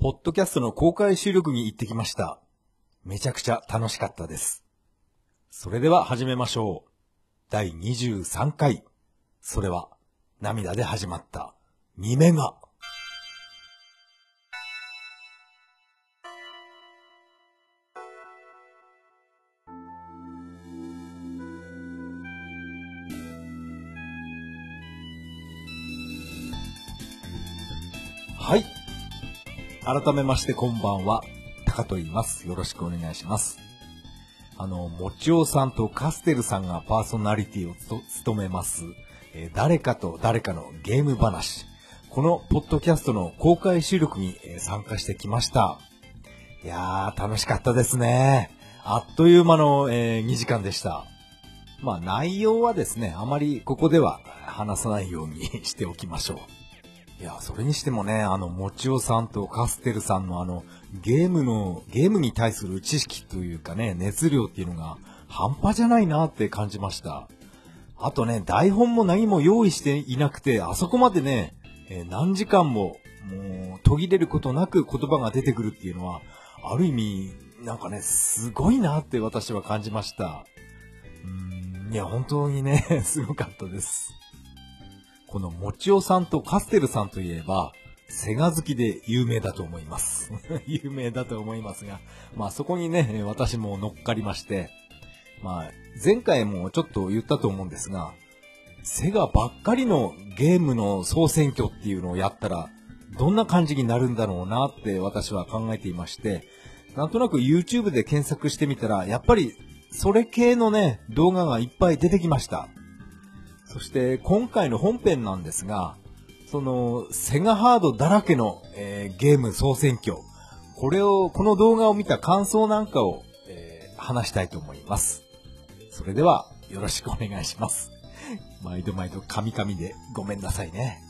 ポッドキャストの公開収録に行ってきました。めちゃくちゃ楽しかったです。それでは始めましょう。第23回。それは、涙で始まった、2メガ。改めましてこんばんは。タカと言います。よろしくお願いします。あの、もちおさんとカステルさんがパーソナリティを務めます、えー誰かと誰かのゲーム話。このポッドキャストの公開収録に、参加してきました。いやー、楽しかったですね。あっという間の、え2時間でした。まあ内容はですね、あまりここでは話さないように しておきましょう。いや、それにしてもね、あの、もちおさんとカステルさんのあの、ゲームの、ゲームに対する知識というかね、熱量っていうのが半端じゃないなって感じました。あとね、台本も何も用意していなくて、あそこまでね、えー何時間も、もう、途切れることなく言葉が出てくるっていうのは、ある意味、なんかね、すごいなって私は感じました。うん、いや、本当にね、すごかったです。このもちおさんとカステルさんといえば、セガ好きで有名だと思います。有名だと思いますが、まあそこにね、私も乗っかりまして、まあ前回もちょっと言ったと思うんですが、セガばっかりのゲームの総選挙っていうのをやったら、どんな感じになるんだろうなって私は考えていまして、なんとなく YouTube で検索してみたら、やっぱりそれ系のね、動画がいっぱい出てきました。そして今回の本編なんですが、そのセガハードだらけの、えーゲーム総選挙、これを、この動画を見た感想なんかを、えー話したいと思います。それではよろしくお願いします。毎度毎度カミカミでごめんなさいね。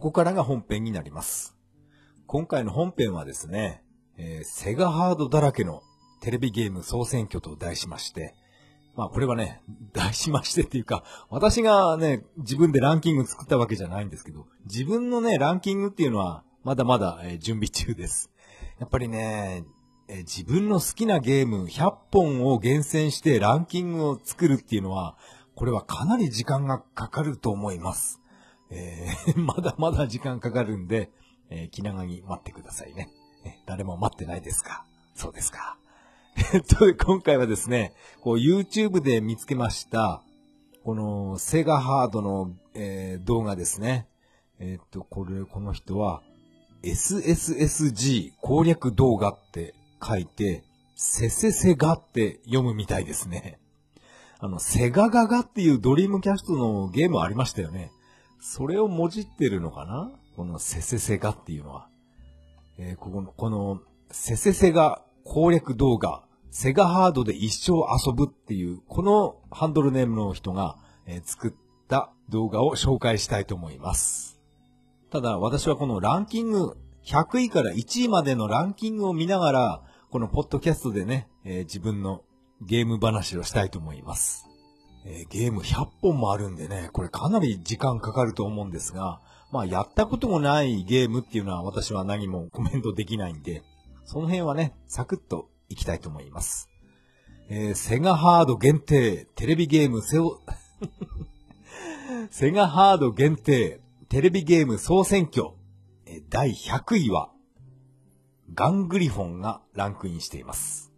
ここからが本編になります。今回の本編はですね、えーセガハードだらけのテレビゲーム総選挙と題しまして、まあこれはね、題しましてっていうか、私がね、自分でランキング作ったわけじゃないんですけど、自分のね、ランキングっていうのはまだまだ、えー準備中です。やっぱりね、えー自分の好きなゲーム100本を厳選してランキングを作るっていうのは、これはかなり時間がかかると思います。えー まだまだ時間かかるんで、えー気長に待ってくださいね。誰も待ってないですか？そうですか。え っと、今回はですね、こう YouTube で見つけました、このセガハードの、えー動画ですね。えっと、これ、この人は、SSSG 攻略動画って書いて、せせせがって読むみたいですね。あの、セガガガっていうドリームキャストのゲームありましたよね。それをもじってるのかな？このせせせがっていうのは。えーここの、この、せせせが攻略動画、セガハードで一生遊ぶっていう、このハンドルネームの人が、え作った動画を紹介したいと思います。ただ、私はこのランキング、100位から1位までのランキングを見ながら、このポッドキャストでね、えー自分のゲーム話をしたいと思います。えーゲーム100本もあるんでね、これかなり時間かかると思うんですが、まあやったこともないゲームっていうのは私は何もコメントできないんで、その辺はね、サクッといきたいと思います。えーセガハード限定、テレビゲームセオ、セガハード限定、テレビゲーム総選挙、え第100位は、ガングリフォンがランクインしています。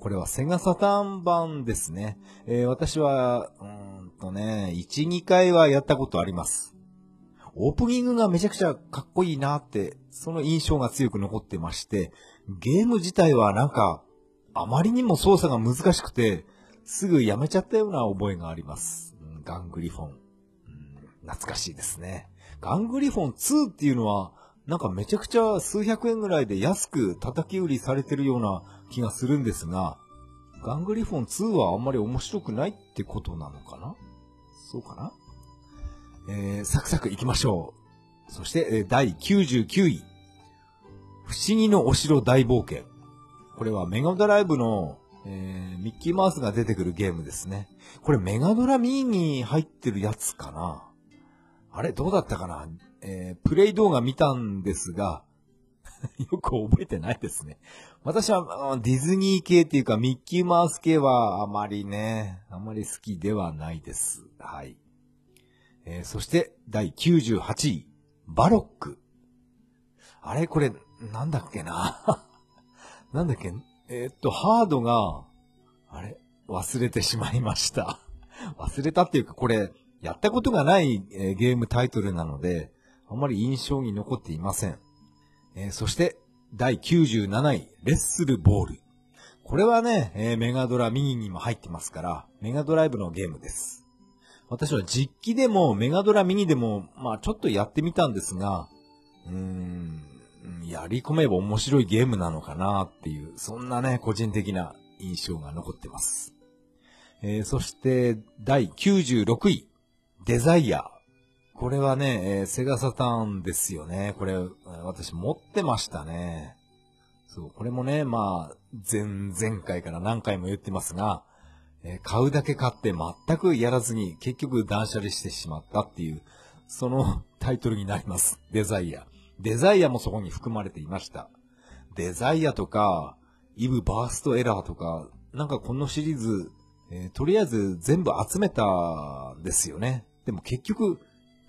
これはセガサターン版ですね。えー私は、うーんとね、1、2回はやったことあります。オープニングがめちゃくちゃかっこいいなって、その印象が強く残ってまして、ゲーム自体はなんか、あまりにも操作が難しくて、すぐやめちゃったような覚えがあります。ガングリフォン。懐かしいですね。ガングリフォン2っていうのは、なんかめちゃくちゃ数百円ぐらいで安く叩き売りされてるような気がするんですが、ガングリフォン2はあんまり面白くないってことなのかな？そうかな？えー、サクサク行きましょう。そして、えー第99位。不思議のお城大冒険。これはメガドライブの、えー、ミッキーマウスが出てくるゲームですね。これメガドラミーに入ってるやつかな？あれ？どうだったかな？えー、プレイ動画見たんですが、よく覚えてないですね。私はディズニー系っていうかミッキーマウス系はあまりね、あまり好きではないです。はい。えー、そして第98位、バロック。あれ？これ、なんだっけな？なんだっけ？えー、っと、ハードが、あれ？忘れてしまいました。忘れたっていうか、これ、やったことがない、えー、ゲームタイトルなので、あまり印象に残っていません。えー、そして、第97位、レッスルボール。これはね、えー、メガドラミニにも入ってますから、メガドライブのゲームです。私は実機でもメガドラミニでも、まあちょっとやってみたんですが、うーん、やり込めば面白いゲームなのかなっていう、そんなね、個人的な印象が残ってます。えー、そして、第96位、デザイア。これはね、えー、セガサターンですよね。これ、私持ってましたね。そう、これもね、まあ、前、々回から何回も言ってますが、えー、買うだけ買って全くやらずに結局断捨離してしまったっていう、その タイトルになります。デザイア。デザイアもそこに含まれていました。デザイアとか、イブバーストエラーとか、なんかこのシリーズ、えー、とりあえず全部集めたんですよね。でも結局、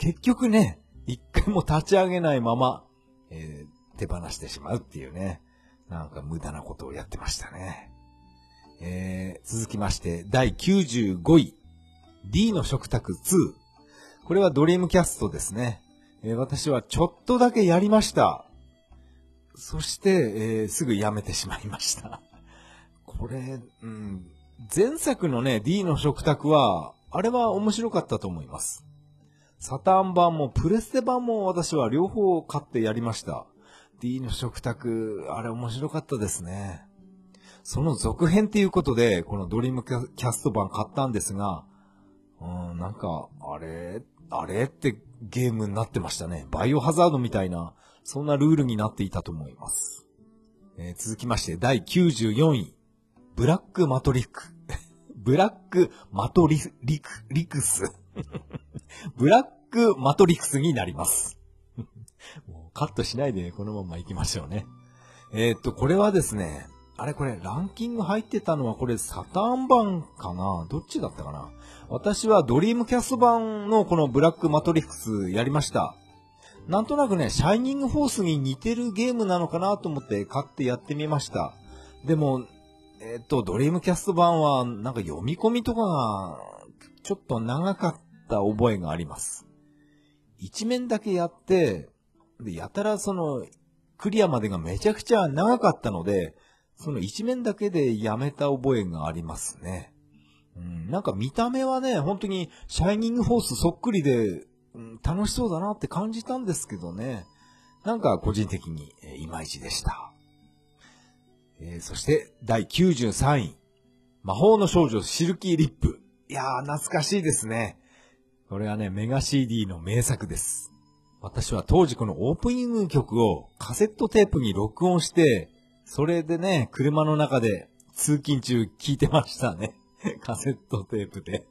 結局ね、一回も立ち上げないまま、えー、手放してしまうっていうね。なんか無駄なことをやってましたね。えー、続きまして、第95位。D の食卓2。これはドリームキャストですね。えー、私はちょっとだけやりました。そして、えー、すぐやめてしまいました。これ、うん、前作のね、D の食卓は、あれは面白かったと思います。サターン版もプレステ版も私は両方買ってやりました。D の食卓、あれ面白かったですね。その続編っていうことで、このドリームキャスト版買ったんですが、うん、なんか、あれ、あれってゲームになってましたね。バイオハザードみたいな、そんなルールになっていたと思います。えー、続きまして、第94位。ブラックマトリック。ブラックマトリリク、リクス。ブラックマトリックスになります。もうカットしないでこのまま行きましょうね。えー、っと、これはですね、あれこれ、ランキング入ってたのはこれサターン版かな？どっちだったかな？私はドリームキャスト版のこのブラックマトリックスやりました。なんとなくね、シャイニングフォースに似てるゲームなのかなと思って買ってやってみました。でも、えっ、と、ドリームキャスト版はなんか読み込みとかがちょっと長かった覚えがあります。一面だけやって、で、やたらその、クリアまでがめちゃくちゃ長かったので、その一面だけでやめた覚えがありますね。うん、なんか見た目はね、本当にシャイニングフォースそっくりで、うん、楽しそうだなって感じたんですけどね。なんか個人的に、えいまいちでした。えー、そして第93位。魔法の少女シルキーリップ。いやー、懐かしいですね。これはね、メガ CD の名作です。私は当時このオープニング曲をカセットテープに録音して、それでね、車の中で通勤中聞いてましたね。カセットテープで。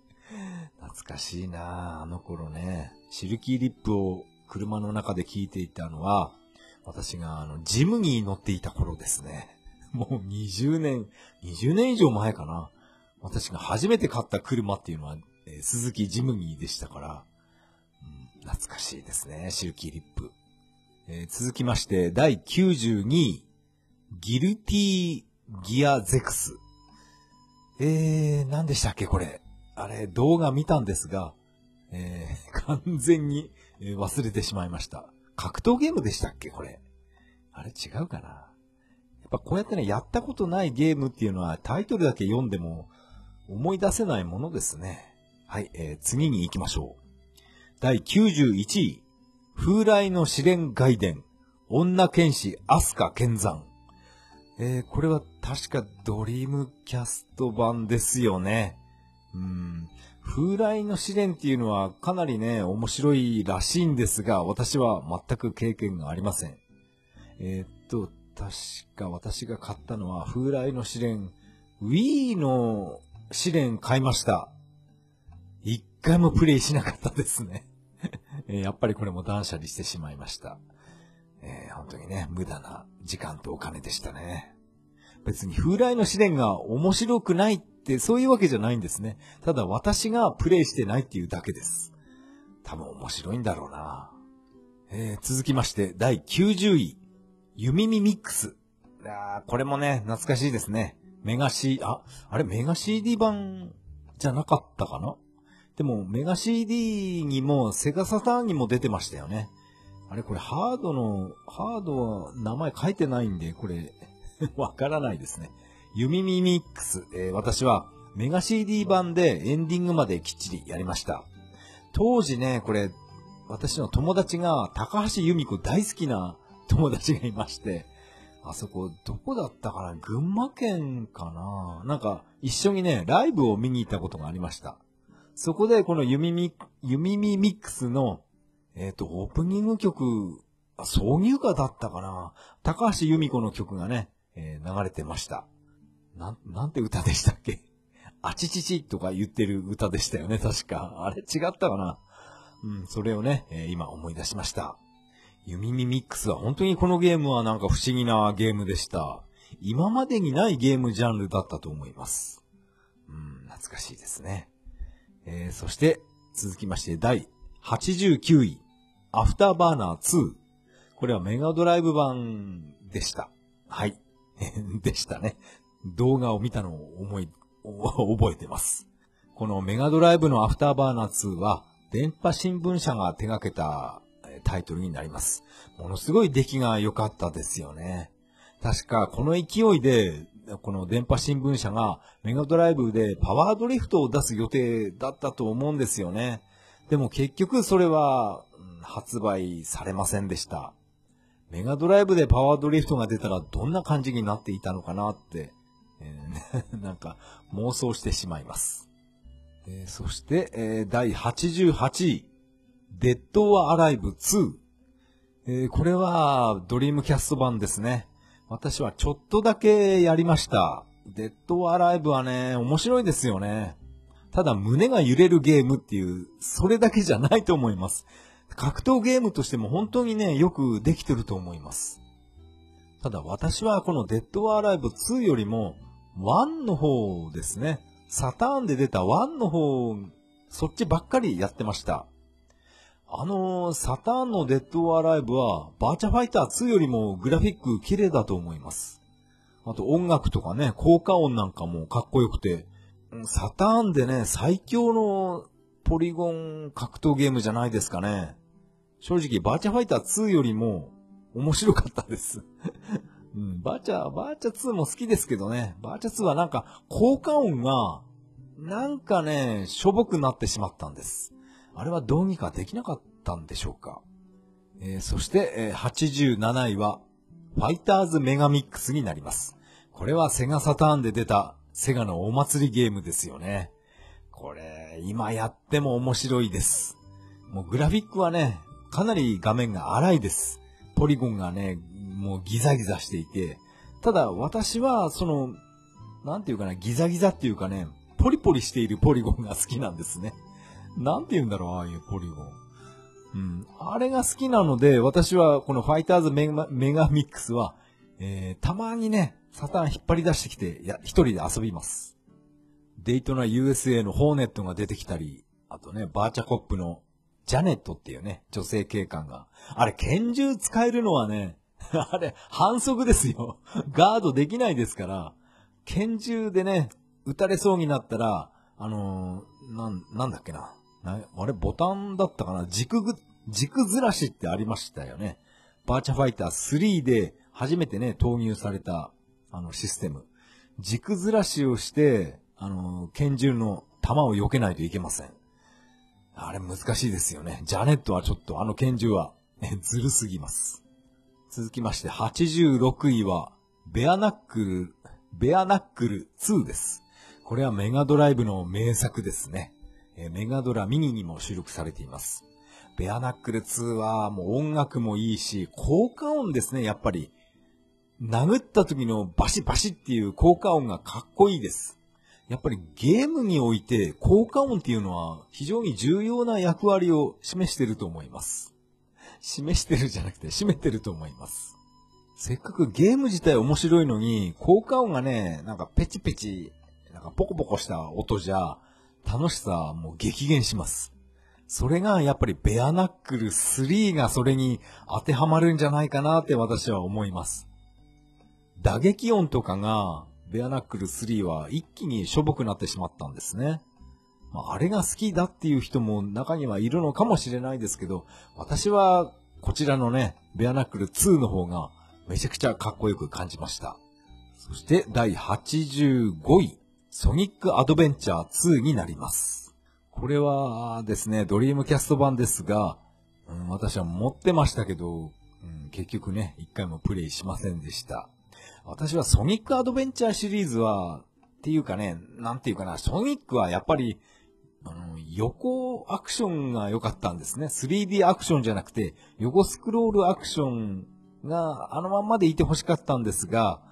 懐かしいなあの頃ね。シルキーリップを車の中で聞いていたのは、私があの、ジムに乗っていた頃ですね。もう20年、20年以上前かな。私が初めて買った車っていうのは、えー、鈴木ジムニーでしたから、うん、懐かしいですね、シルキーリップ。えー、続きまして、第92位、ギルティギアゼクス。えー、何でしたっけこれ。あれ、動画見たんですが、えー、完全に忘れてしまいました。格闘ゲームでしたっけこれ。あれ違うかなやっぱこうやってね、やったことないゲームっていうのはタイトルだけ読んでも思い出せないものですね。はい、えー、次に行きましょう。第91位、風来の試練外伝、女剣士アスカ剣山。えー、これは確かドリームキャスト版ですよね。うん。風来の試練っていうのはかなりね、面白いらしいんですが、私は全く経験がありません。えー、っと、確か私が買ったのは、風来の試練、Wii の試練買いました。一回もプレイしなかったですね。やっぱりこれも断捨離してしまいました。えー、本当にね、無駄な時間とお金でしたね。別に風来の試練が面白くないってそういうわけじゃないんですね。ただ私がプレイしてないっていうだけです。多分面白いんだろうな。えー、続きまして第90位、弓ミミックス。あこれもね、懐かしいですね。メガ C、あ、あれメガ CD 版じゃなかったかな？でもメガ CD にもセガサターンにも出てましたよね。あれこれハードの、ハードは名前書いてないんで、これ わからないですね。ユミミミックス、えー、私はメガ CD 版でエンディングまできっちりやりました。当時ね、これ、私の友達が高橋由美子大好きな友達がいまして、あそこ、どこだったかな？群馬県かな？なんか、一緒にね、ライブを見に行ったことがありました。そこで、このユミミ、ユミミミックスの、えっ、ー、と、オープニング曲、挿入歌だったかな？高橋由美子の曲がね、えー、流れてました。なん、なんて歌でしたっけ？あちちちとか言ってる歌でしたよね、確か。あれ違ったかな？うん、それをね、えー、今思い出しました。ゆみみみっくすは本当にこのゲームはなんか不思議なゲームでした。今までにないゲームジャンルだったと思います。うん、懐かしいですね。えー、そして、続きまして第89位、アフターバーナー2。これはメガドライブ版でした。はい。でしたね。動画を見たのを思い、覚えてます。このメガドライブのアフターバーナー2は、電波新聞社が手掛けたタイトルになります。ものすごい出来が良かったですよね。確かこの勢いで、この電波新聞社がメガドライブでパワードリフトを出す予定だったと思うんですよね。でも結局それは発売されませんでした。メガドライブでパワードリフトが出たらどんな感じになっていたのかなって、えー、なんか妄想してしまいます。えー、そして、えー、第88位、デッド・アライブ2。えー、これはドリームキャスト版ですね。私はちょっとだけやりました。デッド・アライブはね、面白いですよね。ただ胸が揺れるゲームっていう、それだけじゃないと思います。格闘ゲームとしても本当にね、よくできてると思います。ただ私はこのデッドアライブ2よりも1の方ですね。サターンで出た1の方、そっちばっかりやってました。あの、サターンのデッドアライブはバーチャファイター2よりもグラフィック綺麗だと思います。あと音楽とかね、効果音なんかもかっこよくて、サターンでね、最強のポリゴン格闘ゲームじゃないですかね。正直、バーチャファイター2よりも面白かったですうん、バーチャ、バーチャ2も好きですけどね、バーチャ2はなんか効果音が、なんかね、しょぼくなってしまったんです。あれはどうにかできなかったんでしょうか。えー、そして、えー、87位は、ファイターズメガミックスになります。これはセガサターンで出たセガのお祭りゲームですよね。これ、今やっても面白いです。もうグラフィックはね、かなり画面が荒いです。ポリゴンがね、もうギザギザしていて、ただ私はその、なんていうかな、ギザギザっていうかね、ポリポリしているポリゴンが好きなんですね。なんて言うんだろう、ああいうポリゴン。うん。あれが好きなので、私はこのファイターズメガメガミックスは、えー、たまにね、サタン引っ張り出してきて、や、一人で遊びます。デイトナ USA のホーネットが出てきたり、あとね、バーチャコップのジャネットっていうね、女性警官が。あれ、拳銃使えるのはね、あれ、反則ですよ。ガードできないですから、拳銃でね、撃たれそうになったら、あのー、なん、なんだっけな。なあれ、ボタンだったかな？軸ぐ、軸ずらしってありましたよね。バーチャファイター3で初めてね、投入された、あの、システム。軸ずらしをして、あの、拳銃の弾を避けないといけません。あれ難しいですよね。ジャネットはちょっとあの拳銃は、ずるすぎます。続きまして86位は、ベアナックル、ベアナックル2です。これはメガドライブの名作ですね。メガドラミニにも収録されています。ベアナックル2はもう音楽もいいし、効果音ですね、やっぱり。殴った時のバシバシっていう効果音がかっこいいです。やっぱりゲームにおいて効果音っていうのは非常に重要な役割を示してると思います。示してるじゃなくて占めてると思います。せっかくゲーム自体面白いのに、効果音がね、なんかペチペチ、なんかポコポコした音じゃ、楽しさはもう激減します。それがやっぱりベアナックル3がそれに当てはまるんじゃないかなって私は思います。打撃音とかが、ベアナックル3は一気にしょぼくなってしまったんですね。まあ、あれが好きだっていう人も中にはいるのかもしれないですけど、私はこちらのね、ベアナックル2の方がめちゃくちゃかっこよく感じました。そして第85位、ソニックアドベンチャー2になります。これはですね、ドリームキャスト版ですが、うん、私は持ってましたけど、うん、結局ね、一回もプレイしませんでした。私はソニックアドベンチャーシリーズは、っていうかね、なんていうかな、ソニックはやっぱり、あの、横アクションが良かったんですね。3D アクションじゃなくて、横スクロールアクションがあのまんまでいて欲しかったんですが、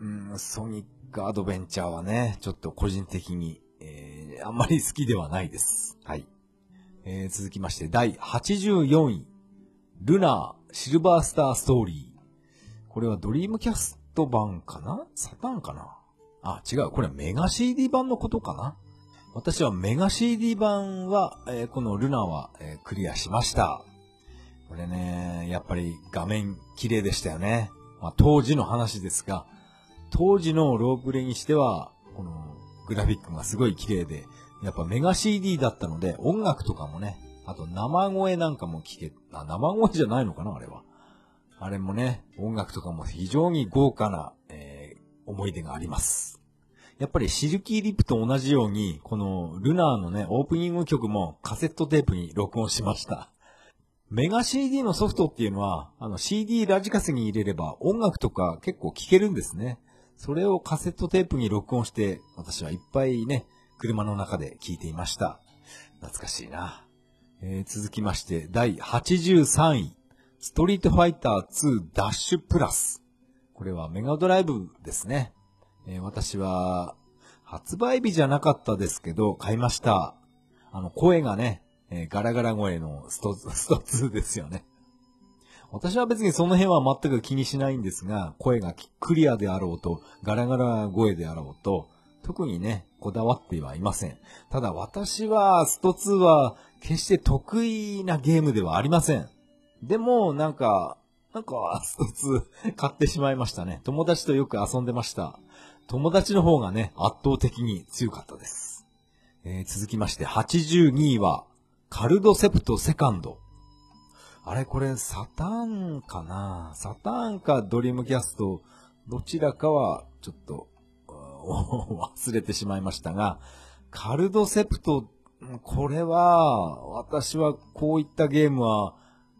うん、ソニックアドベンチャーはね、ちょっと個人的に、えー、あんまり好きではないです。はい。えー、続きまして、第84位、ルナー、シルバースターストーリー。これはドリームキャスト版かな？サタンかな？あ、違う。これはメガ CD 版のことかな？私はメガ CD 版は、えーこのルナは、えークリアしました。これね、やっぱり画面綺麗でしたよね。まあ、当時の話ですが、当時のロープレにしては、このグラフィックがすごい綺麗で、やっぱメガ CD だったので、音楽とかもね、あと生声なんかも聞け、あ、生声じゃないのかなあれは。あれもね、音楽とかも非常に豪華な、えー思い出があります。やっぱりシルキーリップと同じように、このルナーのね、オープニング曲もカセットテープに録音しました。メガ CD のソフトっていうのは、あの CD ラジカセに入れれば音楽とか結構聴けるんですね。それをカセットテープに録音して、私はいっぱいね、車の中で聴いていました。懐かしいな。えー続きまして、第83位、ストリートファイター2ダッシュプラス。これはメガドライブですね。えー私は、発売日じゃなかったですけど、買いました。あの、声がね、えーガラガラ声のスト、スト2ですよね。私は別にその辺は全く気にしないんですが、声がクリアであろうと、ガラガラ声であろうと、特にね、こだわってはいません。ただ私は、スト2は決して得意なゲームではありません。でも、なんか、なんか、スト2買ってしまいましたね。友達とよく遊んでました。友達の方がね、圧倒的に強かったです。えー続きまして、82位は、カルドセプトセカンド。あれこれ、サターンかな？サターンかドリームキャスト、どちらかは、ちょっと、忘れてしまいましたが、カルドセプト、これは、私はこういったゲームは、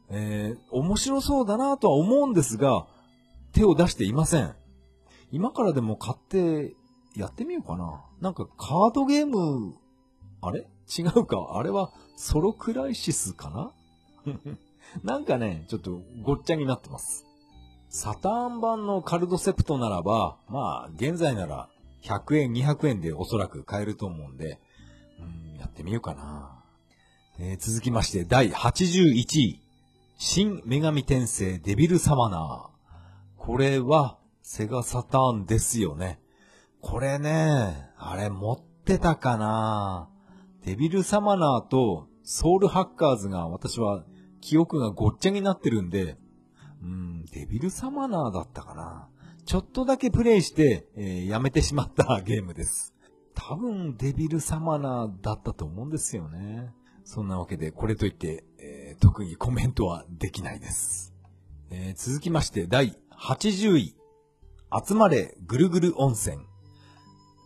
えー面白そうだなとは思うんですが、手を出していません。今からでも買ってやってみようかな。なんかカードゲーム、あれ？違うか？あれはソロクライシスかな？なんかね、ちょっとごっちゃになってます。サターン版のカルドセプトならば、まあ、現在なら100円、200円でおそらく買えると思うんで、うん、やってみようかな。えー続きまして、第81位。新女神転生デビルサマナー。これは、セガサターンですよね。これね、あれ持ってたかなデビルサマナーとソウルハッカーズが私は記憶がごっちゃになってるんで、うん、デビルサマナーだったかなちょっとだけプレイして、えーやめてしまったゲームです。多分デビルサマナーだったと思うんですよね。そんなわけで、これといって、えー特にコメントはできないです。えー続きまして、第80位。集まれぐるぐる温泉。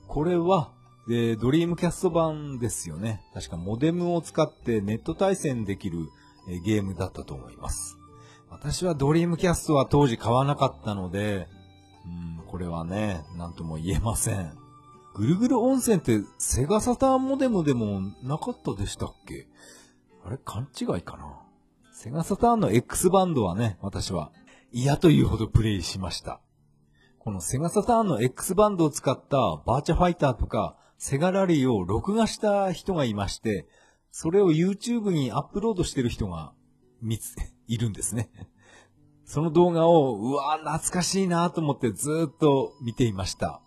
これは、えードリームキャスト版ですよね。確かモデムを使ってネット対戦できる、ゲームだったと思います。私はドリームキャストは当時買わなかったので、うん、これはね、なんとも言えません。ぐるぐる温泉ってセガサターンモデムでもなかったでしたっけ？あれ勘違いかな？セガサターンの X バンドはね、私は嫌というほどプレイしました。このセガサターンの X バンドを使ったバーチャファイターとかセガラリーを録画した人がいまして、それを YouTube にアップロードしてる人が見つ、いるんですね。その動画を、うわ懐かしいなと思ってずっと見ていました。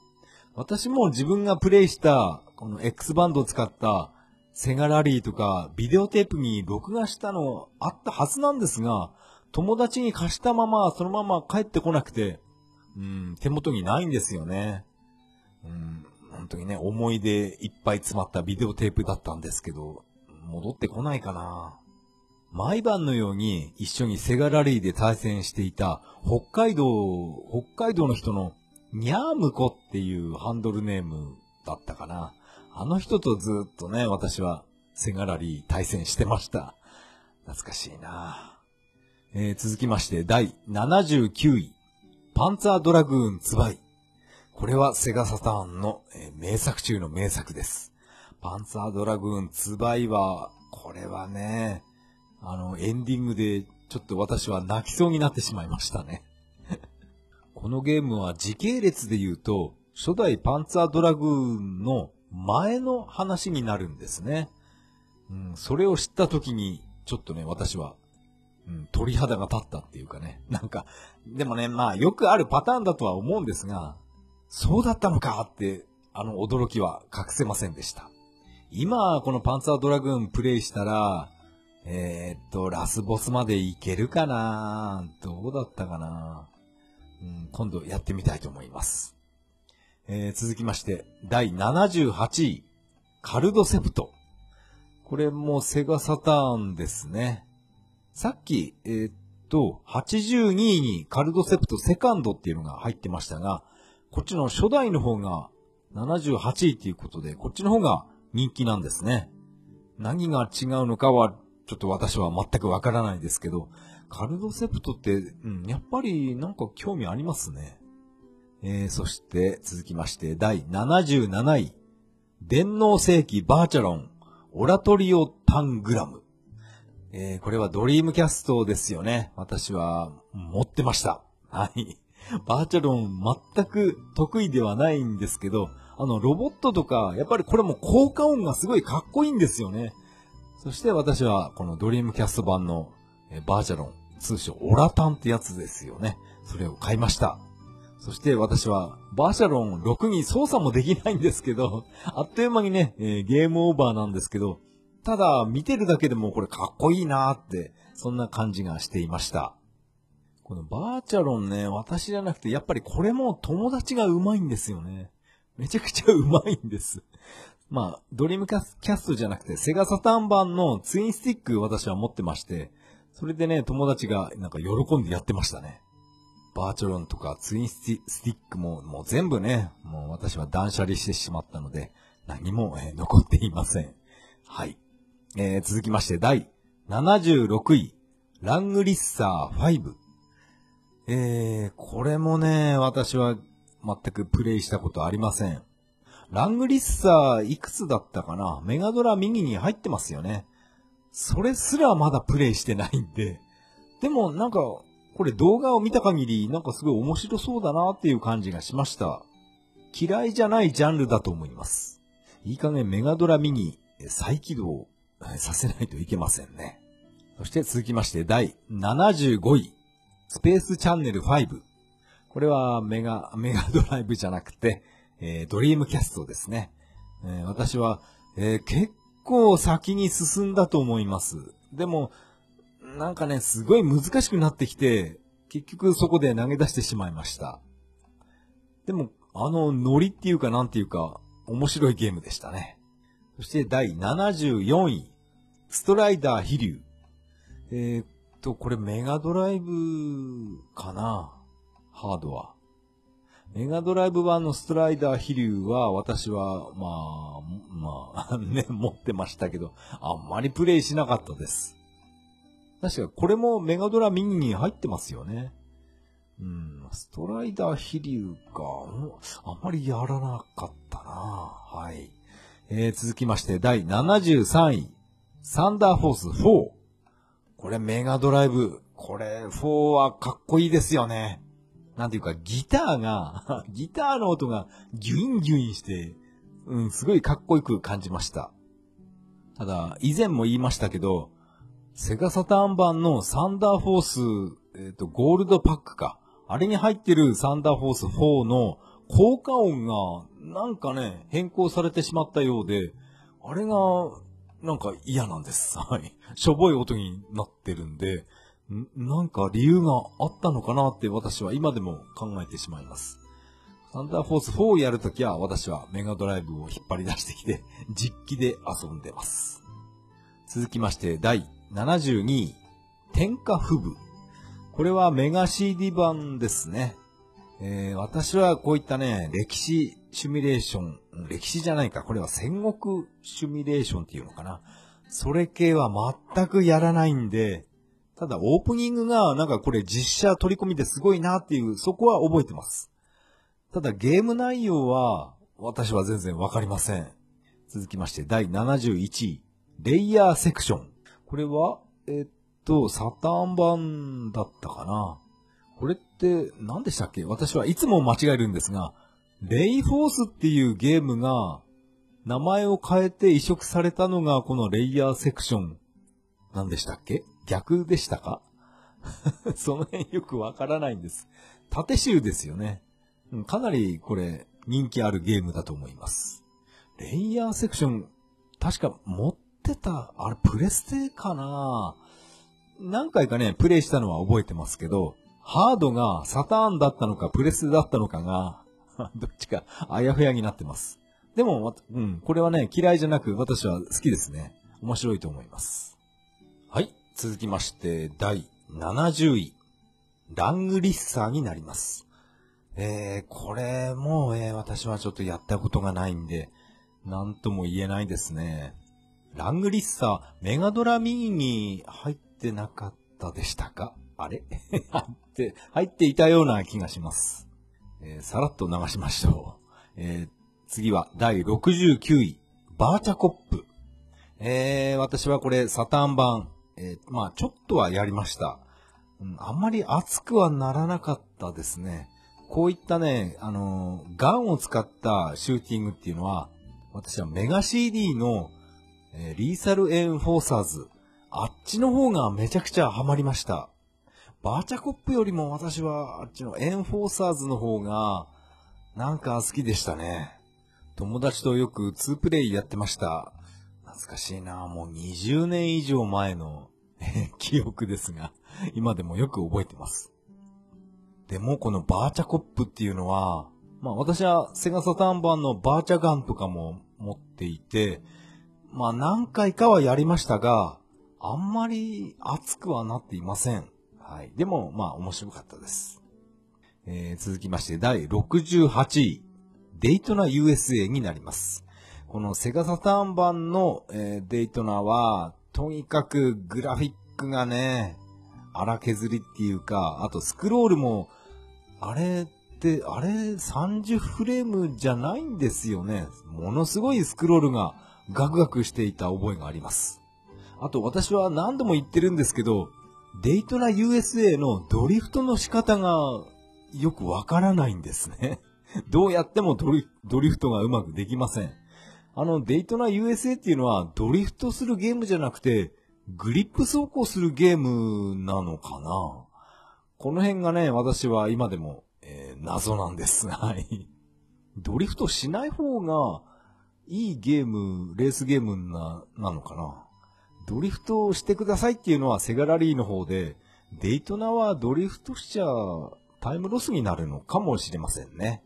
私も自分がプレイした、この X バンドを使ったセガラリーとかビデオテープに録画したのあったはずなんですが、友達に貸したままそのまま帰ってこなくて、うん、手元にないんですよね。うん、本当にね、思い出いっぱい詰まったビデオテープだったんですけど、戻ってこないかな。毎晩のように一緒にセガラリーで対戦していた北海道、北海道の人のニャームコっていうハンドルネームだったかな。あの人とずっとね、私はセガラリー対戦してました。懐かしいなえー、続きまして第79位。パンツァードラグーンツバイ。これはセガサターンの、え、名作中の名作です。パンツァードラグーンツバイは、これはね、あの、エンディングでちょっと私は泣きそうになってしまいましたね。このゲームは時系列で言うと、初代パンツァードラグーンの前の話になるんですね。うん、それを知った時に、ちょっとね、私は、うん、鳥肌が立ったっていうかね。なんか、でもね、まあ、よくあるパターンだとは思うんですが、そうだったのかって、あの驚きは隠せませんでした。今、このパンツァードラグーンプレイしたら、えー、っと、ラスボスまでいけるかな？どうだったかな、うん、今度やってみたいと思います。えー、続きまして、第78位、カルドセプト。これもセガサターンですね。さっき、えー、っと、82位にカルドセプトセカンドっていうのが入ってましたが、こっちの初代の方が78位っていうことで、こっちの方が人気なんですね。何が違うのかはちょっと私は全くわからないですけど、カルドセプトって、うん、やっぱりなんか興味ありますね。えー、そして続きまして第77位。電脳世紀バーチャロン、オラトリオタングラム。えー、これはドリームキャストですよね。私は持ってました。はい。バーチャロン全く得意ではないんですけど、あの、ロボットとか、やっぱりこれも効果音がすごいかっこいいんですよね。そして私はこのドリームキャスト版のバーチャロン、通称オラタンってやつですよね。それを買いました。そして私はバーチャロン6に操作もできないんですけど、あっという間にね、えー、ゲームオーバーなんですけど、ただ見てるだけでもこれかっこいいなーって、そんな感じがしていました。このバーチャロンね、私じゃなくてやっぱりこれも友達が上手いんですよね。めちゃくちゃ上手いんです。まあ、ドリームキャストじゃなくて、セガサターン版のツインスティック私は持ってまして、それでね、友達がなんか喜んでやってましたね。バーチャロンとかツインスティックももう全部ね、もう私は断捨離してしまったので、何も、え、残っていません。はい。えー、続きまして第76位、ラングリッサー5。えー、これもね、私は全くプレイしたことありません。ラングリッサーいくつだったかな？メガドラ右に入ってますよね。それすらまだプレイしてないんで。でもなんか、これ動画を見た限りなんかすごい面白そうだなっていう感じがしました。嫌いじゃないジャンルだと思います。いい加減メガドラミニ再起動させないといけませんね。そして続きまして第75位、スペースチャンネル5。これはメガ、メガドライブじゃなくて、えー、ドリームキャストですね。えー、私は、えー、結構先に進んだと思います。でも、なんかね、すごい難しくなってきて、結局そこで投げ出してしまいました。でも、あの、ノリっていうかなんていうか、面白いゲームでしたね。そして第74位、ストライダー飛竜。えー、っと、これメガドライブかな？ハードは。メガドライブ版のストライダー飛竜は私は、まあ、まあ、ね、持ってましたけど、あんまりプレイしなかったです。確かこれもメガドラミニに入ってますよね。うん、ストライダー飛竜か、あんまりやらなかったなはい。えー、続きまして、第73位、サンダーフォース4。これメガドライブ。これ4はかっこいいですよね。なんていうか、ギターが、ギターの音がギュインギュインして、うん、すごいかっこよく感じました。ただ、以前も言いましたけど、セガサターン版のサンダーフォース、えっ、ー、と、ゴールドパックか。あれに入ってるサンダーフォース4の効果音が、なんかね、変更されてしまったようで、あれが、なんか嫌なんです。はい。しょぼい音になってるんで、なんか理由があったのかなって私は今でも考えてしまいます。サンダーフォース4をやるときは私はメガドライブを引っ張り出してきて 実機で遊んでます。続きまして第72位、天下不部。これはメガ CD 版ですね。えー、私はこういったね、歴史シミュレーション、歴史じゃないか、これは戦国シミュレーションっていうのかな。それ系は全くやらないんで、ただオープニングがなんかこれ実写取り込みですごいなっていう、そこは覚えてます。ただゲーム内容は私は全然わかりません。続きまして第71位、レイヤーセクション。これは、えっと、サターン版だったかな。これって何でしたっけ？私はいつも間違えるんですが、レイフォースっていうゲームが名前を変えて移植されたのがこのレイヤーセクション何でしたっけ？逆でしたか？その辺よくわからないんです。縦集ですよね。かなりこれ人気あるゲームだと思います。レイヤーセクション、確か持ってた、あれプレステかな？何回かね、プレイしたのは覚えてますけど、ハードがサターンだったのかプレスだったのかが どっちかあやふやになってます。でも、うん、これはね、嫌いじゃなく私は好きですね。面白いと思います。続きまして、第70位。ラングリッサーになります。えー、これも、えー、私はちょっとやったことがないんで、なんとも言えないですね。ラングリッサー、メガドラミニに入ってなかったでしたか？あれ？入って、入っていたような気がします。えー、さらっと流しましょう。えー、次は第69位、バーチャコップ。えー、私はこれサターン版、えー、まあちょっとはやりました。うん、あんまり熱くはならなかったですね。こういったね、あの、ガンを使ったシューティングっていうのは、私はメガ CD の、えー、リーサルエンフォーサーズ、あっちの方がめちゃくちゃハマりました。バーチャコップよりも私はあっちのエンフォーサーズの方がなんか好きでしたね。友達とよく2プレイやってました。懐かしいなもう20年以上前の 記憶ですが、今でもよく覚えてます。でもこのバーチャコップっていうのは、まあ私はセガサターン版のバーチャガンとかも持っていて、まあ何回かはやりましたが、あんまり熱くはなっていません。はい。でも、まあ、面白かったです。えー、続きまして、第68位、デイトナ USA になります。このセガサターン版の、えー、デイトナーは、とにかくグラフィックがね、荒削りっていうか、あとスクロールも、あれって、あれ30フレームじゃないんですよね。ものすごいスクロールがガクガクしていた覚えがあります。あと私は何度も言ってるんですけど、デイトナ USA のドリフトの仕方がよくわからないんですね。どうやってもドリドリフトがうまくできません。あの、デイトナ USA っていうのはドリフトするゲームじゃなくて、グリップ走行するゲームなのかな？この辺がね、私は今でも、えー、謎なんです。はい。ドリフトしない方がいいゲーム、レースゲームな、なのかな？ドリフトをしてくださいっていうのはセガラリーの方で、デイトナはドリフトしちゃタイムロスになるのかもしれませんね。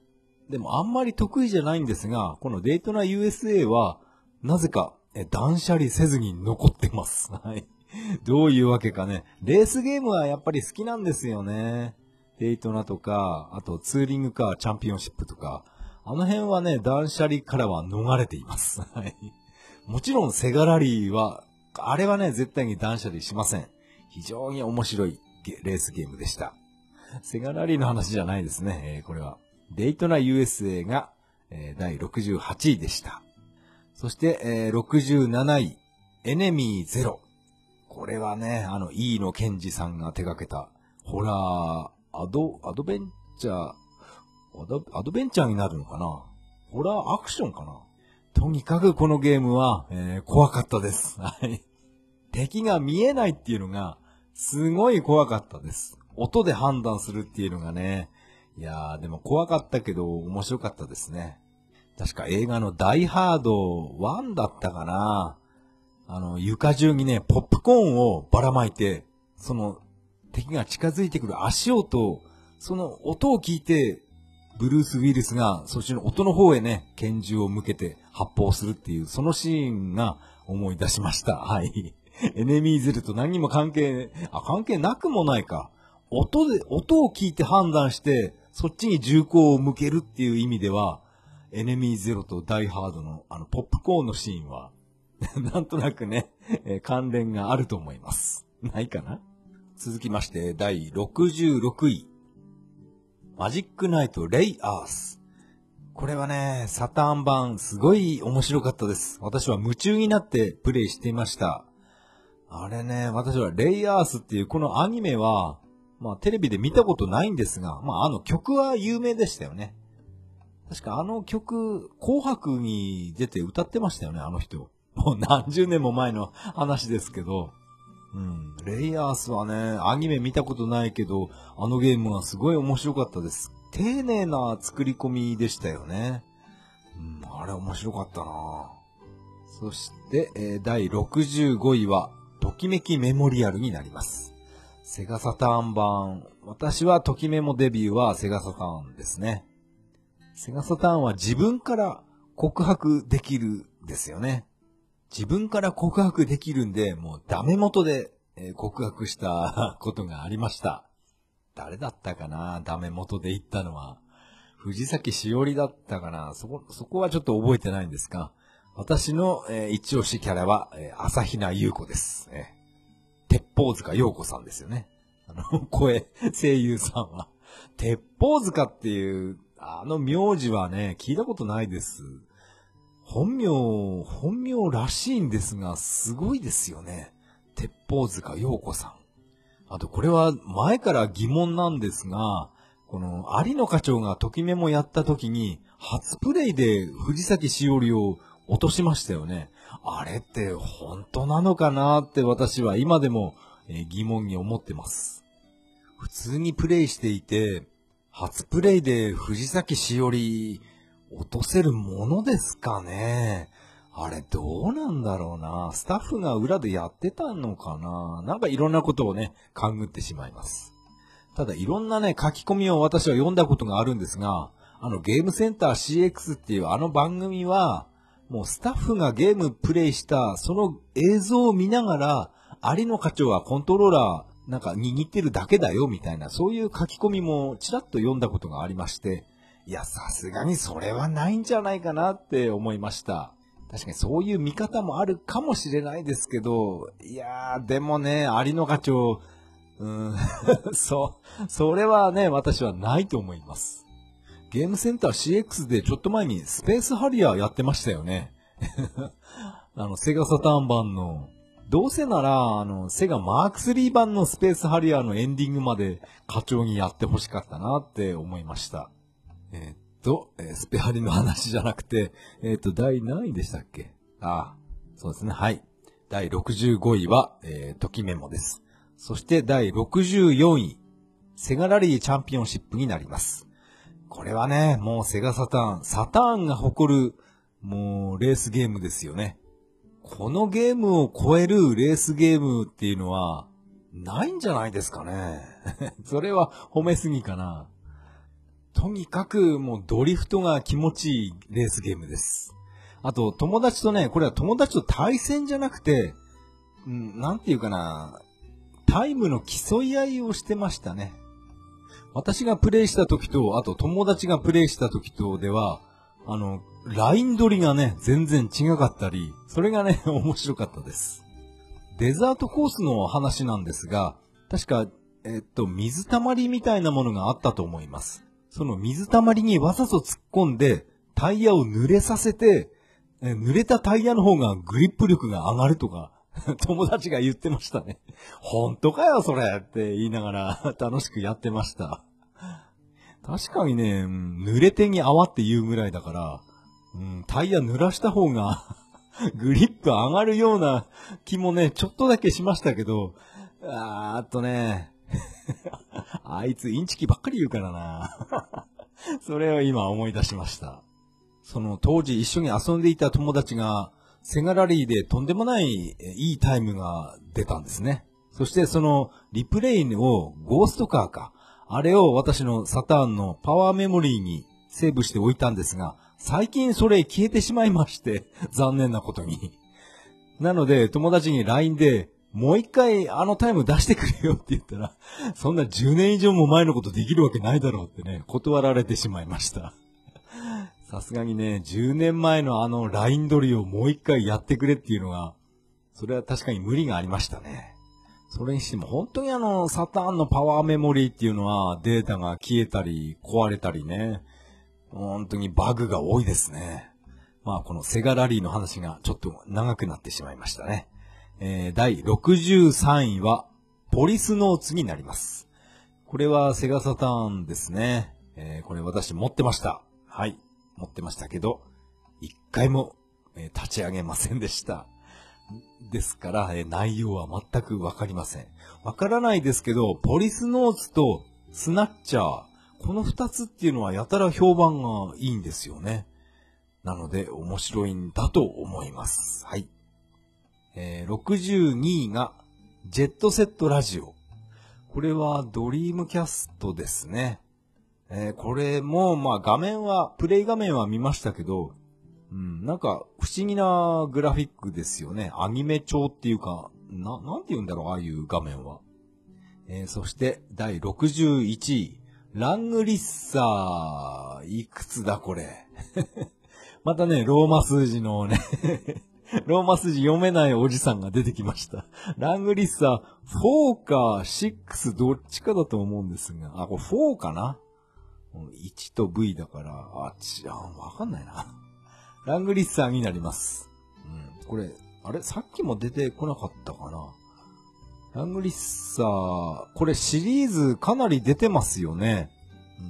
でもあんまり得意じゃないんですが、このデイトナ USA は、なぜか断捨離せずに残ってます。はい。どういうわけかね。レースゲームはやっぱり好きなんですよね。デイトナとか、あとツーリングカーチャンピオンシップとか、あの辺はね、断捨離からは逃れています。はい。もちろんセガラリーはあれはね、絶対に断捨離しません。非常に面白いレースゲームでした。セガラリーの話じゃないですね、えー、これは。デイトナ USA が、えー、第68位でした。そして、えー、67位、エネミーゼロ。これはね、あの、E のケンジさんが手掛けた、ホラー、アド、アドベンチャー、アドアドベンチャーになるのかな？ホラーアクションかな？とにかくこのゲームは、えー、怖かったです。はい。敵が見えないっていうのが、すごい怖かったです。音で判断するっていうのがね、いやー、でも怖かったけど面白かったですね。確か映画のダイハード1だったかなあの、床中にね、ポップコーンをばらまいて、その、敵が近づいてくる足音、その音を聞いて、ブルース・ウィルスがそっちの音の方へね、拳銃を向けて発砲するっていう、そのシーンが思い出しました。はい。エネミーゼルと何にも関係、あ、関係なくもないか。音で、音を聞いて判断して、そっちに銃口を向けるっていう意味では、エネミーゼロとダイハードのあのポップコーンのシーンは、なんとなくね、え関連があると思います。ないかな？続きまして、第66位。マジックナイトレイアース。これはね、サターン版、すごい面白かったです。私は夢中になってプレイしていました。あれね、私はレイアースっていうこのアニメは、まあテレビで見たことないんですが、まああの曲は有名でしたよね。確かあの曲、紅白に出て歌ってましたよね、あの人。もう何十年も前の話ですけど。うん。レイアースはね、アニメ見たことないけど、あのゲームはすごい面白かったです。丁寧な作り込みでしたよね。うん、あれ面白かったなそして、えー第65位は、ときめきメモリアルになります。セガサターン版。私はときメモデビューはセガサターンですね。セガサターンは自分から告白できるですよね。自分から告白できるんで、もうダメ元で告白した ことがありました。誰だったかな？ダメ元で言ったのは。藤崎しおりだったかな？そこ、そこはちょっと覚えてないんですが、私の、えー一押しキャラは、えー朝比奈優子です。えー鉄砲塚陽子さんですよね。あの、声、声優さんは。鉄砲塚っていう、あの名字はね、聞いたことないです。本名、本名らしいんですが、すごいですよね。鉄砲塚陽子さん。あと、これは前から疑問なんですが、この、有野課長がときめもやった時に、初プレイで藤崎しおりを落としましたよね。あれって本当なのかなって私は今でも疑問に思ってます。普通にプレイしていて、初プレイで藤崎しおり落とせるものですかねあれどうなんだろうなスタッフが裏でやってたのかななんかいろんなことをね、勘ぐってしまいます。ただいろんなね、書き込みを私は読んだことがあるんですが、あのゲームセンター CX っていうあの番組は、もうスタッフがゲームプレイしたその映像を見ながら、有野課長はコントローラーなんか握ってるだけだよみたいな、そういう書き込みもちらっと読んだことがありまして、いや、さすがにそれはないんじゃないかなって思いました。確かにそういう見方もあるかもしれないですけど、いやー、でもね、有野課長、うん、そう、それはね、私はないと思います。ゲームセンター CX でちょっと前にスペースハリアーやってましたよね。あの、セガサターン版の、どうせなら、あの、セガマーク3版のスペースハリアーのエンディングまで課長にやってほしかったなって思いました。えーっと、えースペハリの話じゃなくて、えーっと、第何位でしたっけ？ああ、そうですね、はい。第65位は、えー、ときメモです。そして第64位、セガラリーチャンピオンシップになります。これはね、もうセガサターン、サターンが誇る、もうレースゲームですよね。このゲームを超えるレースゲームっていうのは、ないんじゃないですかね。それは褒めすぎかな。とにかくもうドリフトが気持ちいいレースゲームです。あと友達とね、これは友達と対戦じゃなくて、うん、なんていうかな、タイムの競い合いをしてましたね。私がプレイした時と、あと友達がプレイした時とでは、あの、ライン取りがね、全然違かったり、それがね、面白かったです。デザートコースの話なんですが、確か、えっと、水たまりみたいなものがあったと思います。その水たまりにわざと突っ込んで、タイヤを濡れさせて、え濡れたタイヤの方がグリップ力が上がるとか、友達が言ってましたね。本当かよ、それって言いながら楽しくやってました。確かにね、濡れてに泡って言うぐらいだから、タイヤ濡らした方が、グリップ上がるような気もね、ちょっとだけしましたけど、あーあとね、あいつインチキばっかり言うからな。それを今思い出しました。その当時一緒に遊んでいた友達が、セガラリーでとんでもないえいいタイムが出たんですね。そしてそのリプレイをゴーストカーか。あれを私のサターンのパワーメモリーにセーブしておいたんですが、最近それ消えてしまいまして、残念なことに。なので、友達に LINE で、もう一回あのタイム出してくれよって言ったら、そんな10年以上も前のことできるわけないだろうってね、断られてしまいました。さすがにね、10年前のあの LINE 取りをもう一回やってくれっていうのが、それは確かに無理がありましたね。それにしても本当にあのサターンのパワーメモリーっていうのはデータが消えたり壊れたりね、本当にバグが多いですね。まあこのセガラリーの話がちょっと長くなってしまいましたね。えー、第63位はポリスノーツになります。これはセガサターンですね。えーこれ私持ってました。はい。持ってましたけど、一回も、え立ち上げませんでした。ですから、え内容は全くわかりません。わからないですけど、ポリスノーツとスナッチャー、この二つっていうのはやたら評判がいいんですよね。なので、面白いんだと思います。はい。えー62位が、ジェットセットラジオ。これはドリームキャストですね。えーこれも、まあ画面は、プレイ画面は見ましたけど、うん、なんか不思議なグラフィックですよね。アニメ調っていうか、な、なんて言うんだろう、ああいう画面は。えーそして、第61位。ラングリッサー。いくつだ、これ。またね、ローマ数字のね、ローマ数字読めないおじさんが出てきました。ラングリッサー、4か6どっちかだと思うんですが、あ、これ4かな？1と V だから、あ、ち、あ、わかんないな。ラングリッサーになります。うん、これ、あれ？さっきも出てこなかったかなラングリッサー、これシリーズかなり出てますよね。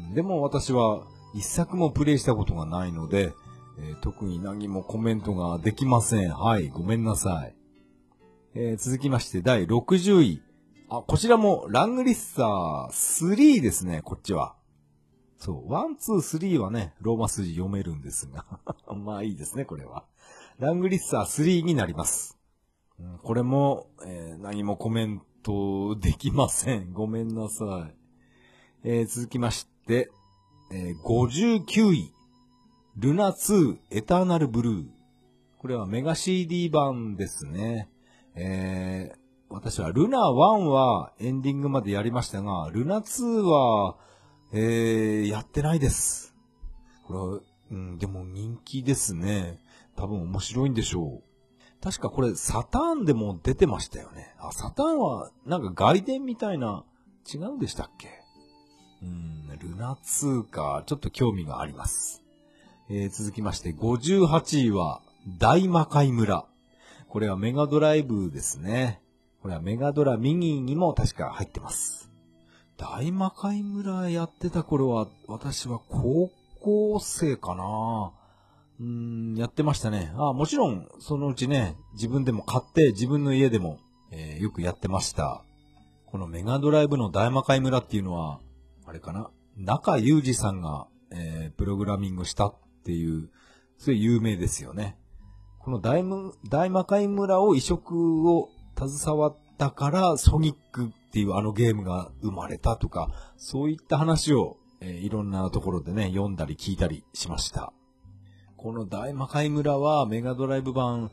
うん、でも私は一作もプレイしたことがないので、えー特に何もコメントができません。はい、ごめんなさい。えー続きまして第60位。あ、こちらもラングリッサー3ですね、こっちは。そう、1、2、3はね、ローマ数字読めるんですが。まあいいですね、これは。ラングリッサー3になります。これも、えー何もコメントできません。ごめんなさい。えー続きまして、えー59位。ルナ2エターナルブルー。これはメガ CD 版ですね。えー私はルナ1はエンディングまでやりましたが、ルナ2は、えーやってないです。これは、うん、でも人気ですね。多分面白いんでしょう。確かこれサターンでも出てましたよね。あ、サターンはなんか外伝みたいな、違うんでしたっけ？うん、ルナ2か、ちょっと興味があります。えー続きまして、58位は、大魔界村。これはメガドライブですね。これはメガドラミニにも確か入ってます。大魔界村やってた頃は、私は高校生かなうーん、やってましたね。あ、もちろん、そのうちね、自分でも買って、自分の家でも、えーよくやってました。このメガドライブの大魔界村っていうのは、あれかな中裕二さんが、えープログラミングしたっていう、それ有名ですよね。この大大魔界村を移植を携わったから、ソニックっていうあのゲームが生まれたとか、そういった話を、えーいろんなところでね、読んだり聞いたりしました。この大魔界村はメガドライブ版、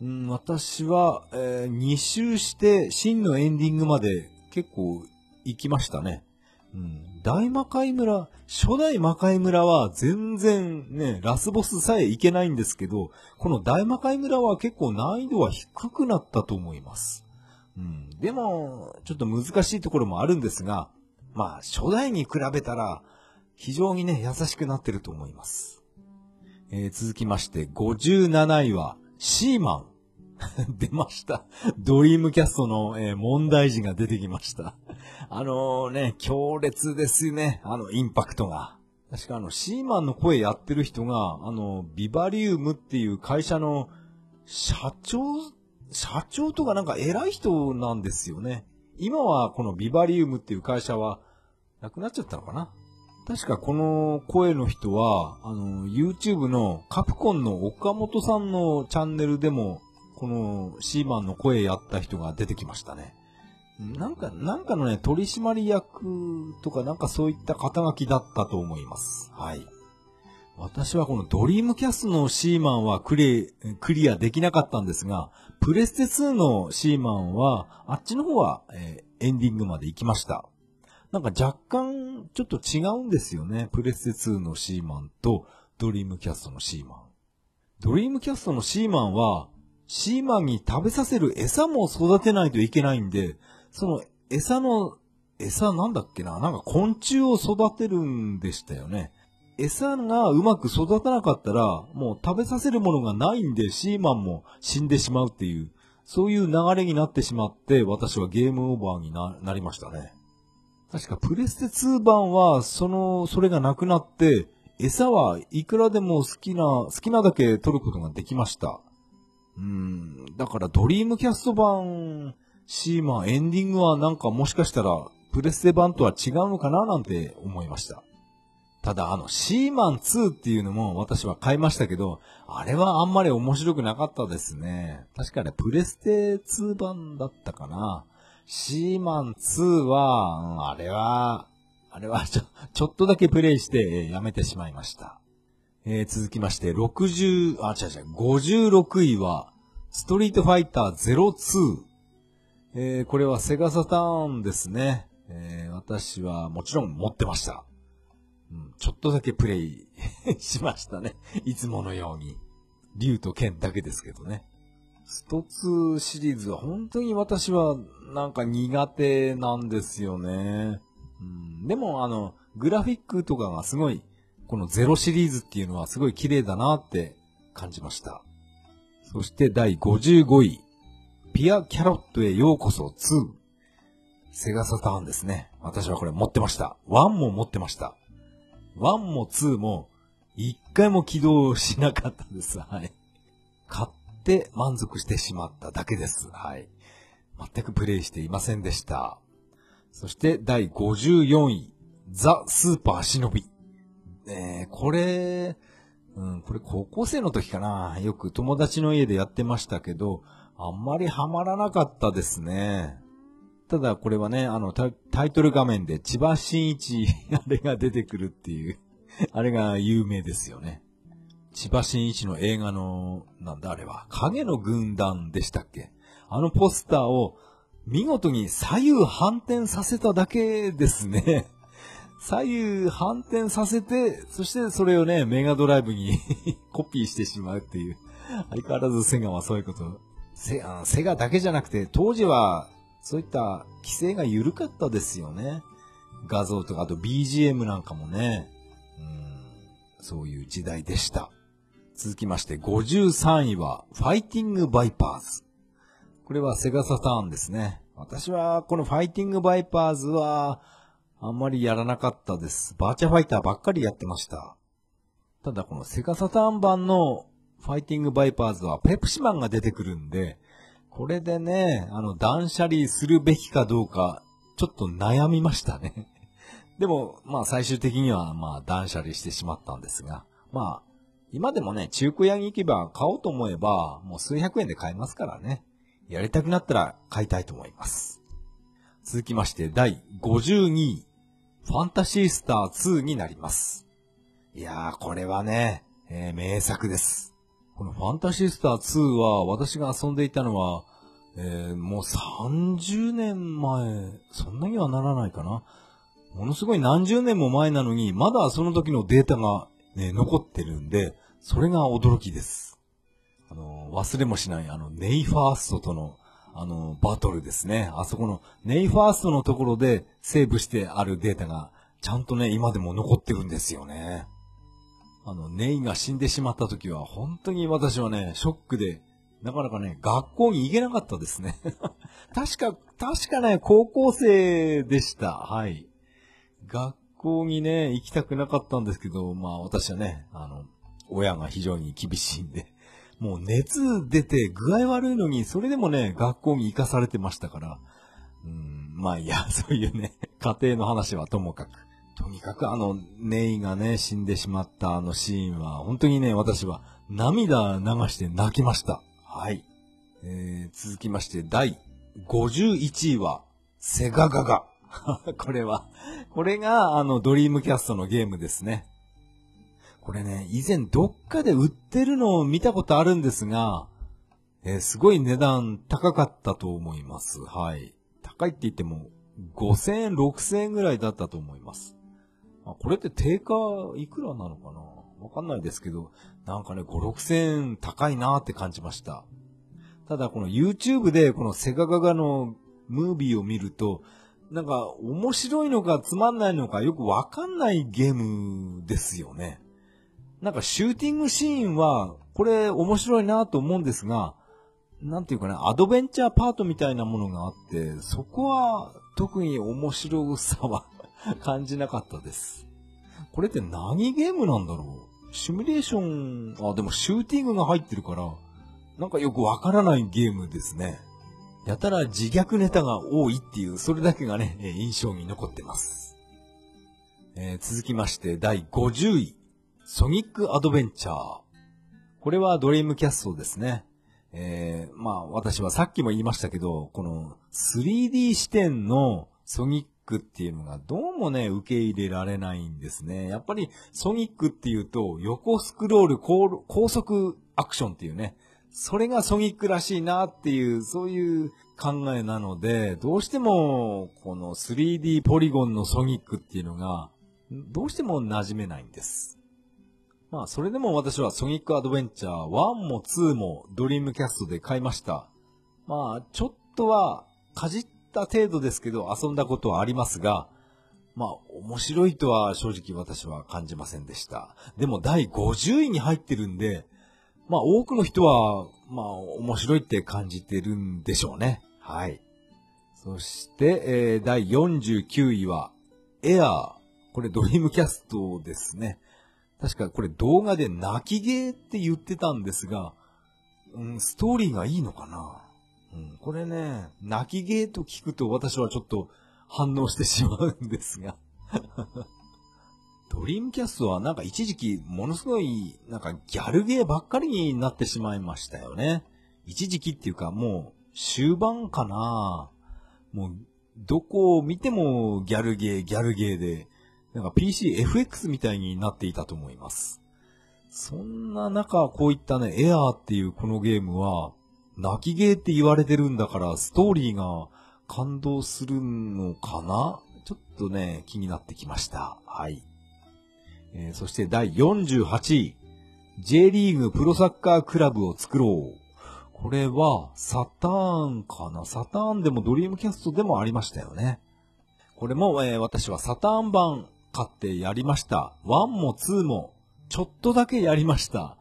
うん、私は、え2周して真のエンディングまで結構行きましたね。うん、大魔界村、初代魔界村は全然ね、ラスボスさえいけないんですけど、この大魔界村は結構難易度は低くなったと思います。うん、でも、ちょっと難しいところもあるんですが、まあ、初代に比べたら、非常にね、優しくなってると思います。えー続きまして、57位は、シーマン。出ました。ドリームキャストの、えー問題児が出てきました。あのね、強烈ですね。あの、インパクトが。確かあの、シーマンの声やってる人が、あの、ビバリウムっていう会社の社長、社長とかなんか偉い人なんですよね。今はこのビバリウムっていう会社は、なくなっちゃったのかな？確かこの声の人は、あの、YouTube のカプコンの岡本さんのチャンネルでも、このシーマンの声やった人が出てきましたね。なんか、なんかのね、取締役とかなんかそういった肩書きだったと思います。はい。私はこのドリームキャストのシーマンはクリクリアできなかったんですが、プレステ2のシーマンは、あっちの方は、えーエンディングまで行きました。なんか若干ちょっと違うんですよね。プレステ2のシーマンとドリームキャストのシーマン。ドリームキャストのシーマンは、シーマンに食べさせる餌も育てないといけないんで、その餌の、餌なんだっけな？なんか昆虫を育てるんでしたよね。餌がうまく育たなかったら、もう食べさせるものがないんで、シーマンも死んでしまうっていう、そういう流れになってしまって、私はゲームオーバーにななりましたね。確かプレステ2版は、その、それがなくなって、餌はいくらでも好きな、好きなだけ取ることができました。うん、だからドリームキャスト版、シーマンエンディングはなんかもしかしたら、プレステ版とは違うのかななんて思いました。ただあの、シーマン2っていうのも私は買いましたけど、あれはあんまり面白くなかったですね。確かね、プレステ2版だったかな。シーマン2は、あれは、あれはちょ、ちょっとだけプレイして、えーやめてしまいました。えー続きまして、60、あ、違う違う、56位は、ストリートファイター02。えーこれはセガサターンですね。えー私はもちろん持ってました。うん、ちょっとだけプレイしましたね。いつものように。竜と剣だけですけどね。スト2シリーズは本当に私はなんか苦手なんですよね。うん、でもあの、グラフィックとかがすごい、このゼロシリーズっていうのはすごい綺麗だなって感じました。そして第55位。ピアキャロットへようこそ2。セガサターンですね。私はこれ持ってました。1も持ってました。1も2も一回も起動しなかったです。はい。買って満足してしまっただけです。はい。全くプレイしていませんでした。そして第54位、ザ・スーパーシノビ。えー、これ、うん、これ高校生の時かな。よく友達の家でやってましたけど、あんまりハマらなかったですね。ただこれはね、あのタイタイトル画面で千葉真一、あれが出てくるっていう、あれが有名ですよね。千葉真一の映画の、なんだあれは、影の軍団でしたっけ？あのポスターを見事に左右反転させただけですね。左右反転させて、そしてそれをね、メガドライブに コピーしてしまうっていう。相変わらずセガはそういうこと。セセガだけじゃなくて、当時はそういった規制が緩かったですよね。画像とか、あと BGM なんかもね。うん、そういう時代でした。続きまして、53位は、ファイティングバイパーズ。これはセガサターンですね。私はこのファイティングバイパーズはあんまりやらなかったです。バーチャファイターばっかりやってました。ただこのセガサターン版のファイティングバイパーズはペプシマンが出てくるんで、これでね、あの断捨離するべきかどうか、ちょっと悩みましたね。でも、まあ最終的にはまあ断捨離してしまったんですが、まあ、今でもね、中古屋に行けば買おうと思えば、もう数百円で買えますからね。やりたくなったら買いたいと思います。続きまして、第52位、ファンタシースター2になります。いやー、これはね、えー名作です。このファンタシスター2は、私が遊んでいたのは、えーもう30年前、そんなにはならないかな。ものすごい何十年も前なのに、まだその時のデータが、ね、残ってるんで、それが驚きです。あの、忘れもしない、あの、ネイファーストとの、あの、バトルですね。あそこの、ネイファーストのところでセーブしてあるデータが、ちゃんとね、今でも残ってるんですよね。あの、ネイが死んでしまった時は、本当に私はね、ショックで、なかなかね、学校に行けなかったですね。確か、確かね、高校生でした。はい。学校にね、行きたくなかったんですけど、まあ私はね、あの、親が非常に厳しいんで、もう熱出て具合悪いのに、それでもね、学校に行かされてましたから、うん、まあいや、そういうね、家庭の話はともかく。とにかくあの、ネイがね、死んでしまったあのシーンは、本当にね、私は涙流して泣きました。はい。えー、続きまして、第51位は、セガガガ。これは、これがあの、ドリームキャストのゲームですね。これね、以前どっかで売ってるのを見たことあるんですが、えー、すごい値段高かったと思います。はい。高いって言っても、5000円、6000円ぐらいだったと思います。あこれって定価いくらなのかな？わかんないですけど、なんかね、5、6000円高いなって感じました。ただこの YouTube でこのセガガガのムービーを見ると、なんか面白いのかつまんないのかよくわかんないゲームですよね。なんかシューティングシーンは、これ面白いなと思うんですが、なんていうかね、アドベンチャーパートみたいなものがあって、そこは特に面白さは 感じなかったです。これって何ゲームなんだろう？シミュレーション、あ、でもシューティングが入ってるから、なんかよくわからないゲームですね。やたら自虐ネタが多いっていう、それだけがね、印象に残ってます。えー、続きまして、第50位。ソニックアドベンチャー。これはドリームキャストですね。えー、まあ私はさっきも言いましたけど、この 3D 視点のソニッックっていうのがどうもね、受け入れられないんですね。やっぱりソニックっていうと横スクロール高速アクションっていうね、それがソニックらしいなっていう、そういう考えなので、どうしてもこの 3D ポリゴンのソニックっていうのが、どうしても馴染めないんです。まあ、それでも私はソニックアドベンチャー1も2もドリームキャストで買いました。まあ、ちょっとはかじった程度ですけど遊んだことはありますが、まあ、面白いとは正直私は感じませんでした。でも第50位に入ってるんで、まあ多くの人は、まあ面白いって感じてるんでしょうね。はい。そして、えー、第49位は、エアー。これドリームキャストですね。確かこれ動画で泣きゲーって言ってたんですが、うん、ストーリーがいいのかな？うん、これね、泣きゲーと聞くと私はちょっと反応してしまうんですが。ドリームキャストはなんか一時期ものすごいなんかギャルゲーばっかりになってしまいましたよね。一時期っていうかもう終盤かなもうどこを見てもギャルゲー、ギャルゲーで、なんか PCFX みたいになっていたと思います。そんな中、こういったね、エアーっていうこのゲームは、泣きゲーって言われてるんだから、ストーリーが感動するのかな？ちょっとね、気になってきました。はい。えー、そして第48位。J リーグプロサッカークラブを作ろう。これは、サターンかな？サターンでもドリームキャストでもありましたよね。これも、えー、私はサターン版買ってやりました。1も2も、ちょっとだけやりました。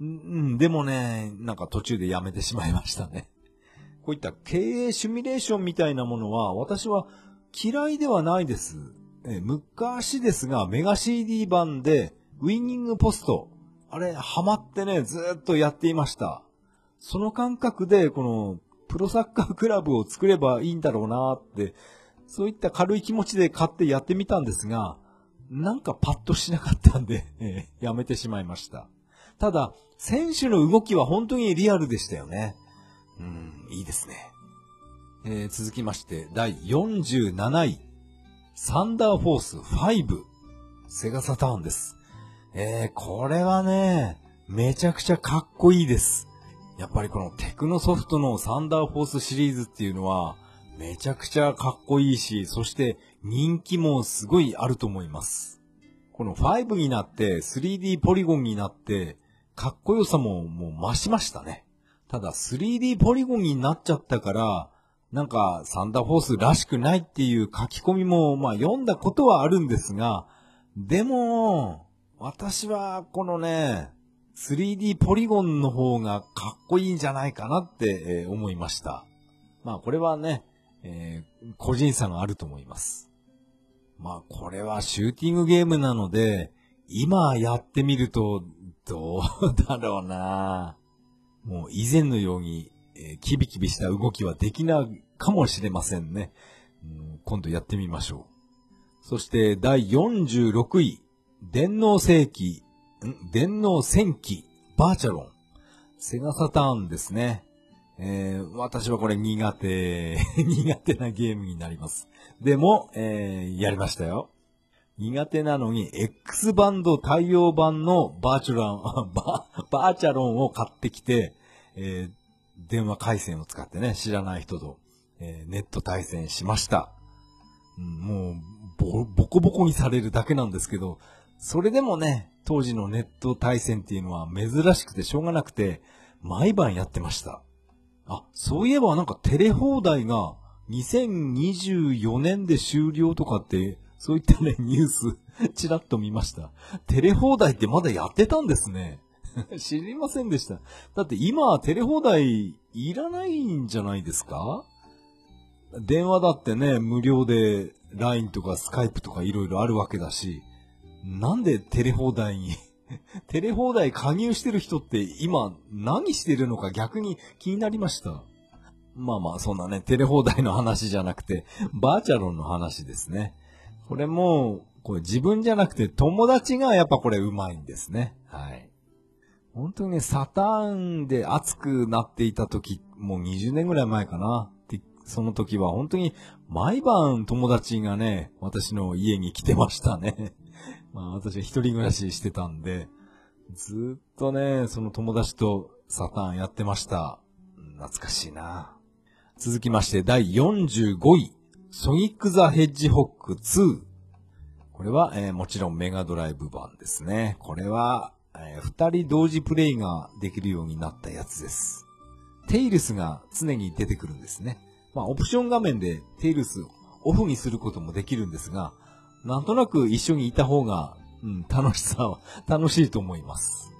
うん、でもね、なんか途中でやめてしまいましたね。こういった経営シミュレーションみたいなものは、私は嫌いではないです。え昔ですが、メガ CD 版で、ウィニングポスト、あれ、ハマってね、ずっとやっていました。その感覚で、この、プロサッカークラブを作ればいいんだろうなって、そういった軽い気持ちで買ってやってみたんですが、なんかパッとしなかったんで、えー、やめてしまいました。ただ、選手の動きは本当にリアルでしたよね。うん、いいですね。えー、続きまして、第47位。サンダーフォース5。セガサターンです。えー、これはね、めちゃくちゃかっこいいです。やっぱりこのテクノソフトのサンダーフォースシリーズっていうのは、めちゃくちゃかっこいいし、そして人気もすごいあると思います。この5になって 3D ポリゴンになってかっこよさももう増しましたね。ただ 3D ポリゴンになっちゃったから、なんかサンダーフォースらしくないっていう書き込みもまあ読んだことはあるんですが、でも、私はこのね、3D ポリゴンの方がかっこいいんじゃないかなって、思いました。まあこれはね、えー、個人差があると思います。まあこれはシューティングゲームなので、今やってみると、どうだろうなもう以前のように、えー、キビキビした動きはできないかもしれませんね。うん、今度やってみましょう。そして第46位、電脳世紀、ん？電脳戦記、バーチャロン。セガサターンですね。えー、私はこれ苦手、苦手なゲームになります。でも、えー、やりましたよ。苦手なのに、X バンド対応版のバーチャロン、バーチャロンを買ってきて、えー、電話回線を使ってね、知らない人と、えー、ネット対戦しました。もうボ、ボコボコにされるだけなんですけど、それでもね、当時のネット対戦っていうのは珍しくてしょうがなくて、毎晩やってました。あ、そういえばなんかテレ放題が2024年で終了とかって、そういったね、ニュース、ちらっと見ました。テレ放題ってまだやってたんですね。知りませんでした。だって今、テレ放題いらないんじゃないですか？電話だってね、無料で LINE とか Skype とかいろいろあるわけだし、なんでテレ放題に？テレ放題加入してる人って今何してるのか逆に気になりました。まあまあ、そんなね、テレ放題の話じゃなくて、バーチャロンの話ですね。これも、これ自分じゃなくて友達がやっぱこれうまいんですね。はい。本当にね、サターンで熱くなっていた時、もう20年ぐらい前かな。その時は本当に毎晩友達がね、私の家に来てましたね。まあ私は一人暮らししてたんで、ずっとね、その友達とサターンやってました。懐かしいな。続きまして第45位、ソニック・ザ・ヘッジホック2。これは、えー、もちろんメガドライブ版ですね。これは、えー、二人同時プレイができるようになったやつです。テイルスが常に出てくるんですね。まあ、オプション画面でテイルスオフにすることもできるんですが、なんとなく一緒にいた方が、うん、楽しさは、楽しいと思います。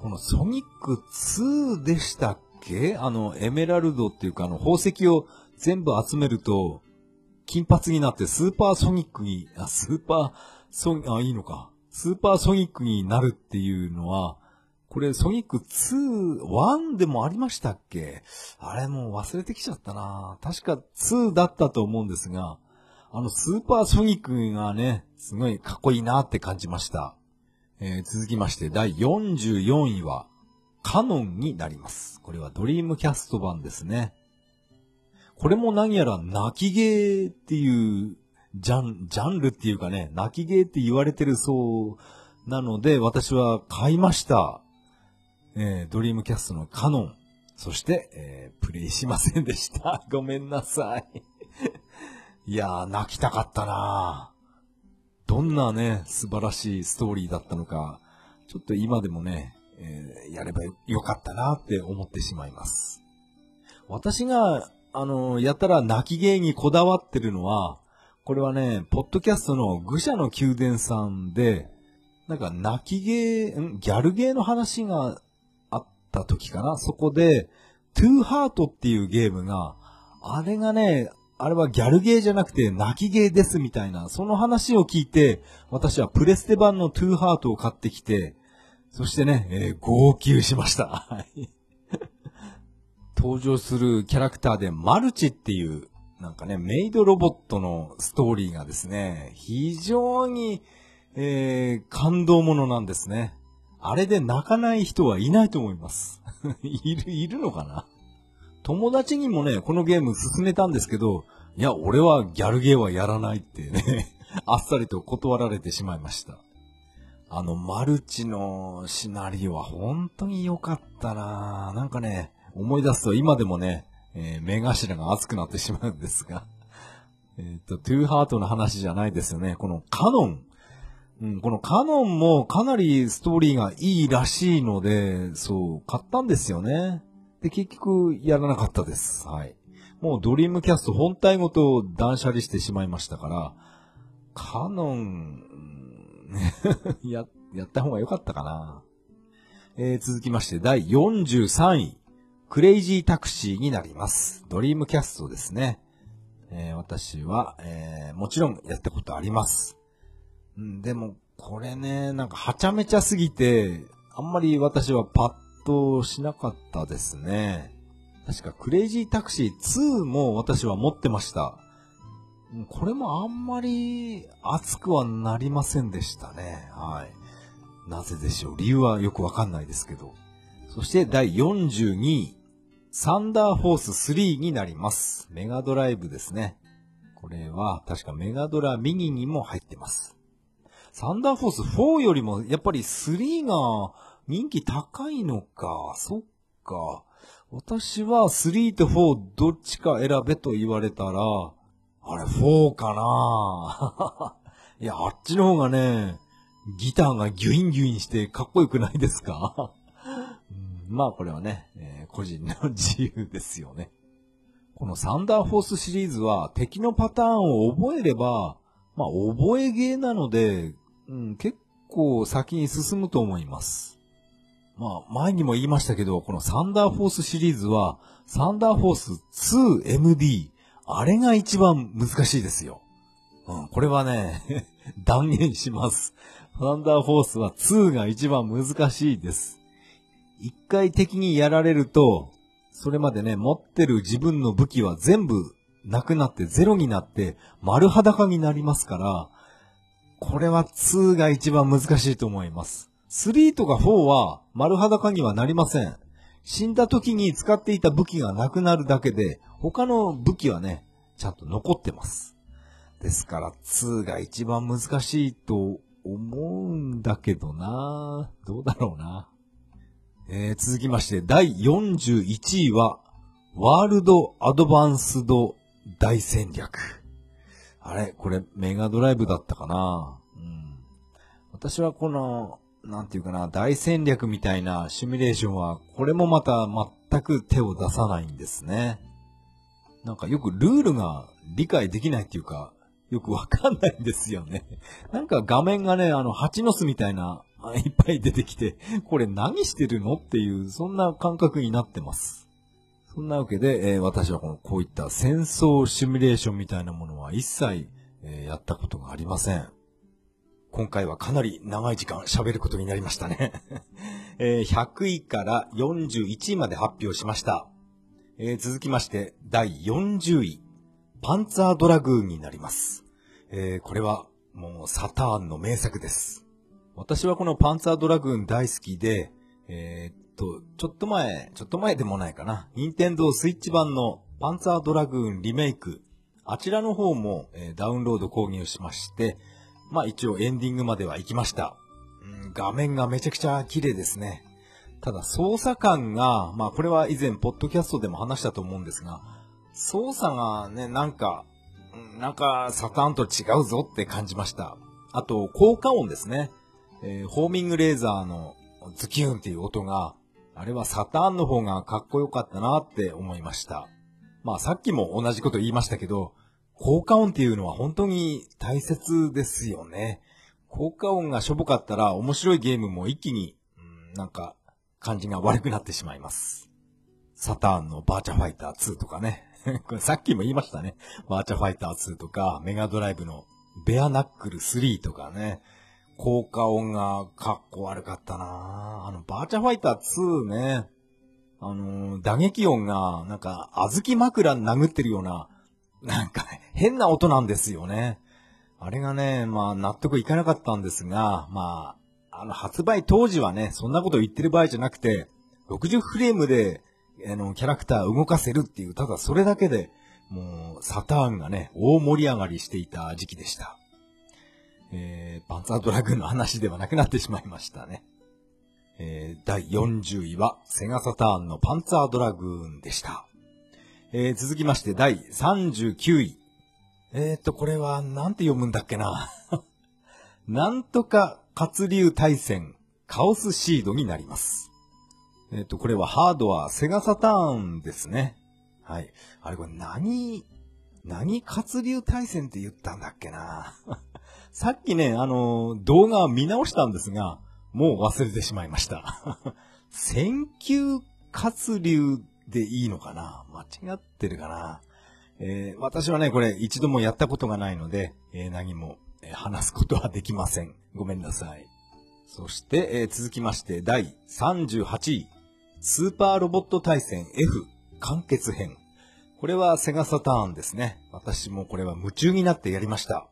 このソニック2でしたっけ？あの、エメラルドっていうかあの、宝石を全部集めると、金髪になってスーパーソニックに、あ、スーパーソニック、あ、いいのか。スーパーソニックになるっていうのは、これソニック2、1でもありましたっけ？あれもう忘れてきちゃったな確か2だったと思うんですが、あの、スーパーソニックがね、すごいかっこいいなって感じました。えー、続きまして、第44位は、カノンになります。これはドリームキャスト版ですね。これも何やら泣きゲーっていうジャン、ジャンルっていうかね、泣きゲーって言われてるそうなので、私は買いました。えー、ドリームキャストのカノン。そして、えー、プレイしませんでした。ごめんなさい。いやー、泣きたかったなどんなね、素晴らしいストーリーだったのか、ちょっと今でもね、えー、やればよかったなって思ってしまいます。私が、あの、やたら泣き芸にこだわってるのは、これはね、ポッドキャストの愚者の宮殿さんで、なんか泣き芸、ん？ギャル芸の話があった時かな？そこで、トゥーハートっていうゲームが、あれがね、あれはギャルゲーじゃなくて泣きゲーですみたいな、その話を聞いて、私はプレステ版のトゥーハートを買ってきて、そしてね、えー、号泣しました。登場するキャラクターでマルチっていう、なんかね、メイドロボットのストーリーがですね、非常に、えー、感動ものなんですね。あれで泣かない人はいないと思います。いる、いるのかな？友達にもね、このゲーム進めたんですけど、いや、俺はギャルゲーはやらないってね あっさりと断られてしまいました。あの、マルチのシナリオは本当に良かったななんかね、思い出すと今でもね、えー、目頭が熱くなってしまうんですが。えっ、と、トゥーハートの話じゃないですよね。このカノン。うん、このカノンもかなりストーリーがいいらしいので、そう、買ったんですよね。で、結局、やらなかったです。はい。もうドリームキャスト本体ごと断捨離してしまいましたから、カノン、や、やった方が良かったかな。えー、続きまして第43位、クレイジータクシーになります。ドリームキャストですね。えー、私は、えー、もちろんやったことあります。ん、でも、これね、なんかはちゃめちゃすぎて、あんまり私はパッとしなかったですね。確かクレイジータクシー2も私は持ってました。これもあんまり熱くはなりませんでしたね。はい。なぜでしょう？理由はよくわかんないですけど。そして第42位、サンダーフォース3になります。メガドライブですね。これは確かメガドラミニにも入ってます。サンダーフォース4よりもやっぱり3が人気高いのか。そっか。私は3と4どっちか選べと言われたら、あれ4かな いや、あっちの方がね、ギターがギュインギュインしてかっこよくないですか？うんまあこれはね、えー、個人の自由ですよね。このサンダーフォースシリーズは敵のパターンを覚えれば、まあ覚えゲーなので、うん、結構先に進むと思います。まあ、前にも言いましたけど、このサンダーフォースシリーズは、サンダーフォース 2MD、あれが一番難しいですよ。うん、これはね、断言します。サンダーフォースは2が一番難しいです。一回敵にやられると、それまでね、持ってる自分の武器は全部なくなってゼロになって丸裸になりますから、これは2が一番難しいと思います。3とか4は丸裸にはなりません。死んだ時に使っていた武器がなくなるだけで、他の武器はね、ちゃんと残ってます。ですから2が一番難しいと思うんだけどなどうだろうな。えー、続きまして、第41位は、ワールドアドバンスド大戦略。あれこれメガドライブだったかな？うん。私はこの、なんていうかな、大戦略みたいなシミュレーションは、これもまた全く手を出さないんですね。なんかよくルールが理解できないっていうか、よくわかんないんですよね。なんか画面がね、あの、蜂の巣みたいな、いっぱい出てきて、これ何してるのっていう、そんな感覚になってます。そんなわけで、えー、私はこの、こういった戦争シミュレーションみたいなものは一切、えー、やったことがありません。今回はかなり長い時間喋ることになりましたね。えー、100位から41位まで発表しました。えー、続きまして、第40位、パンツァードラグーンになります。えー、これはもうサターンの名作です。私はこのパンツァードラグーン大好きで、えー、っと、ちょっと前、ちょっと前でもないかな。ニンテンドースイッチ版のパンツァードラグーンリメイク。あちらの方も、えー、ダウンロード購入しまして、まあ一応エンディングまでは行きました。うん、画面がめちゃくちゃ綺麗ですね。ただ操作感が、まあこれは以前ポッドキャストでも話したと思うんですが、操作がね、なんか、なんかサタンと違うぞって感じました。あと、効果音ですね。えー、ホーミングレーザーのズキュンっていう音が、あれはサターンの方がかっこよかったなって思いました。まあさっきも同じこと言いましたけど、効果音っていうのは本当に大切ですよね。効果音がしょぼかったら面白いゲームも一気に、うん、なんか感じが悪くなってしまいます。サターンのバーチャファイター2とかね。これさっきも言いましたね。バーチャファイター2とか、メガドライブのベアナックル3とかね。効果音がかっこ悪かったなあの、バーチャファイター2ね。あの打撃音が、なんか、小豆枕殴ってるような、なんか、変な音なんですよね。あれがね、まあ、納得いかなかったんですが、まあ、あの、発売当時はね、そんなこと言ってる場合じゃなくて、60フレームで、あの、キャラクター動かせるっていう、ただそれだけで、もう、サターンがね、大盛り上がりしていた時期でした。えー、パンツァードラグーンの話ではなくなってしまいましたね。えー、第40位は、セガサターンのパンツァードラグーンでした。えー、続きまして第39位。えーと、これは、なんて読むんだっけな。なんとか活流対戦、カオスシードになります。えっ、ー、と、これはハードはセガサターンですね。はい。あれこれ何、何活流対戦って言ったんだっけな。さっきね、あの、動画を見直したんですが、もう忘れてしまいました。選球活流でいいのかな？間違ってるかな？えー私はね、これ一度もやったことがないので、えー何も、話すことはできません。ごめんなさい。そして、えー続きまして、第38位。スーパーロボット対戦 F 完結編。これはセガサターンですね。私もこれは夢中になってやりました。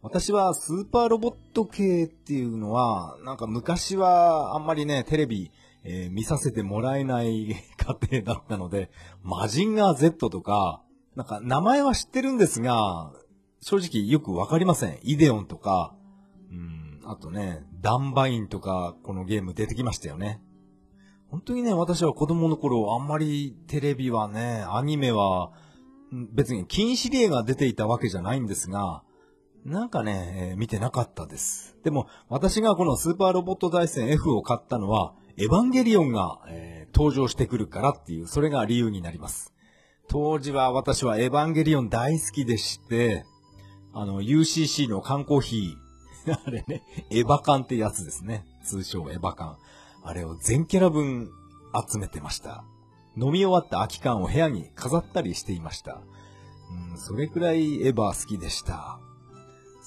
私はスーパーロボット系っていうのは、なんか昔はあんまりね、テレビ、えー見させてもらえない家庭だったので、マジンガー Z とか、なんか名前は知ってるんですが、正直よくわかりません。イデオンとか、うん、あとね、ダンバインとか、このゲーム出てきましたよね。本当にね、私は子供の頃、あんまりテレビはね、アニメは、別に禁止令が出ていたわけじゃないんですが、なんかね、えー見てなかったです。でも、私がこのスーパーロボット対戦 F を買ったのは、エヴァンゲリオンが、えー登場してくるからっていう、それが理由になります。当時は私はエヴァンゲリオン大好きでして、あの、UCC の缶コーヒー、あれね、エヴァ缶ってやつですね。通称エヴァ缶。あれを全キャラ分集めてました。飲み終わった空き缶を部屋に飾ったりしていました。うん、それくらいエヴァ好きでした。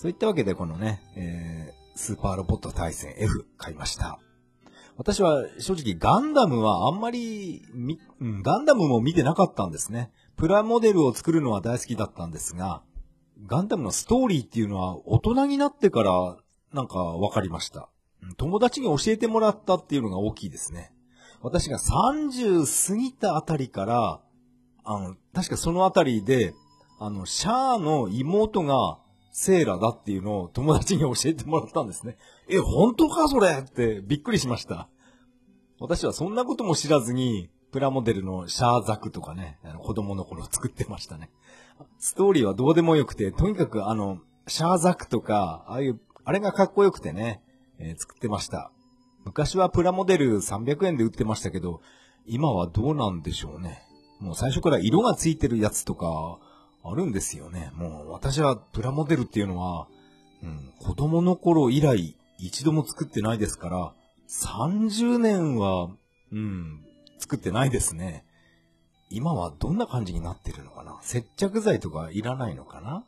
そういったわけでこのね、えー、スーパーロボット対戦 F 買いました。私は正直ガンダムはあんまり、うん、ガンダムも見てなかったんですね。プラモデルを作るのは大好きだったんですが、ガンダムのストーリーっていうのは大人になってからなんか分かりました。友達に教えてもらったっていうのが大きいですね。私が30過ぎたあたりから、あの、確かそのあたりで、あの、シャアの妹がセーラだっていうのを友達に教えてもらったんですね。え、本当かそれ？ってびっくりしました。私はそんなことも知らずに、プラモデルのシャーザクとかね、あの子供の頃作ってましたね。ストーリーはどうでもよくて、とにかくあの、シャーザクとか、ああいう、あれがかっこよくてね、えー作ってました。昔はプラモデル300円で売ってましたけど、今はどうなんでしょうね。もう最初から色がついてるやつとか、あるんですよね。もう私はプラモデルっていうのは、うん、子供の頃以来一度も作ってないですから、30年は、うん、作ってないですね。今はどんな感じになってるのかな？接着剤とかいらないのかな？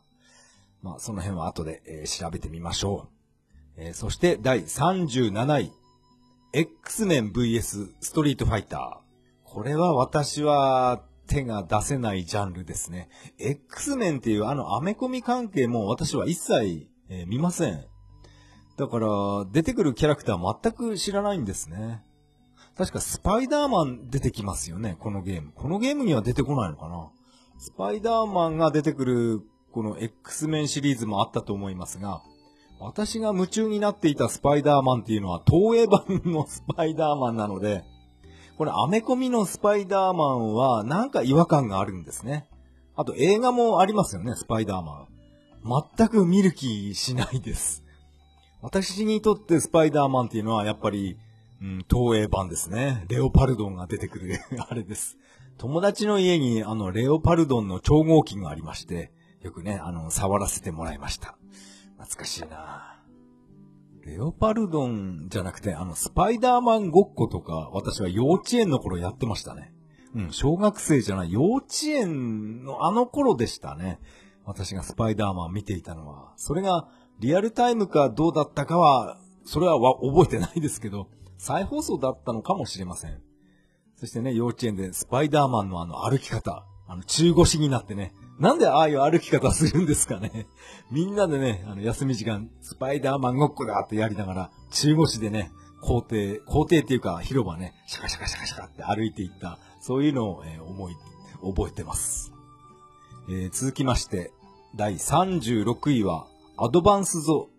まあ、その辺は後で、えー調べてみましょう。えーそして第37位。X メン VS ストリートファイター。これは私は手が出せないジャンルですね。X メンっていうあのアメコミ関係も私は一切、えー見ません。だから、出てくるキャラクター全く知らないんですね。確かスパイダーマン出てきますよね、このゲーム。このゲームには出てこないのかなスパイダーマンが出てくる、この X メンシリーズもあったと思いますが、私が夢中になっていたスパイダーマンっていうのは東映版のスパイダーマンなので、これアメコミのスパイダーマンはなんか違和感があるんですね。あと映画もありますよね、スパイダーマン。全く見る気しないです。私にとってスパイダーマンっていうのはやっぱり、うん、東映版ですね。レオパルドンが出てくる あれです。友達の家にあのレオパルドンの超合金がありまして、よくね、あの、触らせてもらいました。懐かしいなぁレオパルドンじゃなくて、あの、スパイダーマンごっことか、私は幼稚園の頃やってましたね。うん、小学生じゃない、幼稚園のあの頃でしたね。私がスパイダーマン見ていたのは。それが、リアルタイムかどうだったかは、それは覚えてないですけど、再放送だったのかもしれません。そしてね、幼稚園でスパイダーマンのあの歩き方、あの中腰になってね、なんでああいう歩き方するんですかね。みんなでね、あの休み時間、スパイダーマンごっこだってやりながら、中腰でね、校庭、校庭っていうか広場ね、シャカシャカシャカシャカって歩いていった、そういうのを、えー思い、覚えてます。えー続きまして、第36位は、アドバンスド、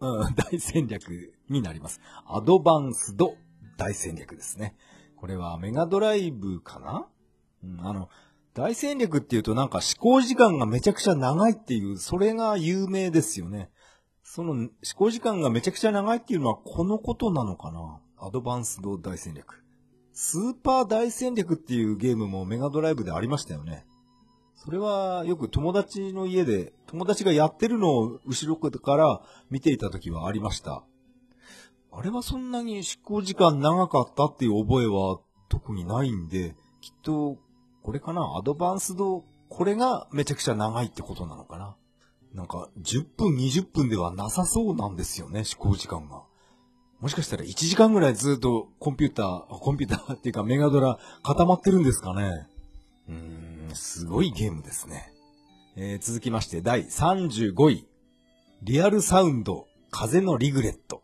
うん、大戦略になります。アドバンスド大戦略ですね。これはメガドライブかな？うん、あの、大戦略っていうとなんか思考時間がめちゃくちゃ長いっていう、それが有名ですよね。その思考時間がめちゃくちゃ長いっていうのはこのことなのかな？アドバンスド大戦略。スーパー大戦略っていうゲームもメガドライブでありましたよね。それはよく友達の家で、友達がやってるのを後ろから見ていた時はありました。あれはそんなに執行時間長かったっていう覚えは特にないんで、きっと、これかな？アドバンスド、これがめちゃくちゃ長いってことなのかな？なんか、10分、20分ではなさそうなんですよね、執行時間が。もしかしたら1時間ぐらいずっとコンピューター、コンピューターっていうかメガドラ固まってるんですかね？うーん、すごいゲームですね。えー、続きまして第35位。リアルサウンド、風のリグレット。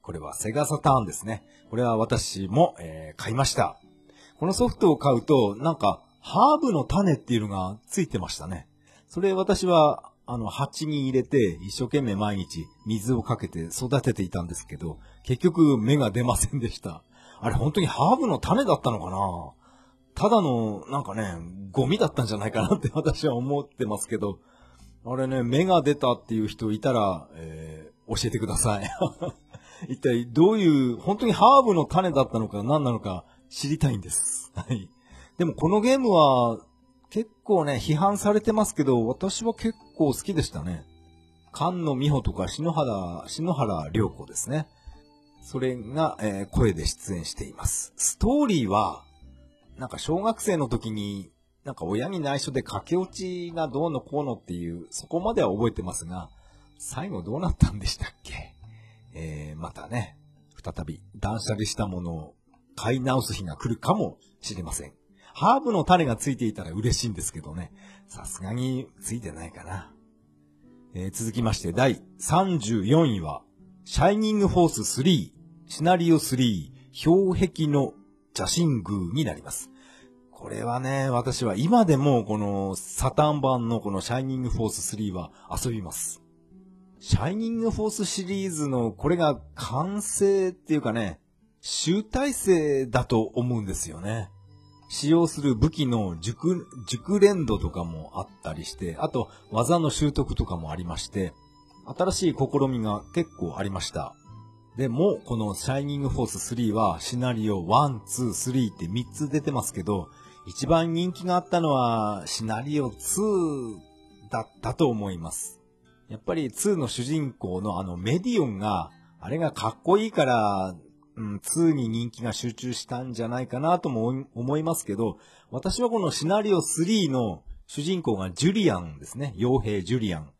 これはセガサターンですね。これは私も、えー、買いました。このソフトを買うと、なんか、ハーブの種っていうのがついてましたね。それ私は、あの、鉢に入れて、一生懸命毎日水をかけて育てていたんですけど、結局芽が出ませんでした。あれ本当にハーブの種だったのかな？ただの、なんかね、ゴミだったんじゃないかなって 私は思ってますけど、あれね、芽が出たっていう人いたら、えー、教えてください。一体どういう、本当にハーブの種だったのか何なのか知りたいんです。はい。でもこのゲームは結構ね、批判されてますけど、私は結構好きでしたね。菅野美穂とか篠原、篠原涼子ですね。それが、えー、声で出演しています。ストーリーは、なんか小学生の時に、なんか親に内緒で駆け落ちがどうのこうのっていう、そこまでは覚えてますが、最後どうなったんでしたっけ？えー、またね、再び断捨離したものを買い直す日が来るかもしれません。ハーブの種がついていたら嬉しいんですけどね、さすがについてないかな。えー、続きまして第34位は、シャイニングフォース3、シナリオ3、氷壁の邪神宮になります。これはね、私は今でもこのサタン版のこのシャイニングフォース3は遊びます。シャイニングフォースシリーズのこれが完成っていうかね、集大成だと思うんですよね。使用する武器の熟、熟練度とかもあったりして、あと技の習得とかもありまして、新しい試みが結構ありました。でも、このシャイニングフォース3はシナリオ1、2、3って3つ出てますけど、一番人気があったのは、シナリオ2だったと思います。やっぱり2の主人公のあのメディオンが、あれがかっこいいから、うん、2に人気が集中したんじゃないかなとも思いますけど、私はこのシナリオ3の主人公がジュリアンですね。傭兵ジュリアン。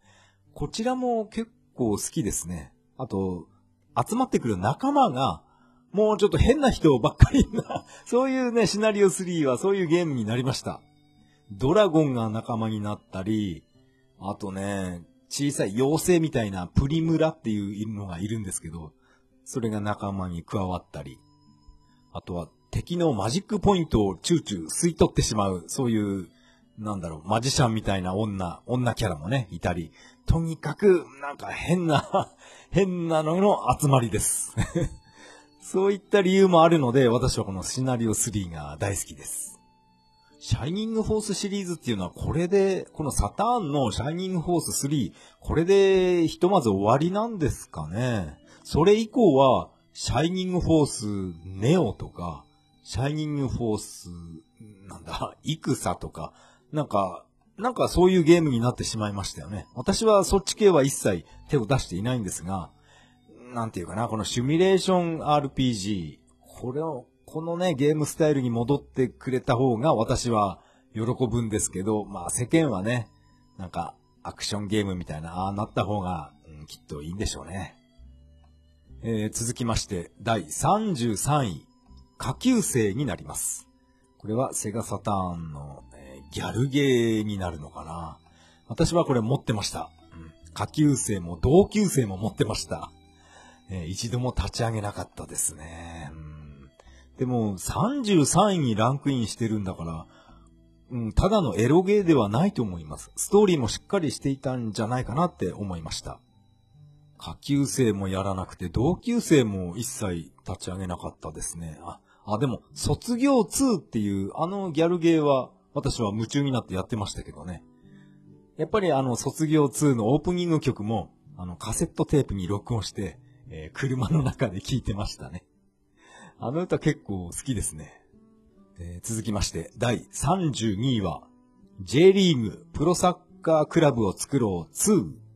こちらも結構好きですね。あと、集まってくる仲間が、もうちょっと変な人ばっかりな、そういうね、シナリオ3はそういうゲームになりました。ドラゴンが仲間になったり、あとね、小さい妖精みたいなプリムラっていうのがいるんですけど、それが仲間に加わったり、あとは敵のマジックポイントをチューチュー吸い取ってしまう、そういう、なんだろう、マジシャンみたいな女、女キャラもね、いたり、とにかく、なんか変な 変なのの集まりです そういった理由もあるので、私はこのシナリオ3が大好きです。シャイニングフォースシリーズっていうのはこれで、このサターンのシャイニングフォース3、これでひとまず終わりなんですかね。それ以降は、シャイニングフォースネオとか、シャイニングフォース、なんだ、イクサとか、なんか、なんかそういうゲームになってしまいましたよね。私はそっち系は一切手を出していないんですが、なんていうかな、このシミュレーション RPG、これを、このね、ゲームスタイルに戻ってくれた方が私は喜ぶんですけど、まあ世間はね、なんかアクションゲームみたいな、ああなった方が、うん、きっといいんでしょうね。えー、続きまして、第33位、下級生になります。これはセガサターンのギャルゲーになるのかな。私はこれ持ってました。うん、下級生も同級生も持ってました。えー、一度も立ち上げなかったですね。うん、でも、33位にランクインしてるんだから、うん、ただのエロゲーではないと思います。ストーリーもしっかりしていたんじゃないかなって思いました。下級生もやらなくて、同級生も一切立ち上げなかったですね。あ、あ、でも、卒業2っていうあのギャルゲーは私は夢中になってやってましたけどね。やっぱりあの、卒業2のオープニング曲も、あの、カセットテープに録音して、えー、車の中で聴いてましたね。あの歌結構好きですね。えー、続きまして、第32位は、J リーグプロサッカークラブを作ろう2。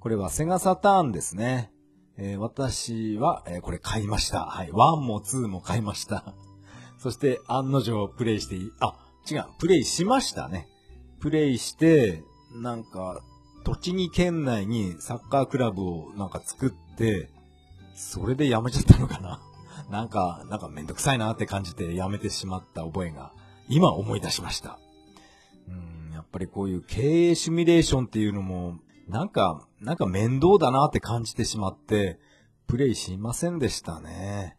これはセガサターンですね。えー私は、えーこれ買いました。はい。1も2も買いました。そして、案の定プレイしていい、あ、違う、プレイしましたね。プレイして、なんか、栃木県内にサッカークラブをなんか作って、それで辞めちゃったのかな。なんか、なんかめんどくさいなって感じて辞めてしまった覚えが、今思い出しました。うん、やっぱりこういう経営シミュレーションっていうのも、なんか、なんか面倒だなって感じてしまって、プレイしませんでしたね。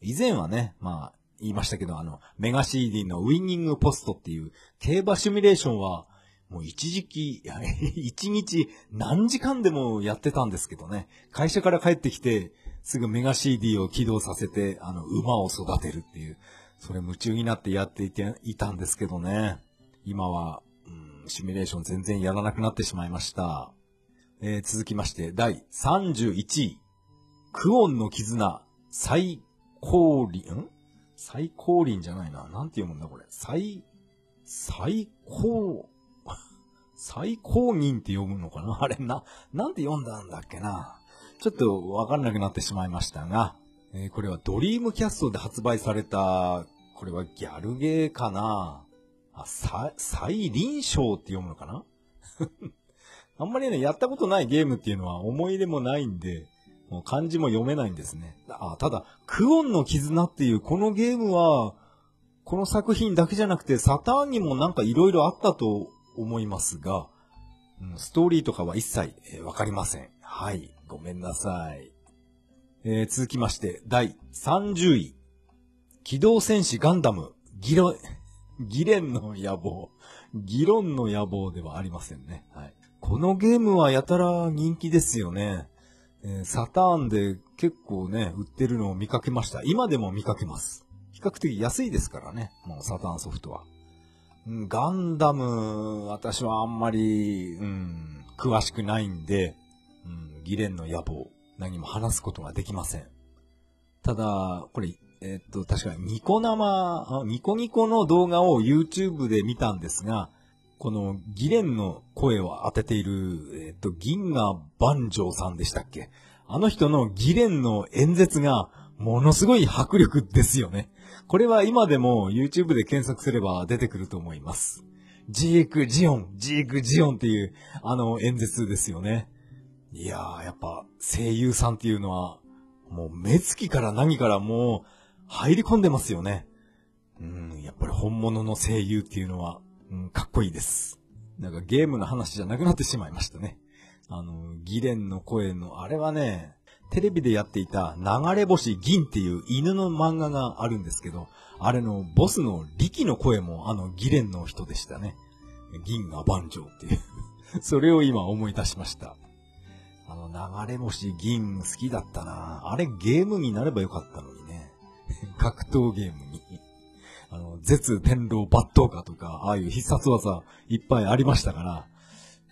以前はね、まあ、言いましたけど、あの、メガ CD のウィニングポストっていう競馬シミュレーションは、もう一時期、一日何時間でもやってたんですけどね。会社から帰ってきて、すぐメガ CD を起動させて、あの、馬を育てるっていう、それ夢中になってやっていて、いたんですけどね。今は、シミュレーション全然やらなくなってしまいました。えー続きまして、第31位。クオンの絆、最高輪、ん？最高輪じゃないな。なんて読むんだこれ。最、最高、最高輪って読むのかな？あれな、なんて読んだんだっけな？ちょっとわかんなくなってしまいましたが、えーこれはドリームキャストで発売された、これはギャルゲーかな？あ、さ、最臨床って読むのかな？あんまりね、やったことないゲームっていうのは思い入れもないんで、もう漢字も読めないんですね。あ、ただ、クオンの絆っていうこのゲームは、この作品だけじゃなくて、サターンにもなんか色々あったと思いますが、ストーリーとかは一切わかりません。はい。ごめんなさい。えー続きまして、第30位。機動戦士ガンダム、ギロ、ギレンの野望。ギロンの野望ではありませんね。はい。このゲームはやたら人気ですよね。えーサターンで結構ね、売ってるのを見かけました。今でも見かけます。比較的安いですからね。もうサターンソフトは。ガンダム、私はあんまり、うん、詳しくないんで、うん、ギレンの野望、何も話すことができません。ただ、これ、えっと、確かにニコ生、ニコニコの動画を YouTube で見たんですが、このギレンの声を当てている、えっと、銀河万丈さんでしたっけ？あの人のギレンの演説が、ものすごい迫力ですよね。これは今でも YouTube で検索すれば出てくると思います。ジーク・ジオン、ジーク・ジオンっていうあの演説ですよね。いやー、やっぱ声優さんっていうのは、もう目つきから何からもう入り込んでますよね。うん、やっぱり本物の声優っていうのは、うん、かっこいいです。なんかゲームの話じゃなくなってしまいましたね。あの、ギレンの声の、あれはね、テレビでやっていた流れ星銀っていう犬の漫画があるんですけど、あれのボスの力の声もあのギレンの人でしたね。銀河万丈っていう。それを今思い出しました。あの流れ星銀好きだったなあれゲームになればよかったのに。格闘ゲームに。あの、絶天狼抜刀家とか、ああいう必殺技いっぱいありましたから、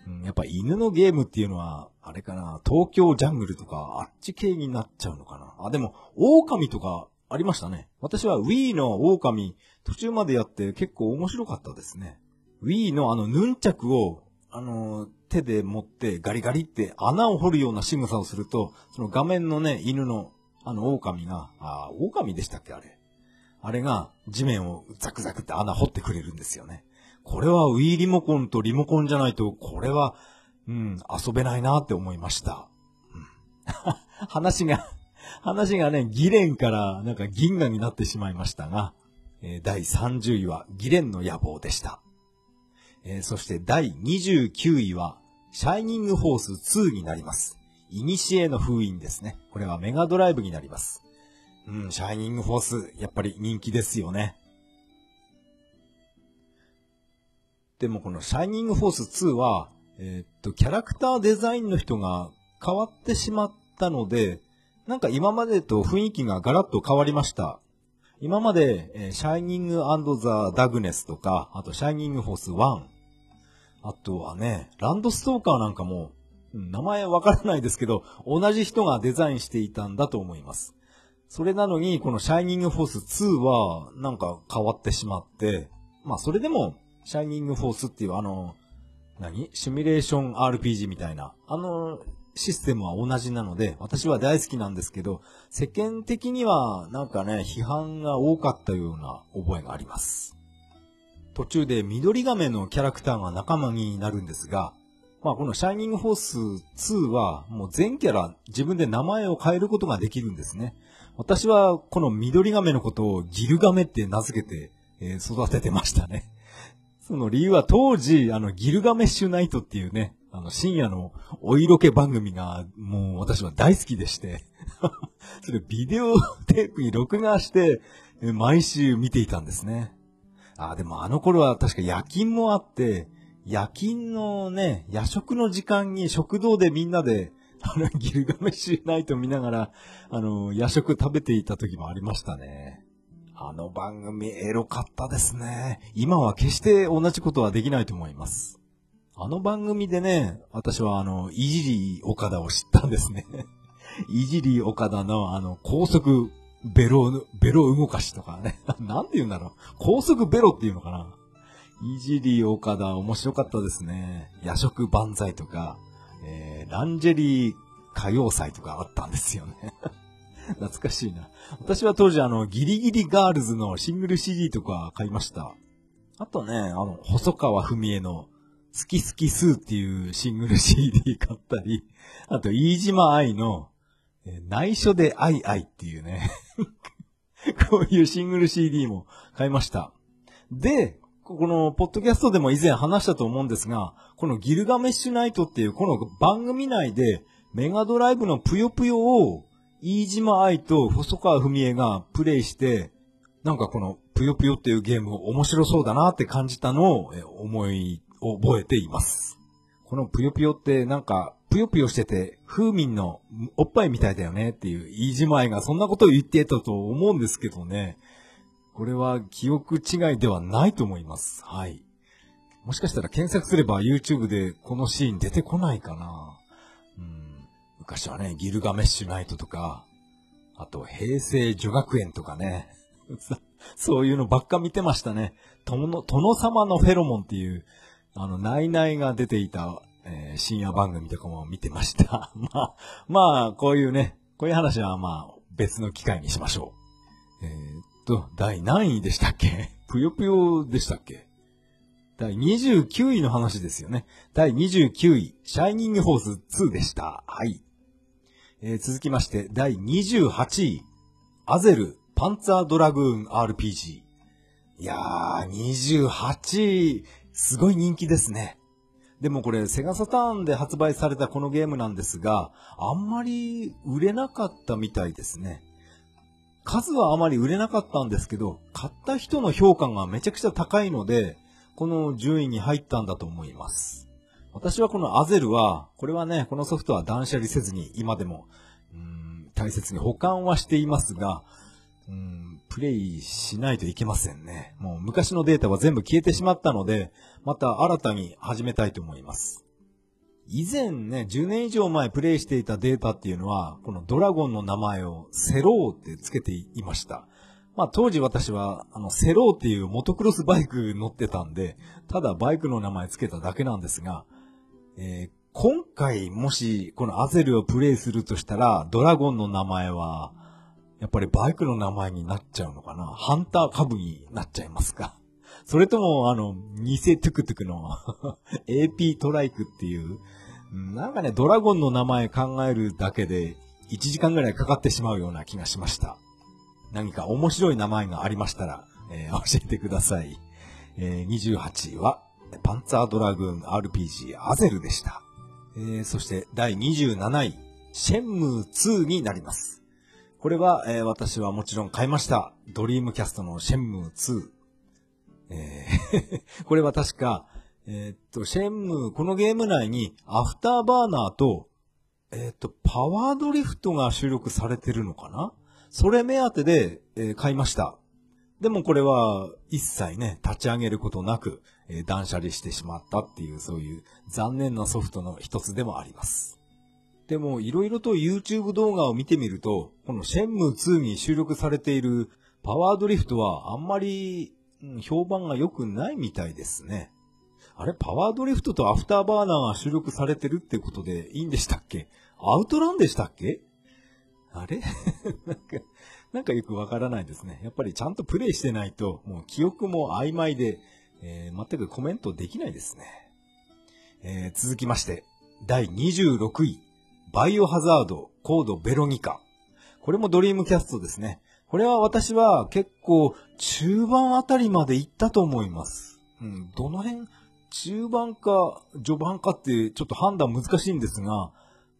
うん、やっぱ犬のゲームっていうのは、あれかな、東京ジャングルとか、あっち系になっちゃうのかな。あ、でも、狼とかありましたね。私は Wii の狼、途中までやって結構面白かったですね。Wii のあの、ヌンチャクを、あの、手で持ってガリガリって穴を掘るような仕草をすると、その画面のね、犬の、あの、狼が、あ、狼でしたっけあれ。あれが地面をザクザクって穴掘ってくれるんですよね。これは Wii リモコンとリモコンじゃないと、これは、うん、遊べないなって思いました。うん、話が、話がね、ギレンからなんか銀河になってしまいましたが、えー第30位はギレンの野望でした。えーそして第29位は、シャイニングフォース2になります。イニシエの封印ですね。これはメガドライブになります。うん、シャイニングフォース、やっぱり人気ですよね。でもこのシャイニングフォース2は、えーっと、キャラクターデザインの人が変わってしまったので、なんか今までと雰囲気がガラッと変わりました。今まで、えーシャイニングザ・ダグネスとか、あとシャイニングフォース1、あとはね、ランドストーカーなんかも、名前わからないですけど、同じ人がデザインしていたんだと思います。それなのに、このシャイニングフォース2は、なんか変わってしまって、まあそれでも、シャイニングフォースっていうあの、何？シミュレーション RPG みたいな、あの、システムは同じなので、私は大好きなんですけど、世間的にはなんかね、批判が多かったような覚えがあります。途中で緑亀のキャラクターが仲間になるんですが、まあこのシャイニングフォース2はもう全キャラ自分で名前を変えることができるんですね。私はこの緑亀のことをギルガメって名付けて、え、育ててましたね。その理由は当時、あの、ギルガメッシュナイトっていうね、あの、深夜のお色気番組が、もう私は大好きでして、それビデオテープに録画して、毎週見ていたんですね。ああ、でもあの頃は確か夜勤もあって、夜勤のね、夜食の時間に食堂でみんなで、あの、ギルガメッシュナイト見ながら、あの、夜食食べていた時もありましたね。あの番組エロかったですね。今は決して同じことはできないと思います。あの番組でね、私はあの、いじり岡田を知ったんですね。いじり岡田のあの、高速ベロ、ベロ動かしとかね。なんて言うんだろう。高速ベロっていうのかないじり岡田面白かったですね。夜食万歳とか、えー、ランジェリー歌謡祭とかあったんですよね。懐かしいな。私は当時あの、ギリギリガールズのシングル CD とか買いました。あとね、あの、細川文江の好き好きスーっていうシングル CD 買ったり、あと、飯島愛の、え内緒で愛愛っていうね こういうシングル CD も買いました。で、この、ポッドキャストでも以前話したと思うんですが、このギルガメッシュナイトっていうこの番組内で、メガドライブのぷよぷよを、飯島愛と細川文江がプレイして、なんかこの、ぷよぷよっていうゲーム面白そうだなって感じたのを思い覚えています。このぷよぷよってなんか、ぷよぷよしてて、風民のおっぱいみたいだよねっていう、飯島愛がそんなことを言ってたと思うんですけどね。これは記憶違いではないと思います。はい。もしかしたら検索すれば YouTube でこのシーン出てこないかな。うん、昔はね、ギルガメッシュナイトとか、あと平成女学園とかね。そういうのばっか見てましたね。殿様のフェロモンっていう、あの、ナイナイが出ていた、えー、深夜番組とかも見てました。まあ、まあ、こういうね、こういう話はまあ、別の機会にしましょう。えー、と、第何位でしたっけ？ぷよぷよでしたっけ？第29位の話ですよね。第29位、シャイニングホース2でした。はい。えー、続きまして、第28位、アゼル、パンツァードラグーン RPG。いやー、28位、すごい人気ですね。でもこれ、セガサターンで発売されたこのゲームなんですが、あんまり売れなかったみたいですね。数はあまり売れなかったんですけど、買った人の評価がめちゃくちゃ高いので、この順位に入ったんだと思います。私はこのアゼルは、これはね、このソフトは断捨離せずに今でも、大切に保管はしていますが、プレイしないといけませんね。もう昔のデータは全部消えてしまったので、また新たに始めたいと思います。以前ね、10年以上前プレイしていたデータっていうのは、このドラゴンの名前をセローって付けていました。まあ当時私は、あの、セローっていうモトクロスバイク乗ってたんで、ただバイクの名前付けただけなんですが、えー、今回もしこのアゼルをプレイするとしたら、ドラゴンの名前は、やっぱりバイクの名前になっちゃうのかなハンター株になっちゃいますかそれとも、あの、偽トゥクトゥクの AP トライクっていう、なんかね、ドラゴンの名前考えるだけで1時間ぐらいかかってしまうような気がしました。何か面白い名前がありましたら、えー、教えてください。えー、28位は、パンツァードラグーン RPG アゼルでした。えー、そして第27位、シェンムー2になります。これは、えー、私はもちろん買いました。ドリームキャストのシェンムー2。えー これは確か、えー、っと、シェンムー、このゲーム内にアフターバーナーと、えー、っと、パワードリフトが収録されてるのかな？それ目当てで、えー、買いました。でもこれは一切ね、立ち上げることなく、え断捨離してしまったっていう、そういう残念なソフトの一つでもあります。でも、いろいろと YouTube 動画を見てみると、このシェンムー2に収録されているパワードリフトはあんまり、うん、評判が良くないみたいですね。あれパワードリフトとアフターバーナーが収録されてるってことでいいんでしたっけ？アウトランでしたっけ？あれ？なんか、なんかよくわからないですね。やっぱりちゃんとプレイしてないと、もう記憶も曖昧で、えー、全くコメントできないですね。えー、続きまして、第26位、バイオハザード、コードベロニカ。これもドリームキャストですね。これは私は結構中盤あたりまで行ったと思います。うん、どの辺、中盤か序盤かってちょっと判断難しいんですが、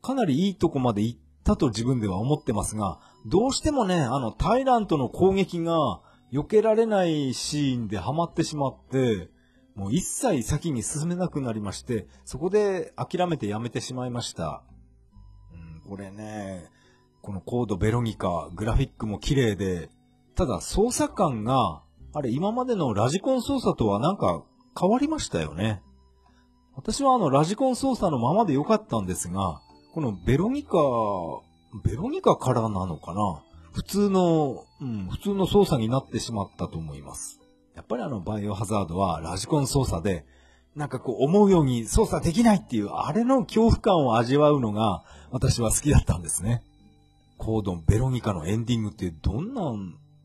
かなりいいとこまで行ったと自分では思ってますが、どうしてもね、あの、タイラントの攻撃が避けられないシーンでハマってしまって、もう一切先に進めなくなりまして、そこで諦めてやめてしまいました。うん、これね、このコードベロニカ、グラフィックも綺麗で、ただ操作感が、あれ今までのラジコン操作とはなんか変わりましたよね。私はあのラジコン操作のままで良かったんですが、このベロニカ、ベロニカからなのかな？普通の、うん、普通の操作になってしまったと思います。やっぱりあのバイオハザードはラジコン操作で、なんかこう思うように操作できないっていう、あれの恐怖感を味わうのが私は好きだったんですね。コードンベロニカのエンディングってどんな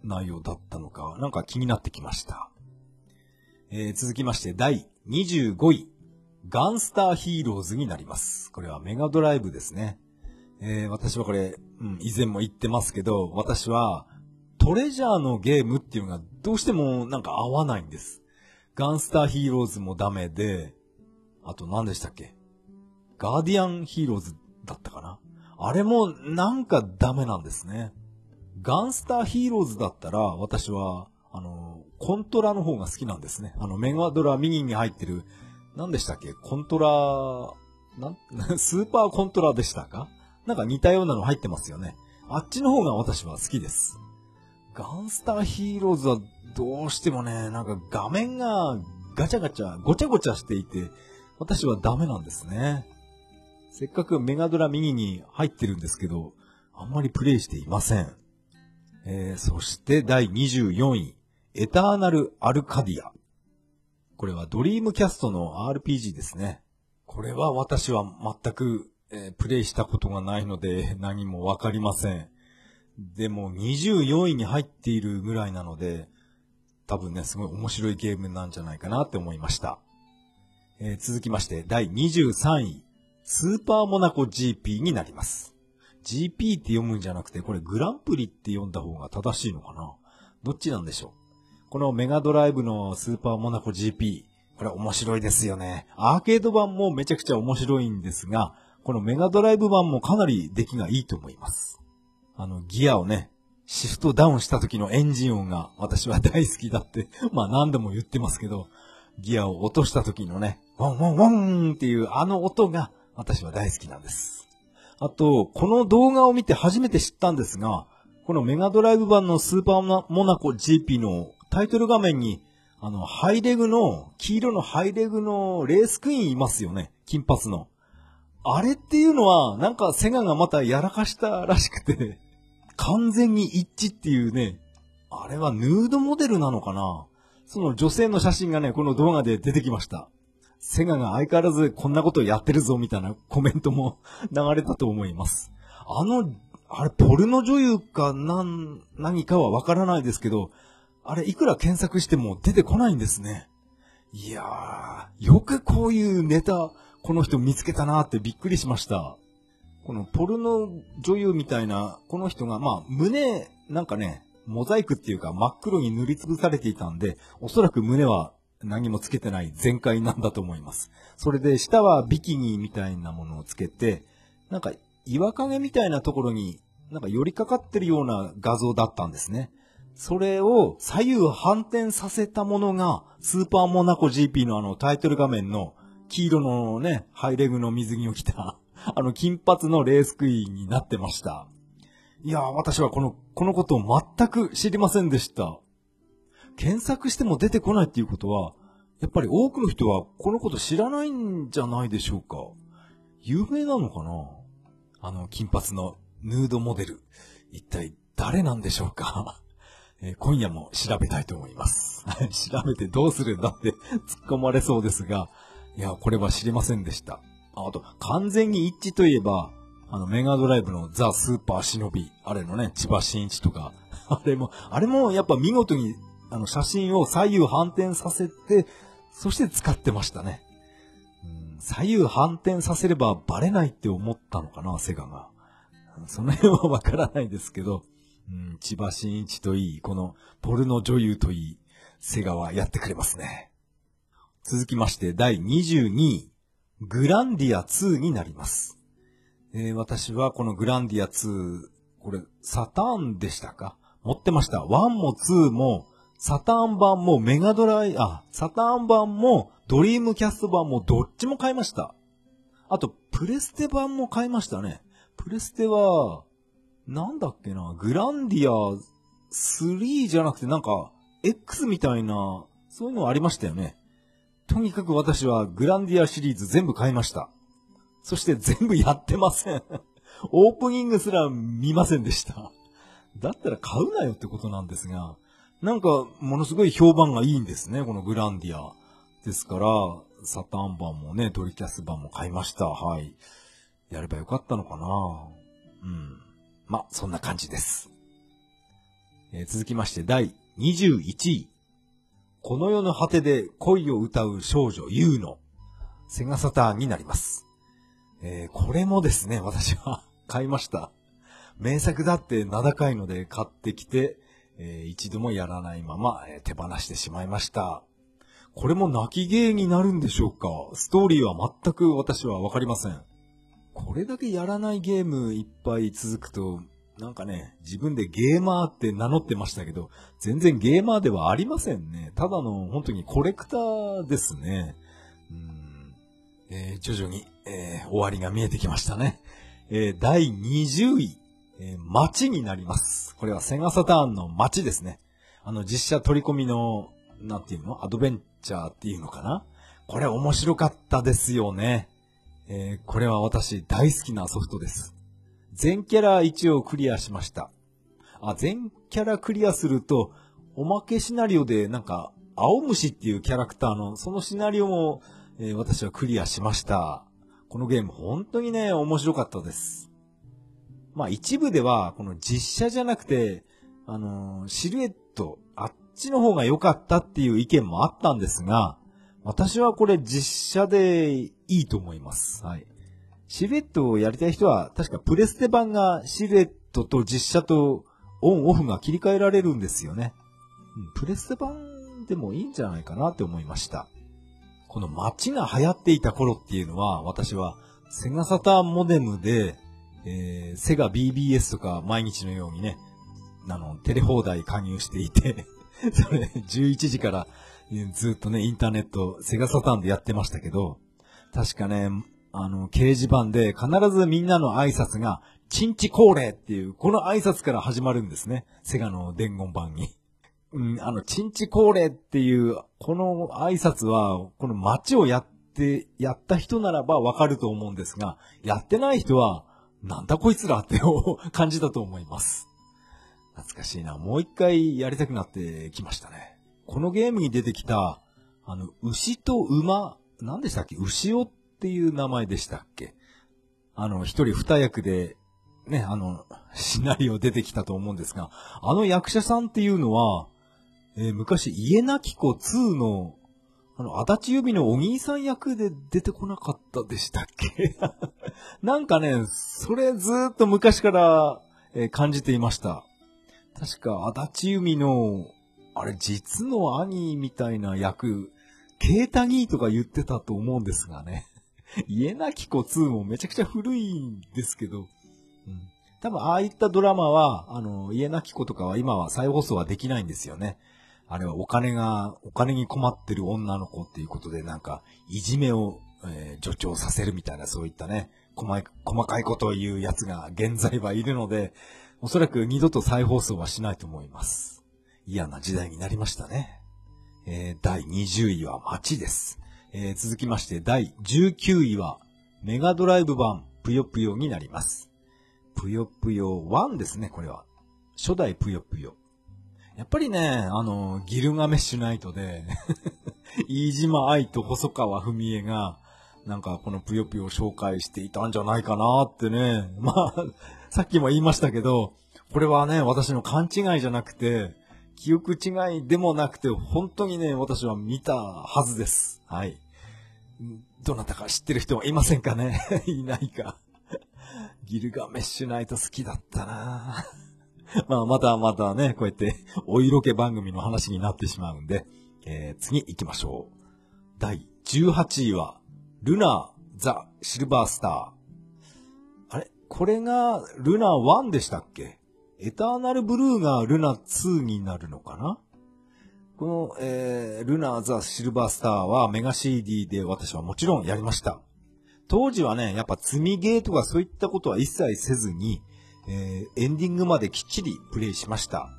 内容だったのか、なんか気になってきました。えー、続きまして第25位、ガンスターヒーローズになります。これはメガドライブですね。えー、私はこれ、うん、以前も言ってますけど、私はトレジャーのゲームっていうのがどうしてもなんか合わないんです。ガンスターヒーローズもダメで、あと何でしたっけ？ガーディアンヒーローズだったかな？あれもなんかダメなんですね。ガンスターヒーローズだったら私は、あの、コントラの方が好きなんですね。あの、メガドラミニに入ってる、何でしたっけ？コントラ、なん、スーパーコントラでしたか？なんか似たようなの入ってますよね。あっちの方が私は好きです。ガンスターヒーローズはどうしてもね、なんか画面がガチャガチャ、ごちゃごちゃしていて、私はダメなんですね。せっかくメガドラミニに入ってるんですけど、あんまりプレイしていません。えー、そして第24位、エターナル・アルカディア。これはドリームキャストの RPG ですね。これは私は全く、えー、プレイしたことがないので何もわかりません。でも24位に入っているぐらいなので、多分ね、すごい面白いゲームなんじゃないかなって思いました。えー、続きまして、第23位、スーパーモナコ GP になります。GP って読むんじゃなくて、これグランプリって読んだ方が正しいのかな？どっちなんでしょう？このメガドライブのスーパーモナコ GP、これ面白いですよね。アーケード版もめちゃくちゃ面白いんですが、このメガドライブ版もかなり出来がいいと思います。あの、ギアをね、シフトダウンした時のエンジン音が私は大好きだって、まあ何度も言ってますけど、ギアを落とした時のね、ワンワンワンっていうあの音が私は大好きなんです。あと、この動画を見て初めて知ったんですが、このメガドライブ版のスーパーモナコ GP のタイトル画面に、あの、ハイレグの、黄色のハイレグのレースクイーンいますよね。金髪の。あれっていうのは、なんかセガがまたやらかしたらしくて完全に一致っていうね、あれはヌードモデルなのかなその女性の写真がね、この動画で出てきました。セガが相変わらずこんなことやってるぞみたいなコメントも 流れたと思います。あの、あれ、ポルノ女優か何、何かはわからないですけど、あれ、いくら検索しても出てこないんですね。いやー、よくこういうネタ、この人見つけたなーってびっくりしました。このポルノ女優みたいな、この人が、まあ、胸、なんかね、モザイクっていうか真っ黒に塗りつぶされていたんで、おそらく胸は何もつけてない全開なんだと思います。それで下はビキニみたいなものをつけて、なんか岩陰みたいなところになんか寄りかかってるような画像だったんですね。それを左右反転させたものがスーパーモナコ GP のあのタイトル画面の黄色のね、ハイレグの水着を着た あの金髪のレースクイーンになってました。いやー私はこの、このことを全く知りませんでした。検索しても出てこないっていうことは、やっぱり多くの人はこのこと知らないんじゃないでしょうか。有名なのかな？あの金髪のヌードモデル。一体誰なんでしょうか？えー、今夜も調べたいと思います。調べてどうするんだって 突っ込まれそうですが、いや、これは知りませんでした。あと、完全に一致といえば、あの、メガドライブのザ・スーパー忍び、あれのね、千葉真一とか、あれも、あれもやっぱ見事に、あの、写真を左右反転させて、そして使ってましたね。うん、左右反転させればバレないって思ったのかな、セガが。その辺はわからないですけど、うん、千葉真一といい、このポルノ女優といい、セガはやってくれますね。続きまして第22位、グランディア2になります。えー、私はこのグランディア2、これサターンでしたか？持ってました。1も2も、サターン版もメガドライ、あ、サターン版もドリームキャスト版もどっちも買いました。あと、プレステ版も買いましたね。プレステは、なんだっけな、グランディア3じゃなくてなんか、X みたいな、そういうのありましたよね。とにかく私はグランディアシリーズ全部買いました。そして全部やってません。オープニングすら見ませんでした。だったら買うなよってことなんですが、なんかものすごい評判がいいんですね、このグランディア。ですから、サターン版もね、ドリキャス版も買いました。はい。やればよかったのかなうん。ま、そんな感じです。えー、続きまして第21位。この世の果てで恋を歌う少女ユーのセガサターンになります。えー、これもですね、私は買いました。名作だって名高いので買ってきて、えー、一度もやらないまま、えー、手放してしまいました。これも泣き芸になるんでしょうか？ストーリーは全く私はわかりません。これだけやらないゲームいっぱい続くと、なんかね、自分でゲーマーって名乗ってましたけど、全然ゲーマーではありませんね。ただの本当にコレクターですね。うんえー、徐々に、えー、終わりが見えてきましたね。えー、第20位、え街になります。これはセガサターンの街ですね。あの実写取り込みの、なんていうの？アドベンチャーっていうのかな？これ面白かったですよね。えこれは私大好きなソフトです。全キャラ1をクリアしました。あ、全キャラクリアすると、おまけシナリオでなんか、青虫っていうキャラクターの、そのシナリオも、えー、私はクリアしました。このゲーム本当にね、面白かったです。まあ一部では、この実写じゃなくて、あのー、シルエット、あっちの方が良かったっていう意見もあったんですが、私はこれ実写でいいと思います。はい。シルエットをやりたい人は、確かプレステ版がシルエットと実写とオンオフが切り替えられるんですよね。うんプレステ版でもいいんじゃないかなって思いました。この街が流行っていた頃っていうのは、私はセガサターンモデムで、えー、セガ BBS とか毎日のようにね、あの、テレ放題加入していて それ、11時からずっとね、インターネット、セガサタンでやってましたけど、確かね、あの、掲示板で必ずみんなの挨拶が、チンチコーレっていう、この挨拶から始まるんですね。セガの伝言板に。うん、あの、チンチコーレっていう、この挨拶は、この街をやって、やった人ならばわかると思うんですが、やってない人は、なんだこいつらって 感じだと思います。懐かしいな。もう一回やりたくなってきましたね。このゲームに出てきた、あの、牛と馬、何でしたっけ？牛尾っていう名前でしたっけ？あの、一人二役で、ね、あの、シナリオ出てきたと思うんですが、あの役者さんっていうのは、えー、昔、家なき子2の、あの、足立指のお兄さん役で出てこなかったでしたっけ？なんかね、それずっと昔から、えー、感じていました。確か、足立由美の、あれ、実の兄みたいな役、ケータギーとか言ってたと思うんですがね。家なき子2もめちゃくちゃ古いんですけど、うん。多分ああいったドラマは、あの、家なき子とかは今は再放送はできないんですよね。あれはお金が、お金に困ってる女の子っていうことでなんか、いじめを、えー、助長させるみたいなそういったね、細かいことを言うやつが現在はいるので、おそらく二度と再放送はしないと思います。嫌な時代になりましたね。えー、第20位は街です。えー、続きまして第19位はメガドライブ版ぷよぷよになります。ぷよぷよ1ですね、これは。初代ぷよぷよ。やっぱりね、あの、ギルガメッシュナイトで 飯島愛と細川文江が、なんかこのぷよぷよを紹介していたんじゃないかなってね。まあ、さっきも言いましたけど、これはね、私の勘違いじゃなくて、記憶違いでもなくて、本当にね、私は見たはずです。はい。どなたか知ってる人はいませんかね？いないか。ギルガメッシュナイト好きだったな まあ、またまたね、こうやって お色気番組の話になってしまうんで、えー、次行きましょう。第18位は、ルナザ・シルバースター。あれ？これがルナ1でしたっけ？エターナルブルーがルナ2になるのかな？この、えー、ルナザ・シルバースターはメガ CD で私はもちろんやりました。当時はね、やっぱ積みゲーとかそういったことは一切せずに、えー、エンディングまできっちりプレイしました。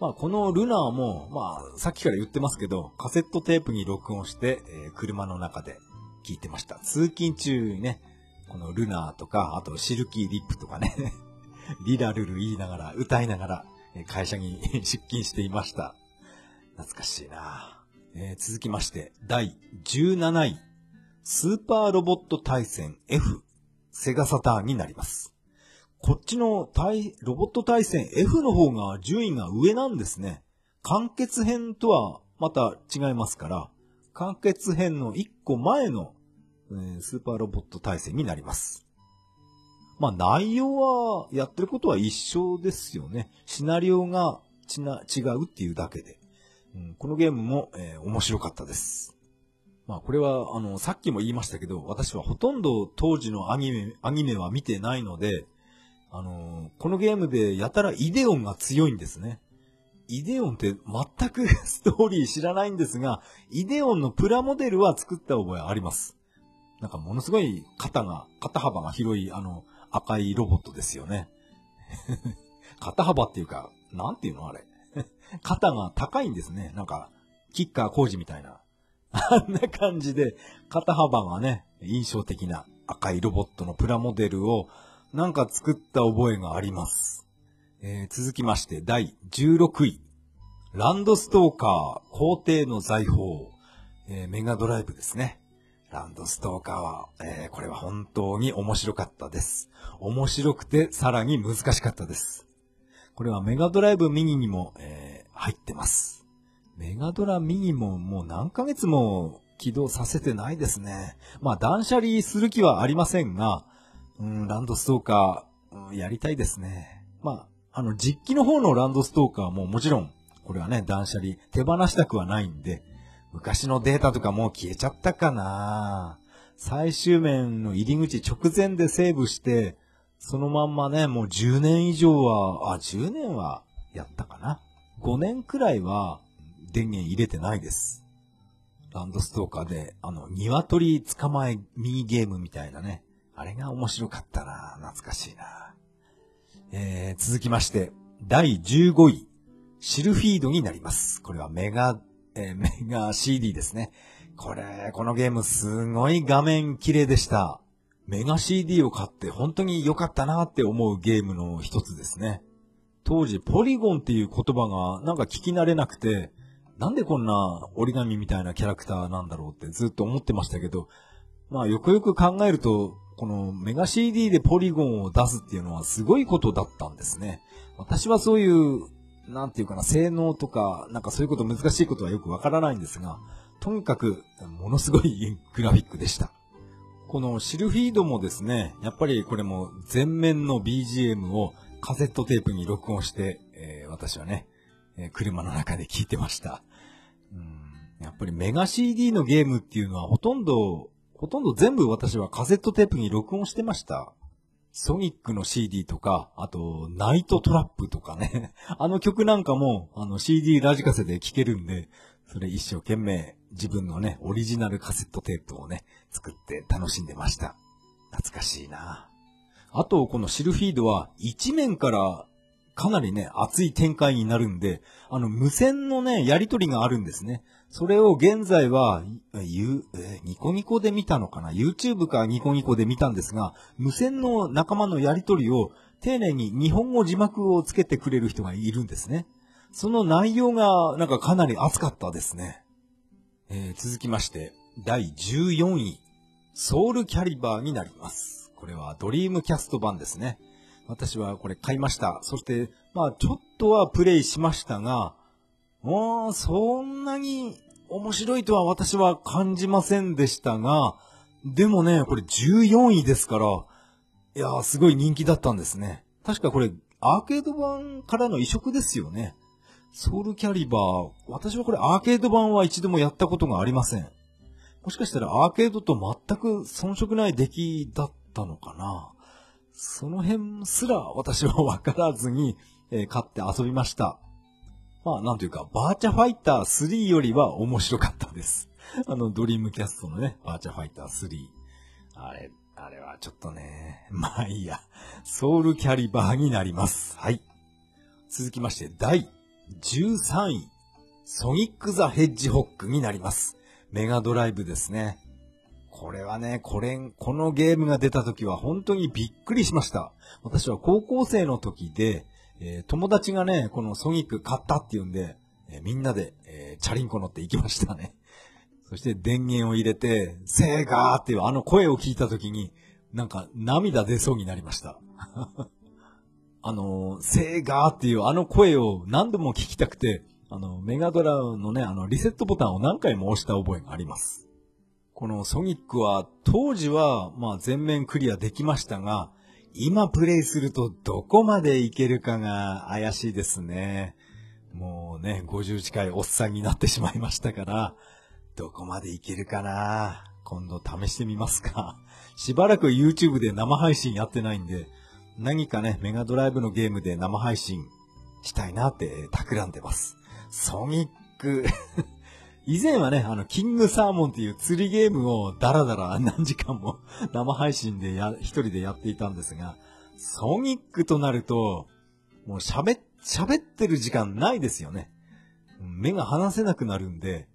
まあ、このルナーも、まあ、さっきから言ってますけど、カセットテープに録音して、えー、車の中で聞いてました。通勤中にね、このルナーとか、あとシルキーリップとかね リラルル言いながら、歌いながら、会社に出勤していました。懐かしいな、えー、続きまして、第17位、スーパーロボット対戦 F、セガサターンになります。こっちの対、ロボット対戦 F の方が順位が上なんですね。完結編とはまた違いますから、完結編の1個前の、えー、スーパーロボット対戦になります。まあ内容は、やってることは一緒ですよね。シナリオがちな違うっていうだけで。うん、このゲームも、えー、面白かったです。まあこれは、あの、さっきも言いましたけど、私はほとんど当時のアニメ、アニメは見てないので、あのこのゲームでやたらイデオンが強いんですね。イデオンって全く ストーリー知らないんですが、イデオンのプラモデルは作った覚えあります。なんかものすごい肩が、肩幅が広いあの赤いロボットですよね。肩幅っていうか、なんていうのあれ。肩が高いんですね。なんか、キッカー工事みたいな。あんな感じで、肩幅がね、印象的な赤いロボットのプラモデルを、なんか作った覚えがあります。えー、続きまして、第16位。ランドストーカー、皇帝の財宝。えー、メガドライブですね。ランドストーカーは、えー、これは本当に面白かったです。面白くてさらに難しかったです。これはメガドライブミニにも、えー、入ってます。メガドラミニももう何ヶ月も起動させてないですね。まあ断捨離する気はありませんが、うん、ランドストーカー、うん、やりたいですね。まあ、あの実機の方のランドストーカーももちろん、これはね、断捨離手放したくはないんで、昔のデータとかもう消えちゃったかな最終面の入り口直前でセーブして、そのまんまね、もう10年以上は、あ、10年はやったかな。5年くらいは電源入れてないです。ランドストーカーで、あの、鶏捕まえミニゲームみたいなね。あれが面白かったな懐かしいなえー、続きまして、第15位、シルフィードになります。これはメガ、えー、メガ CD ですね。これ、このゲームすごい画面綺麗でした。メガ CD を買って本当に良かったなって思うゲームの一つですね。当時、ポリゴンっていう言葉がなんか聞き慣れなくて、なんでこんな折り紙みたいなキャラクターなんだろうってずっと思ってましたけど、まあよくよく考えると、このメガ CD でポリゴンを出すっていうのはすごいことだったんですね。私はそういう、なんていうかな、性能とか、なんかそういうこと難しいことはよくわからないんですが、とにかく、ものすごい グラフィックでした。このシルフィードもですね、やっぱりこれも全面の BGM をカセットテープに録音して、えー、私はね、えー、車の中で聴いてました。うんやっぱりメガ CD のゲームっていうのはほとんど、ほとんど全部私はカセットテープに録音してました。ソニックの CD とか、あと、ナイトトラップとかね。あの曲なんかも、あの CD ラジカセで聴けるんで、それ一生懸命自分のね、オリジナルカセットテープをね、作って楽しんでました。懐かしいなあと、このシルフィードは一面からかなりね、熱い展開になるんで、あの、無線のね、やりとりがあるんですね。それを現在は、ゆ、えニコニコで見たのかな ?YouTube かニコニコで見たんですが、無線の仲間のやりとりを丁寧に日本語字幕をつけてくれる人がいるんですね。その内容がなんかかなり熱かったですね。えー、続きまして、第14位。ソウルキャリバーになります。これはドリームキャスト版ですね。私はこれ買いました。そして、まあちょっとはプレイしましたが、もうそんなに面白いとは私は感じませんでしたが、でもね、これ14位ですから、いやーすごい人気だったんですね。確かこれアーケード版からの移植ですよね。ソウルキャリバー、私はこれアーケード版は一度もやったことがありません。もしかしたらアーケードと全く遜色ない出来だったのかなその辺すら私はわからずに、え買って遊びました。まあ、なんというか、バーチャファイター3よりは面白かったです。あの、ドリームキャストのね、バーチャファイター3。あれ、あれはちょっとね、まあいいや。ソウルキャリバーになります。はい。続きまして、第13位。ソニック・ザ・ヘッジホックになります。メガドライブですね。これはね、これ、このゲームが出た時は本当にびっくりしました。私は高校生の時で、えー友達がね、このソニック買ったって言うんで、えーみんなで、えーチャリンコ乗って行きましたね。そして電源を入れて、セーガーっていうあの声を聞いた時に、なんか涙出そうになりました。あの、セーガーっていうあの声を何度も聞きたくて、あの、メガドラのね、あの、リセットボタンを何回も押した覚えがあります。このソニックは、当時は、まあ全面クリアできましたが、今プレイするとどこまでいけるかが怪しいですね。もうね、50近いおっさんになってしまいましたから、どこまでいけるかな？今度試してみますか。しばらく YouTube で生配信やってないんで、何かね、メガドライブのゲームで生配信したいなって企んでます。ソニック、以前はね、あの、キングサーモンっていう釣りゲームをダラダラ 何時間も生配信でや、一人でやっていたんですが、ソニックとなると、もう喋、喋ってる時間ないですよね。目が離せなくなるんで、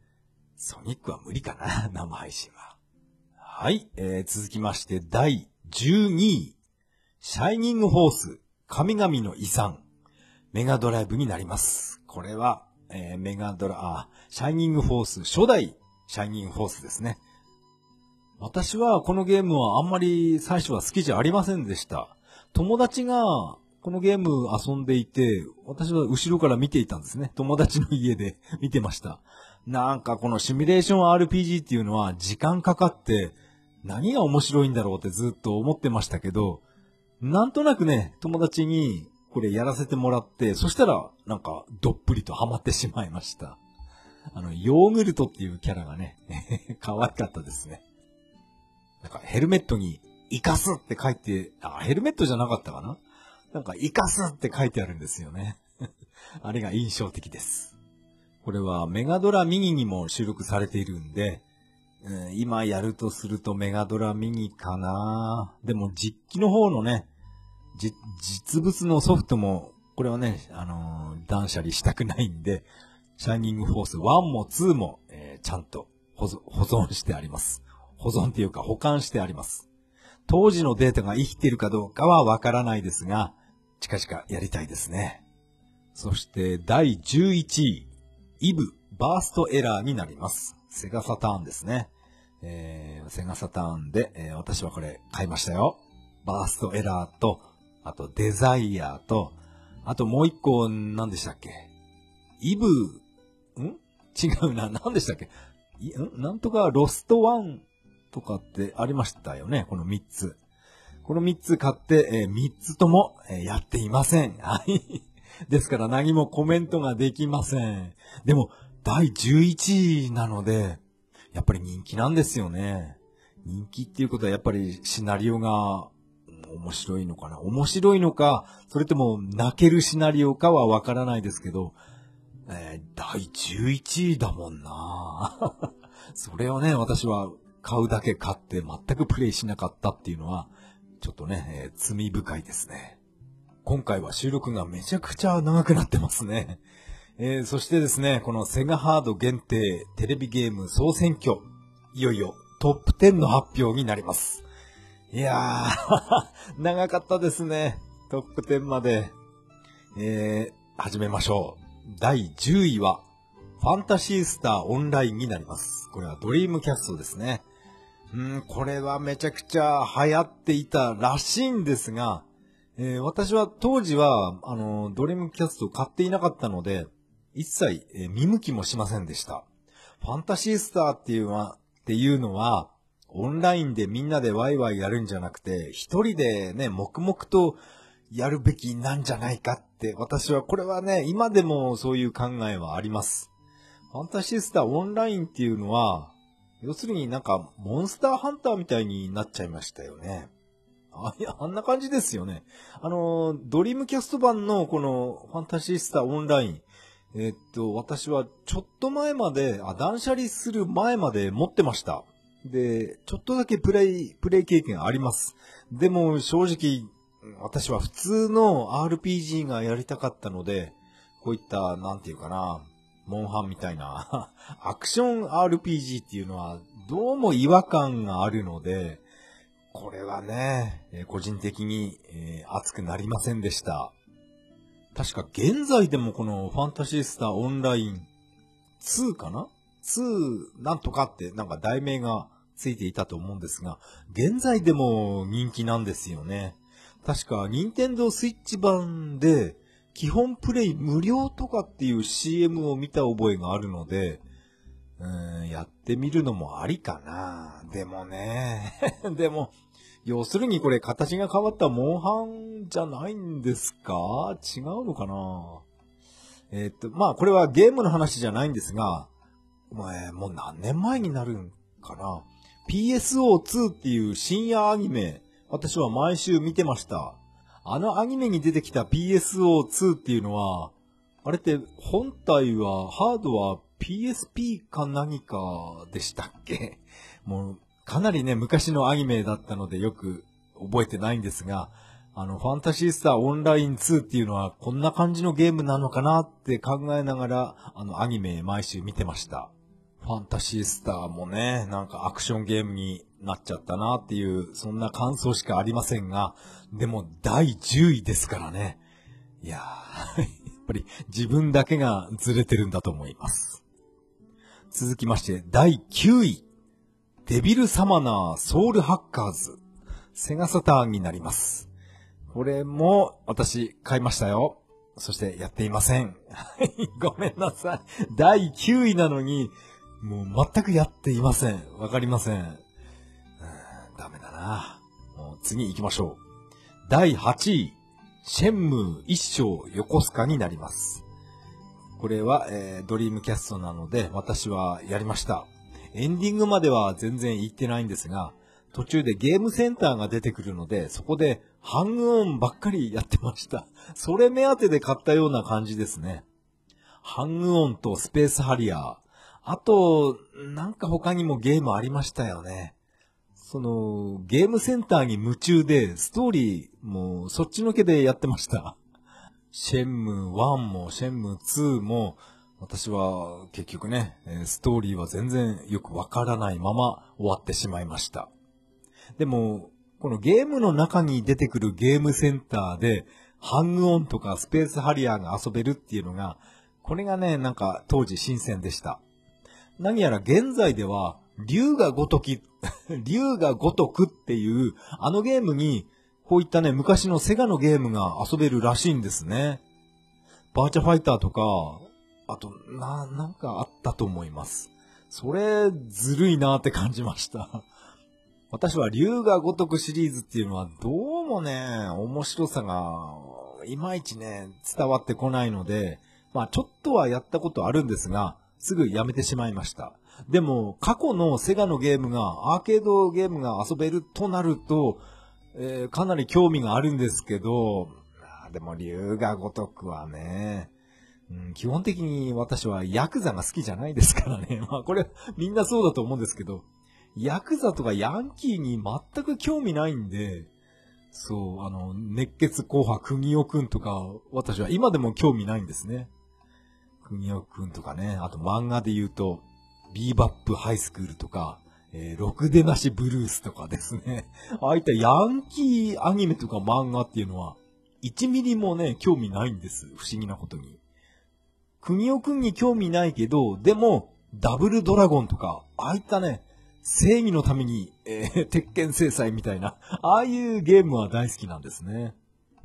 ソニックは無理かな、生配信は。はい、えー、続きまして、第12位。シャイニングフォース、神々の遺産、メガドライブになります。これは、えーメガドラ、あ、シャイニングフォース、初代シャイニングフォースですね。私はこのゲームはあんまり最初は好きじゃありませんでした。友達がこのゲーム遊んでいて、私は後ろから見ていたんですね。友達の家で 見てました。なんかこのシミュレーション RPG っていうのは時間かかって何が面白いんだろうってずっと思ってましたけど、なんとなくね、友達にこれやらせてもらって、そしたらなんかどっぷりとハマってしまいました。あの、ヨーグルトっていうキャラがね、可愛かったですね。なんかヘルメットに生かすって書いて、あ、ヘルメットじゃなかったかな？なんか生かすって書いてあるんですよね。あれが印象的です。これはメガドラミニにも収録されているんで、うん今やるとするとメガドラミニかなでも実機の方のね、実物のソフトも、これはね、あのー断捨離したくないんで、シャイニングフォース1も2も、えーちゃんと保存保存してあります。保存っていうか保管してあります。当時のデータが生きているかどうかはわからないですが、近々やりたいですね。そして第11位、イブ、バーストエラーになります。セガサターンですね。えー、セガサターンで、えー私はこれ買いましたよ。バーストエラーと、あとデザイアーと、あともう一個何でしたっけ？イブ、ん？違うな、何でしたっけ？ん？なんとかロストワンとかってありましたよね、この3つ。この3つ買って、え3つとも、えーやっていません。はい。ですから何もコメントができません。でも、第11位なので、やっぱり人気なんですよね。人気っていうことはやっぱりシナリオが面白いのかな？面白いのか、それとも泣けるシナリオかはわからないですけど、えー第11位だもんな それをね、私は買うだけ買って全くプレイしなかったっていうのは、ちょっとね、えー罪深いですね。今回は収録がめちゃくちゃ長くなってますね。えーそしてですね、このセガハード限定テレビゲーム総選挙、いよいよトップ10の発表になります。いやー、長かったですね。トップ10まで。えー、始めましょう。第10位は、ファンタシースターオンラインになります。これはドリームキャストですね。うん、これはめちゃくちゃ流行っていたらしいんですが、えー私は当時は、あの、ドリームキャストを買っていなかったので、一切、えー見向きもしませんでした。ファンタシースターっていうのは、っていうのは、オンラインでみんなでワイワイやるんじゃなくて、一人でね、黙々とやるべきなんじゃないかって、私はこれはね、今でもそういう考えはあります。ファンタシースターオンラインっていうのは、要するになんか、モンスターハンターみたいになっちゃいましたよね。あ、いや、あんな感じですよね。あの、ドリームキャスト版のこの、ファンタシースターオンライン。えっと、私はちょっと前まで、あ、断捨離する前まで持ってました。で、ちょっとだけプレイ、プレイ経験あります。でも、正直、私は普通の RPG がやりたかったので、こういった、なんていうかな、モンハンみたいな、アクション RPG っていうのは、どうも違和感があるので、これはね、えー個人的に、えー熱くなりませんでした。確か現在でもこのファンタシースターオンライン2かな ?2 なんとかってなんか題名がついていたと思うんですが、現在でも人気なんですよね。確か、任天堂スイッチ版で、基本プレイ無料とかっていう CM を見た覚えがあるので、うん、やってみるのもありかな。でもね、でも、要するにこれ形が変わったモンハンじゃないんですか？違うのかな？えーっと、まあこれはゲームの話じゃないんですが、お前、もう何年前になるんかな ?PSO2 っていう深夜アニメ、私は毎週見てました。あのアニメに出てきた PSO2 っていうのは、あれって本体は、ハードは PSP か何かでしたっけ？もう、かなりね、昔のアニメだったのでよく覚えてないんですが、あの、ファンタシースターオンライン2っていうのはこんな感じのゲームなのかなって考えながら、あの、アニメ毎週見てました。ファンタシースターもね、なんかアクションゲームになっちゃったなっていう、そんな感想しかありませんが、でも第10位ですからね。いやー、やっぱり自分だけがずれてるんだと思います。続きまして、第9位。デビルサマナーソウルハッカーズ。セガサターンになります。これも私買いましたよ。そしてやっていません。ごめんなさい。第9位なのに、もう全くやっていません。わかりません。うんダメだな。もう次行きましょう。第8位。シェンムー一章横須賀になります。これは、えードリームキャストなので、私はやりました。エンディングまでは全然行ってないんですが、途中でゲームセンターが出てくるので、そこでハングオンばっかりやってました。それ目当てで買ったような感じですね。ハングオンとスペースハリアー。あと、なんか他にもゲームありましたよね。その、ゲームセンターに夢中で、ストーリーもそっちのけでやってました。シェンムー1もシェンムー2も、私は結局ね、ストーリーは全然よくわからないまま終わってしまいました。でも、このゲームの中に出てくるゲームセンターで、ハングオンとかスペースハリアーが遊べるっていうのが、これがね、なんか当時新鮮でした。何やら現在では、竜が如き、竜が如くっていう、あのゲームに、こういったね、昔のセガのゲームが遊べるらしいんですね。バーチャファイターとか、あと、な、なんかあったと思います。それ、ずるいなーって感じました。私は竜が如くシリーズっていうのはどうもね、面白さが、いまいちね、伝わってこないので、まあちょっとはやったことあるんですが、すぐやめてしまいました。でも、過去のセガのゲームが、アーケードゲームが遊べるとなると、えーかなり興味があるんですけど、でも竜が如くはね、うん、基本的に私はヤクザが好きじゃないですからね。まあこれみんなそうだと思うんですけど、ヤクザとかヤンキーに全く興味ないんで、そう、あの、熱血紅白国尾くんとか、私は今でも興味ないんですね。国尾くんとかね、あと漫画で言うと、ビーバップハイスクールとか、えー、ろくでなしブルースとかですね。ああいったヤンキーアニメとか漫画っていうのは、1ミリもね、興味ないんです。不思議なことに。国尾くんに興味ないけど、でも、ダブルドラゴンとか、ああいったね、正義のために、えー、鉄拳制裁みたいな、ああいうゲームは大好きなんですね。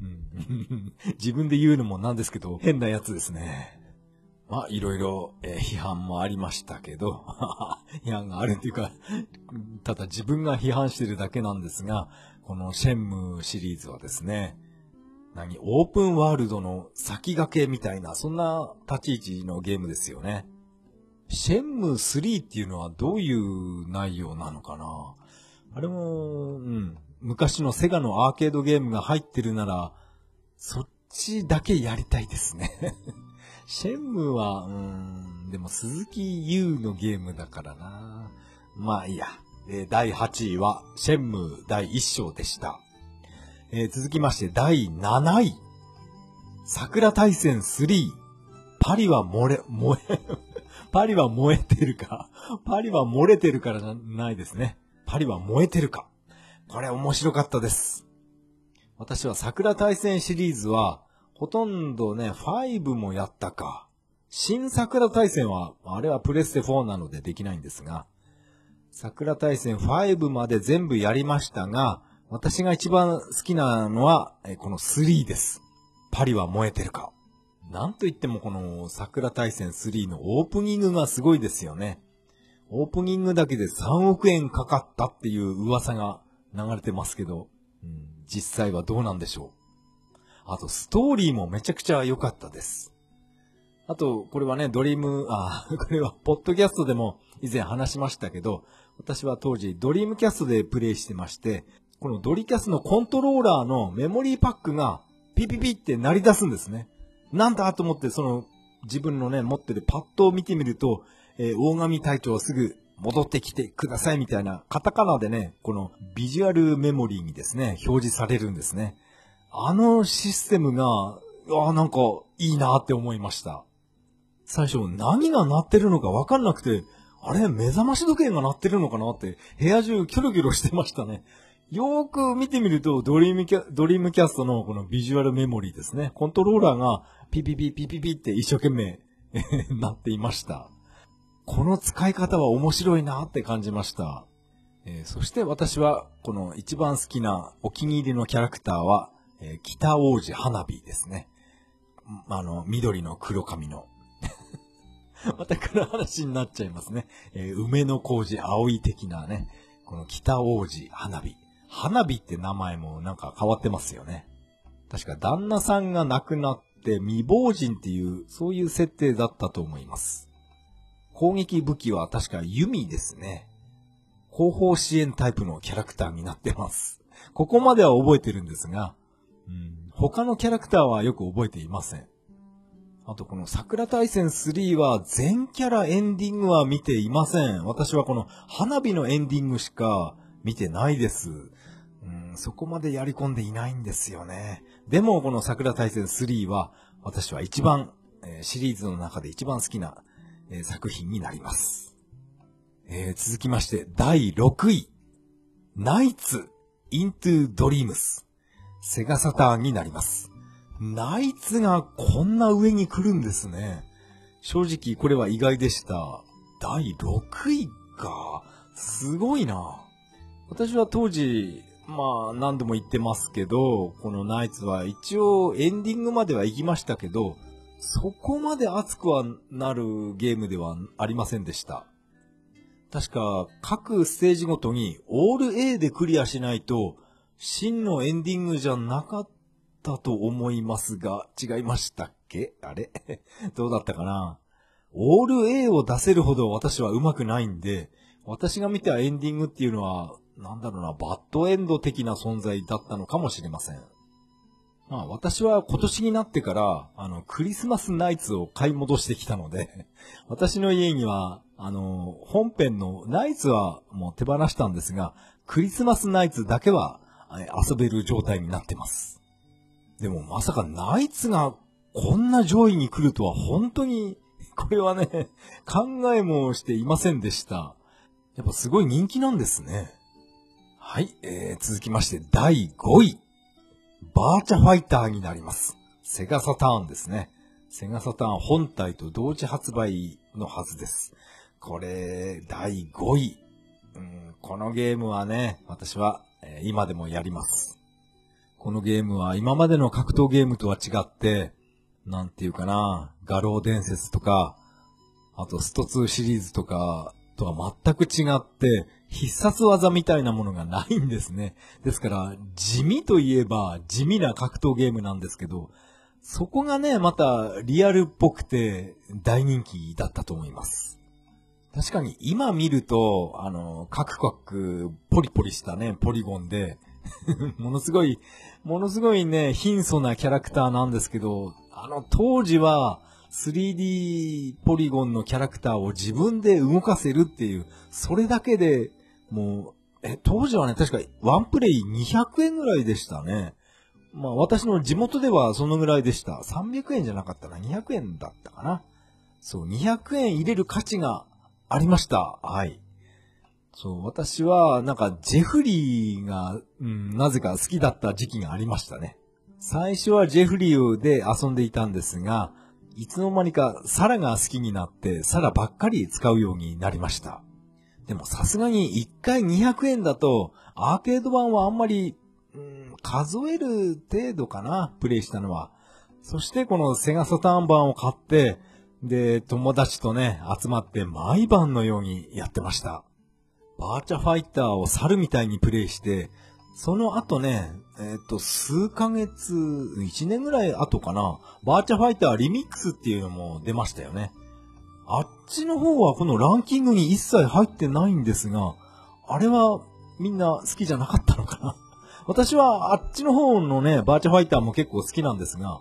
うん、自分で言うのもなんですけど、変なやつですね。まあ、いろいろ、えー、批判もありましたけど、批判があるっていうか、ただ自分が批判してるだけなんですが、このシェンムーシリーズはですね、何、オープンワールドの先駆けみたいな、そんな立ち位置のゲームですよね。シェンムー3っていうのはどういう内容なのかな？あれも、うん、昔のセガのアーケードゲームが入ってるなら、そっちだけやりたいですね シェンムは、うん、でも鈴木優のゲームだからな。まあいいや。えー、第8位は、シェンムー第1章でした。えー、続きまして、第7位。桜大戦3。パリは漏れ、燃え、パリは燃えてるか。パリは漏れてるからじゃないですね。パリは燃えてるか。これ面白かったです。私は桜大戦シリーズは、ほとんどね、5もやったか。新桜大戦は、あれはプレステ4なのでできないんですが、桜大戦5まで全部やりましたが、私が一番好きなのは、この3です。パリは燃えてるか。なんと言ってもこの桜大戦3のオープニングがすごいですよね。オープニングだけで3億円かかったっていう噂が流れてますけど、うん、実際はどうなんでしょう。あと、ストーリーもめちゃくちゃ良かったです。あと、これはね、ドリーム、あ、これは、ポッドキャストでも以前話しましたけど、私は当時、ドリームキャストでプレイしてまして、このドリキャスのコントローラーのメモリーパックがピピピって鳴り出すんですね。なんだと思って、その自分のね、持ってるパッドを見てみると、えー、大神隊長はすぐ戻ってきてくださいみたいな、カタカナでね、このビジュアルメモリーにですね、表示されるんですね。あのシステムが、あなんかいいなって思いました。最初何が鳴ってるのかわかんなくて、あれ目覚まし時計が鳴ってるのかなって部屋中キョロキョロしてましたね。よーく見てみると、ドリームキャ、ドリームキャストのこのビジュアルメモリーですね。コントローラーがピピピピピピって一生懸命鳴っていました。この使い方は面白いなって感じました。えー、そして私は、この一番好きなお気に入りのキャラクターは、えー、北王子花火ですね。あの、緑の黒髪の。またこの話になっちゃいますね。えー、梅の工事葵的なね、この北王子花火。花火って名前もなんか変わってますよね。確か旦那さんが亡くなって未亡人っていう、そういう設定だったと思います。攻撃武器は確か弓ですね。後方支援タイプのキャラクターになってます。ここまでは覚えてるんですが、うん、他のキャラクターはよく覚えていません。あとこの桜大戦3は全キャラエンディングは見ていません。私はこの花火のエンディングしか見てないです。うん、そこまでやり込んでいないんですよね。でも、この桜大戦3は、私は一番、えー、シリーズの中で一番好きな、えー、作品になります。えー、続きまして、第6位。ナイツ・イントゥ・ドリームス。セガサターンになります。ナイツがこんな上に来るんですね。正直これは意外でした。第6位か。すごいな。私は当時、まあ、何度も言ってますけど、このナイツは一応エンディングまでは行きましたけど、そこまで熱くはなるゲームではありませんでした。確か、各ステージごとにオール A でクリアしないと、真のエンディングじゃなかったと思いますが、違いましたっけ？あれ？どうだったかな？オール A を出せるほど私は上手くないんで、私が見たエンディングっていうのは、なんだろうな、バッドエンド的な存在だったのかもしれません。まあ私は今年になってから、あの、クリスマスナイツを買い戻してきたので、私の家には、あの、本編のナイツはもう手放したんですが、クリスマスナイツだけは遊べる状態になってます。でもまさかナイツがこんな上位に来るとは本当に、これはね、考えもしていませんでした。やっぱすごい人気なんですね。はい、えー、続きまして第5位。バーチャファイターになります。セガサターンですね。セガサターン本体と同時発売のはずです。これ、第5位。うん、このゲームはね、私は、ー今でもやります。このゲームは今までの格闘ゲームとは違って、なんていうかな、画廊伝説とか、あとスト2シリーズとかとは全く違って、必殺技みたいなものがないんですね。ですから、地味といえば地味な格闘ゲームなんですけど、そこがね、またリアルっぽくて大人気だったと思います。確かに今見ると、あの、カクカクポリポリしたね、ポリゴンで、ものすごい、ものすごいね、貧相なキャラクターなんですけど、あの当時は 3D ポリゴンのキャラクターを自分で動かせるっていう、それだけでもう、え、当時はね、確かワンプレイ200円ぐらいでしたね。まあ私の地元ではそのぐらいでした。300円じゃなかったな。200円だったかな。そう、200円入れる価値がありました。はい。そう、私は、なんか、ジェフリーが、うん、なぜか好きだった時期がありましたね。最初はジェフリーで遊んでいたんですが、いつの間にかサラが好きになって、サラばっかり使うようになりました。でもさすがに1回200円だと、アーケード版はあんまり、うん、数える程度かな、プレイしたのは。そしてこのセガサターン版を買って、で、友達とね、集まって毎晩のようにやってました。バーチャファイターを猿みたいにプレイして、その後ね、えっ、と、数ヶ月、1年ぐらい後かな、バーチャファイターリミックスっていうのも出ましたよね。あっちの方はこのランキングに一切入ってないんですが、あれはみんな好きじゃなかったのかな。私はあっちの方のね、バーチャファイターも結構好きなんですが、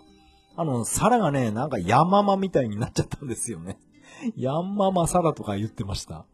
あの、サラがね、なんかヤンママみたいになっちゃったんですよね。ヤンママサラとか言ってました。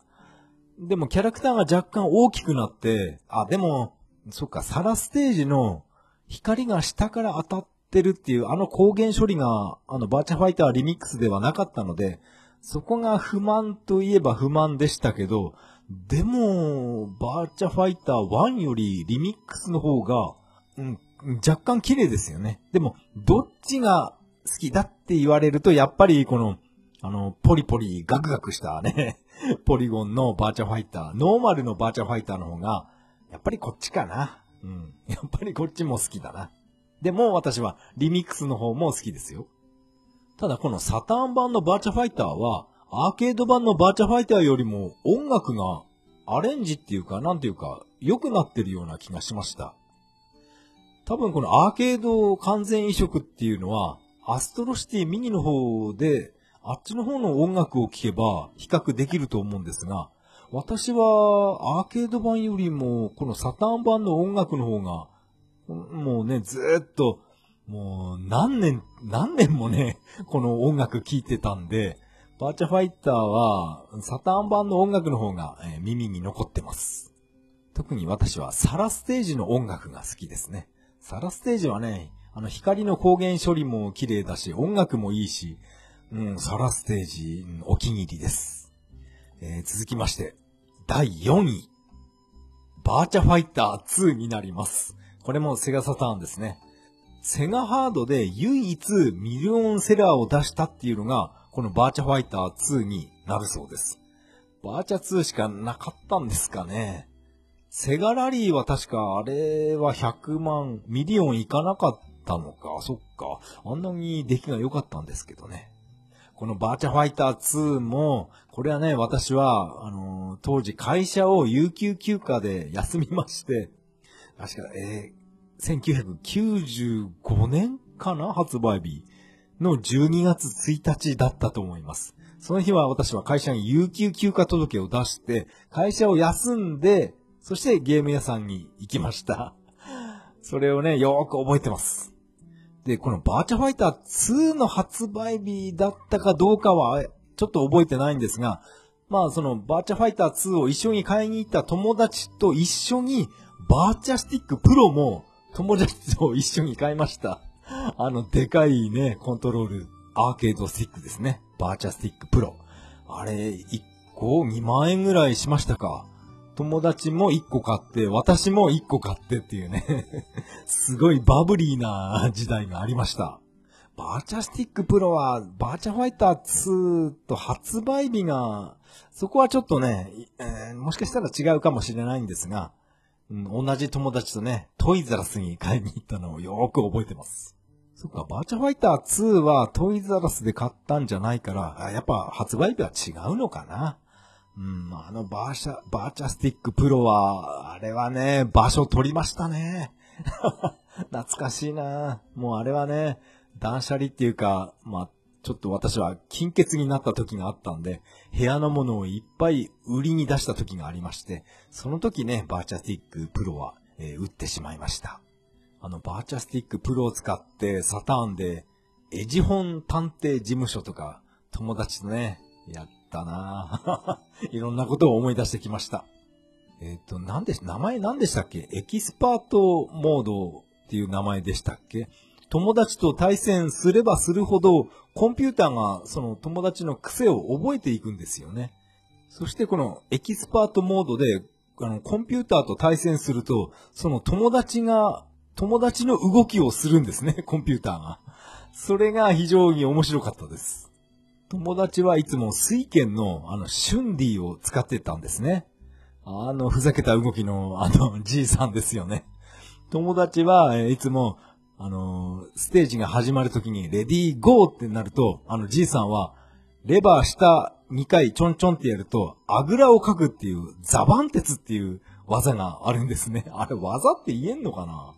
でもキャラクターが若干大きくなって、あ、でも、そっか、サラステージの光が下から当たってるっていうあの光源処理が、あの、バーチャファイターリミックスではなかったので、そこが不満といえば不満でしたけど、でも、バーチャファイター1よりリミックスの方が、うん、若干綺麗ですよね。でも、どっちが好きだって言われると、やっぱりこの、あの、ポリポリガクガクしたね、ポリゴンのバーチャファイター、ノーマルのバーチャファイターの方が、やっぱりこっちかな。うん。やっぱりこっちも好きだな。でも私はリミックスの方も好きですよ。ただこのサターン版のバーチャファイターは、アーケード版のバーチャファイターよりも音楽がアレンジっていうか、なんていうか、良くなってるような気がしました。多分このアーケード完全移植っていうのは、アストロシティミニの方で、あっちの方の音楽を聴けば比較できると思うんですが、私はアーケード版よりも、このサターン版の音楽の方が、もうね、ずっと、もう何年、何年もね、この音楽聴いてたんで、バーチャファイターは、サターン版の音楽の方が、耳に残ってます。特に私はサラステージの音楽が好きですね。サラステージはね、あの光の光源処理も綺麗だし、音楽もいいし、うん、サラステージ、お気に入りです。えー続きまして、第4位。バーチャファイター2になります。これもセガサターンですね。セガハードで唯一ミリオンセラーを出したっていうのが、このバーチャファイター2になるそうです。バーチャ2しかなかったんですかね。セガラリーは確かあれは100万、ミリオンいかなかったのか。そっか。あんなに出来が良かったんですけどね。このバーチャファイター2も、これはね、私は、あのー当時会社を有給休暇で休みまして、確か、えー、1995年かな発売日の12月1日だったと思います。その日は私は会社に有給休暇届を出して、会社を休んで、そしてゲーム屋さんに行きました。それをね、よーく覚えてます。で、このバーチャファイター2の発売日だったかどうかは、ちょっと覚えてないんですが、まあそのバーチャファイター2を一緒に買いに行った友達と一緒に、バーチャスティックプロも友達と一緒に買いました。あの、でかいね、コントロール、アーケードスティックですね。バーチャスティックプロ。あれ、1個2万円ぐらいしましたか。友達も1個買って、私も1個買ってっていうね。すごいバブリーな時代がありました。バーチャスティックプロは、バーチャファイター2と発売日が、そこはちょっとね、えー、もしかしたら違うかもしれないんですが、うん、同じ友達とね、トイザラスに買いに行ったのをよく覚えてます。そっか、バーチャファイター2はトイザラスで買ったんじゃないから、やっぱ発売日は違うのかな。うん、あのバーシャ、バーチャスティックプロは、あれはね、場所取りましたね。懐かしいなもうあれはね、断捨離っていうか、まあ、ちょっと私は金欠になった時があったんで、部屋のものをいっぱい売りに出した時がありまして、その時ね、バーチャスティックプロは、えー、売ってしまいました。あの、バーチャスティックプロを使ってサターンで、エジホン探偵事務所とか、友達とね、やってたな いろんなことを思い出してきました。えっ、ー、と、なんで、名前何でしたっけ？エキスパートモードっていう名前でしたっけ？友達と対戦すればするほど、コンピューターがその友達の癖を覚えていくんですよね。そしてこのエキスパートモードで、あの、コンピューターと対戦すると、その友達が、友達の動きをするんですね、コンピューターが。それが非常に面白かったです。友達はいつも酔拳のあの、シュンディを使ってたんですね。あの、ふざけた動きのあの、じいさんですよね。友達はいつもあの、ステージが始まるときに、レディーゴーってなると、あの、じいさんは、レバー下2回ちょんちょんってやると、あぐらをかくっていう、ザバン鉄っていう技があるんですね。あれ、技って言えんのかな？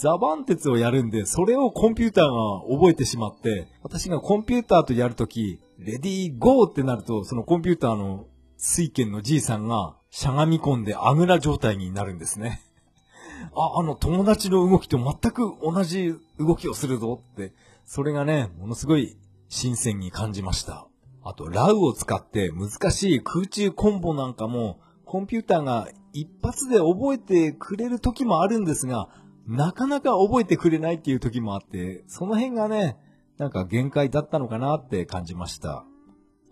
ザバン鉄をやるんで、それをコンピューターが覚えてしまって、私がコンピューターとやるとき、レディーゴーってなると、そのコンピューターの水剣のじいさんがしゃがみ込んであぐら状態になるんですね。あ、あの友達の動きと全く同じ動きをするぞって、それがね、ものすごい新鮮に感じました。あと、ラウを使って難しい空中コンボなんかも、コンピューターが一発で覚えてくれる時もあるんですが、なかなか覚えてくれないっていう時もあって、その辺がね、なんか限界だったのかなって感じました。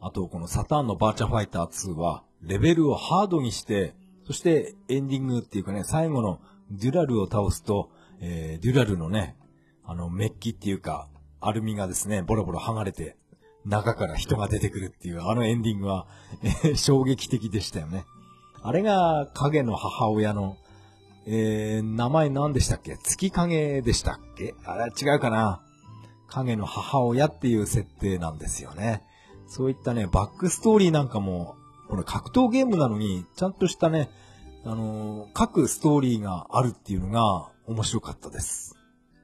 あと、このサターンのバーチャファイター2は、レベルをハードにして、そしてエンディングっていうかね、最後のデュラルを倒すと、えー、デュラルのね、あの、メッキっていうか、アルミがですね、ボロボロ剥がれて、中から人が出てくるっていう、あのエンディングは、え、衝撃的でしたよね。あれが、影の母親の、えー、名前何でしたっけ？月影でしたっけ？あれ違うかな？影の母親っていう設定なんですよね。そういったね、バックストーリーなんかも、これ格闘ゲームなのに、ちゃんとしたね、あの、各ストーリーがあるっていうのが面白かったです。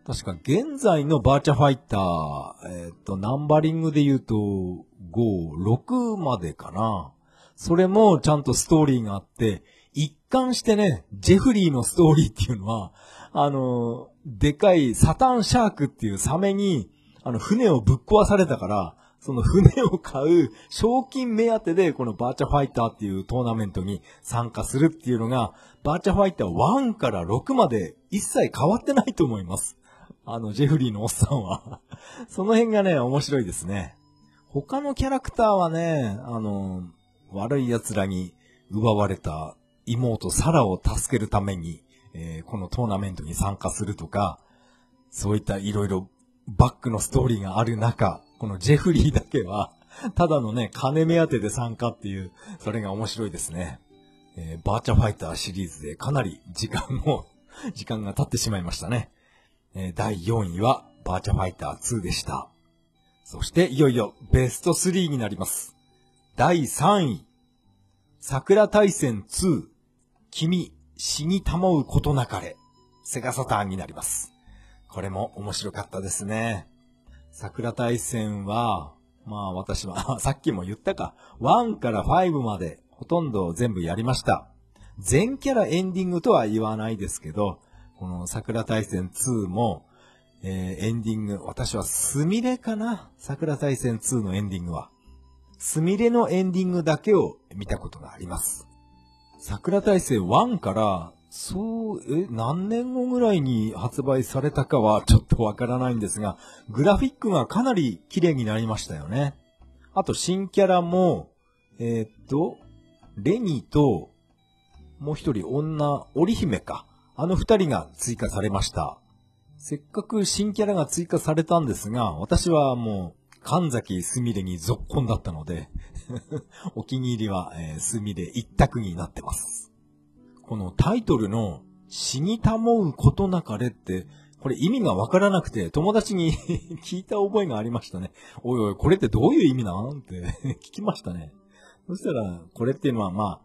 確か現在のバーチャファイター、えっ、と、ナンバリングで言うと、5、6までかな。それもちゃんとストーリーがあって、一貫してね、ジェフリーのストーリーっていうのは、あの、でかいサタンシャークっていうサメに、あの、船をぶっ壊されたから、その船を買う賞金目当てでこのバーチャファイターっていうトーナメントに参加するっていうのが、バーチャファイター1から6まで一切変わってないと思います。あの、ジェフリーのおっさんはその辺がね、面白いですね。他のキャラクターはね、あの、悪い奴らに奪われた妹サラを助けるために、えー、このトーナメントに参加するとか、そういった色々バックのストーリーがある中、このジェフリーだけは、ただのね、金目当てで参加っていう、それが面白いですね。えー、バーチャファイターシリーズでかなり時間も、時間が経ってしまいましたね。えー、第4位は、バーチャファイター2でした。そして、いよいよ、ベスト3になります。第3位、桜大戦2、君、死にたもうことなかれ、セガサターンになります。これも面白かったですね。桜大戦は、まあ私は、さっきも言ったか、1から5までほとんど全部やりました。全キャラエンディングとは言わないですけど、この桜大戦2も、えー、エンディング、私はスミレかな？桜大戦2のエンディングは。スミレのエンディングだけを見たことがあります。桜大戦1からそう、え、何年後ぐらいに発売されたかはちょっとわからないんですが、グラフィックがかなり綺麗になりましたよね。あと新キャラも、えー、っと、レニーと、もう一人女、織姫か。あの二人が追加されました。せっかく新キャラが追加されたんですが、私はもう、神崎すみれに続婚だったので、お気に入りは、え、すみれ一択になってます。このタイトルの死にたもうことなかれって、これ意味がわからなくて、友達に 聞いた覚えがありましたね。おいおい、これってどういう意味なんって 聞きましたね。そしたら、これっていうのはまあ、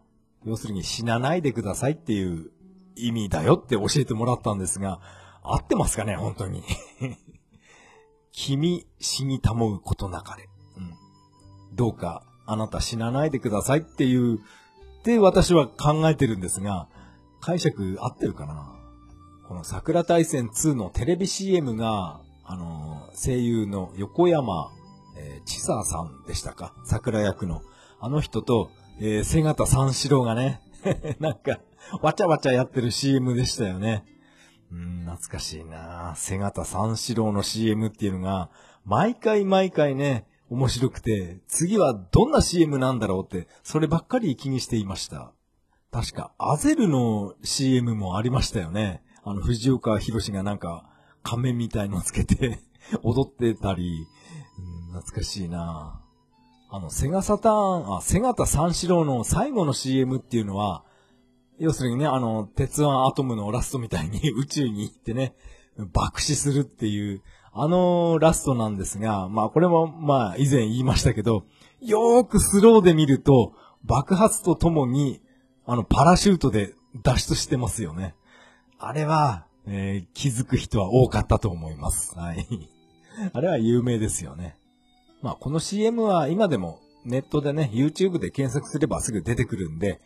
要するに死なないでくださいっていう意味だよって教えてもらったんですが、合ってますかね、本当に。君、死にたもうことなかれ。うん。どうか、あなた死なないでくださいっていう、って私は考えてるんですが、解釈合ってるかなこの桜大戦2のテレビ CM が、あの、声優の横山、えー、千佐さんでしたか？桜役の。あの人と、えー、瀬形三四郎がね、なんか、わちゃわちゃやってる CM でしたよね。うん、懐かしいな瀬形三四郎の CM っていうのが、毎回毎回ね、面白くて、次はどんな CM なんだろうって、そればっかり気にしていました。確か、アゼルの CM もありましたよね。あの、藤岡弘がなんか、仮面みたいのつけて踊ってたり、うん、懐かしいなあの、セガサターン、あ、セガタ三四郎の最後の CM っていうのは、要するにね、あの、鉄腕アトムのラストみたいに宇宙に行ってね、爆死するっていう、あのラストなんですが、まあこれも、まあ以前言いましたけど、よーくスローで見ると、爆発とともに、あの、パラシュートで脱出してますよね。あれは、えー、気づく人は多かったと思います。はい。あれは有名ですよね。まあ、この CM は今でもネットでね、YouTube で検索すればすぐ出てくるんで、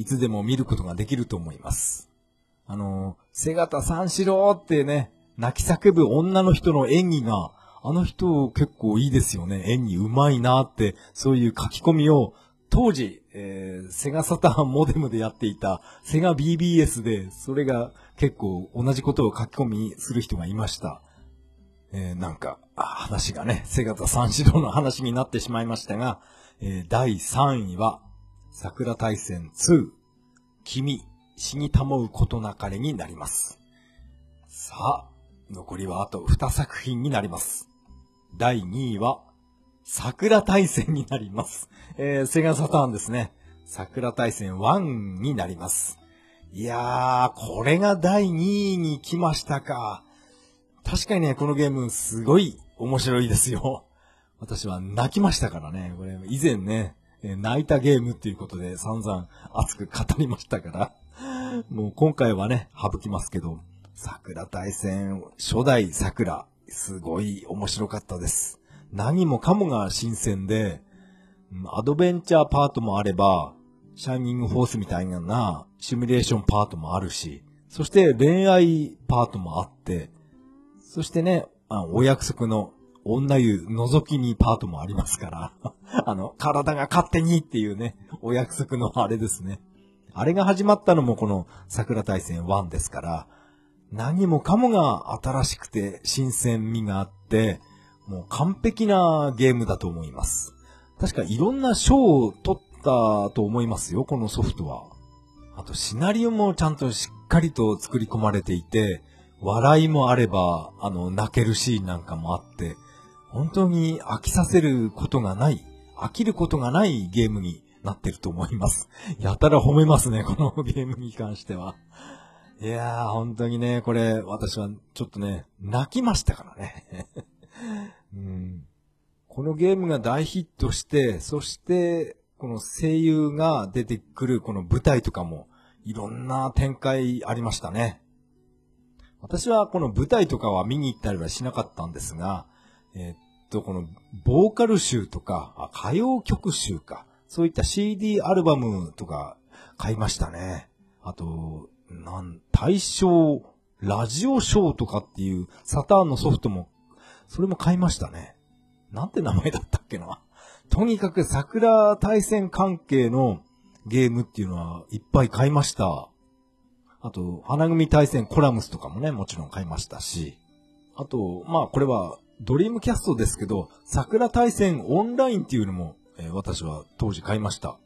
いつでも見ることができると思います。あの、瀬形三四郎ってね、泣き叫ぶ女の人の演技が、あの人結構いいですよね。演技上手いなって、そういう書き込みを当時、えー、セガサターンモデムでやっていたセガ BBS で、それが結構同じことを書き込みする人がいました。えー、なんか、話がね、セガタ三四郎の話になってしまいましたが、えー、第3位は、桜大戦2、君、死にたもうことなかれになります。さあ、残りはあと2作品になります。第2位は、桜大戦になります。えー、セガサターンですね。桜大戦1になります。いやー、これが第2位に来ましたか。確かにね、このゲームすごい面白いですよ。私は泣きましたからね。これ以前ね、え泣いたゲームっていうことで散々熱く語りましたから。もう今回はね、省きますけど、桜大戦、初代桜、すごい面白かったです。何もかもが新鮮で、アドベンチャーパートもあれば、シャイニングフォースみたいなシミュレーションパートもあるし、そして恋愛パートもあって、そしてね、あお約束の女湯覗きにパートもありますから、あの、体が勝手にっていうね、お約束のあれですね。あれが始まったのもこの桜大戦1ですから、何もかもが新しくて新鮮味があって、もう完璧なゲームだと思います。確かいろんな賞を取ったと思いますよ、このソフトは。あとシナリオもちゃんとしっかりと作り込まれていて、笑いもあれば、あの、泣けるシーンなんかもあって、本当に飽きさせることがない、飽きることがないゲームになってると思います。やたら褒めますね、このゲームに関しては。いやー、本当にね、これ、私はちょっとね、泣きましたからね。うん、このゲームが大ヒットして、そして、この声優が出てくるこの舞台とかも、いろんな展開ありましたね。私はこの舞台とかは見に行ったりはしなかったんですが、えー、っと、このボーカル集とか、歌謡曲集か、そういった CD アルバムとか買いましたね。あと、なん、大正ラジオショーとかっていうサターンのソフトも、それも買いましたね。なんて名前だったっけな。とにかく桜対戦関係のゲームっていうのはいっぱい買いました。あと、花組対戦コラムスとかもね、もちろん買いましたし。あと、まあこれはドリームキャストですけど、桜対戦オンラインっていうのも、えー、私は当時買いました。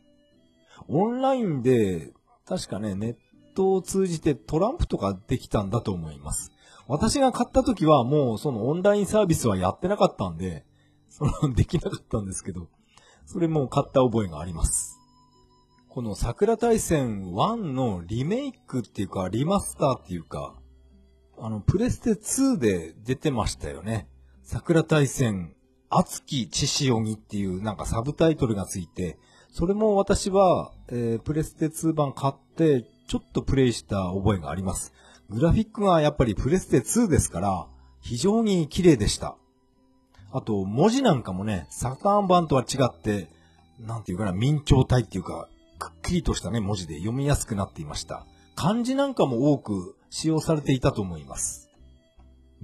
オンラインで、確かね、ネットを通じてトランプとかできたんだと思います。私が買った時はもうそのオンラインサービスはやってなかったんで、その、できなかったんですけど、それも買った覚えがあります。この桜大戦1のリメイクっていうか、リマスターっていうか、あの、プレステ2で出てましたよね。桜大戦、熱き血潮にっていうなんかサブタイトルがついて、それも私は、えー、プレステ2版買って、ちょっとプレイした覚えがあります。グラフィックがやっぱりプレステ2ですから、非常に綺麗でした。あと、文字なんかもね、サターン版とは違って、なんていうかな、明朝体っていうか、くっきりとしたね、文字で読みやすくなっていました。漢字なんかも多く使用されていたと思います。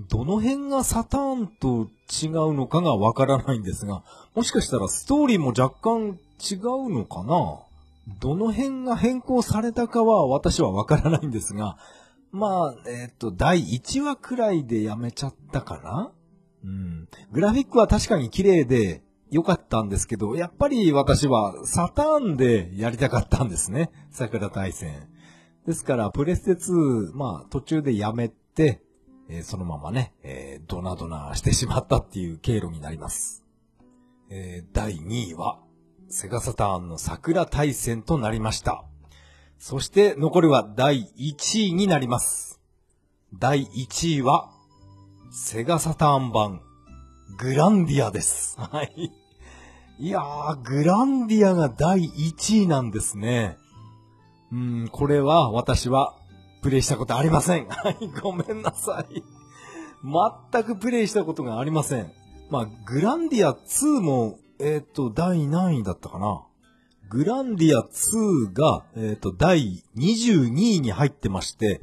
どの辺がサターンと違うのかがわからないんですが、もしかしたらストーリーも若干違うのかな？どの辺が変更されたかは私はわからないんですが、まあ、えっ、ー、と、第1話くらいでやめちゃったかな？うん。グラフィックは確かに綺麗で良かったんですけど、やっぱり私はサターンでやりたかったんですね。桜大戦。ですから、プレステ2、まあ、途中でやめて、えー、そのままね、えー、ドナドナしてしまったっていう経路になります。えー、第2位は、セガサターンの桜大戦となりました。そして残るは第1位になります。第1位は、セガサターン版、グランディアです。はい。いやー、グランディアが第1位なんですね。うん、これは私はプレイしたことありません。はい、ごめんなさい。全くプレイしたことがありません。まあ、グランディア2も、えっ、ー、と、第何位だったかな。グランディア2が、えっ、ー、と、第22位に入ってまして、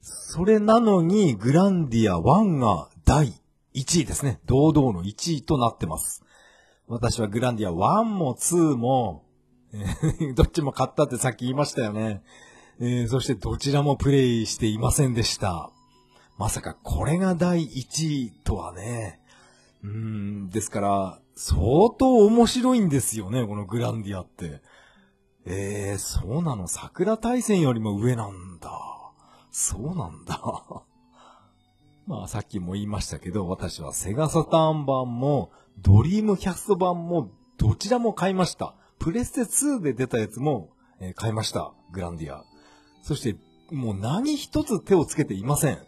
それなのに、グランディア1が第1位ですね。堂々の1位となってます。私はグランディア1も2も、え、どっちも買ったってさっき言いましたよね。えー、そしてどちらもプレイしていませんでした。まさかこれが第1位とはね。うん、ですから、相当面白いんですよね、このグランディアって。えー、そうなの桜大戦よりも上なんだ。そうなんだ。まあさっきも言いましたけど、私はセガサターン版もドリームキャスト版もどちらも買いました。プレステ2で出たやつも、えー、買いました。グランディア。そして、もう何一つ手をつけていません。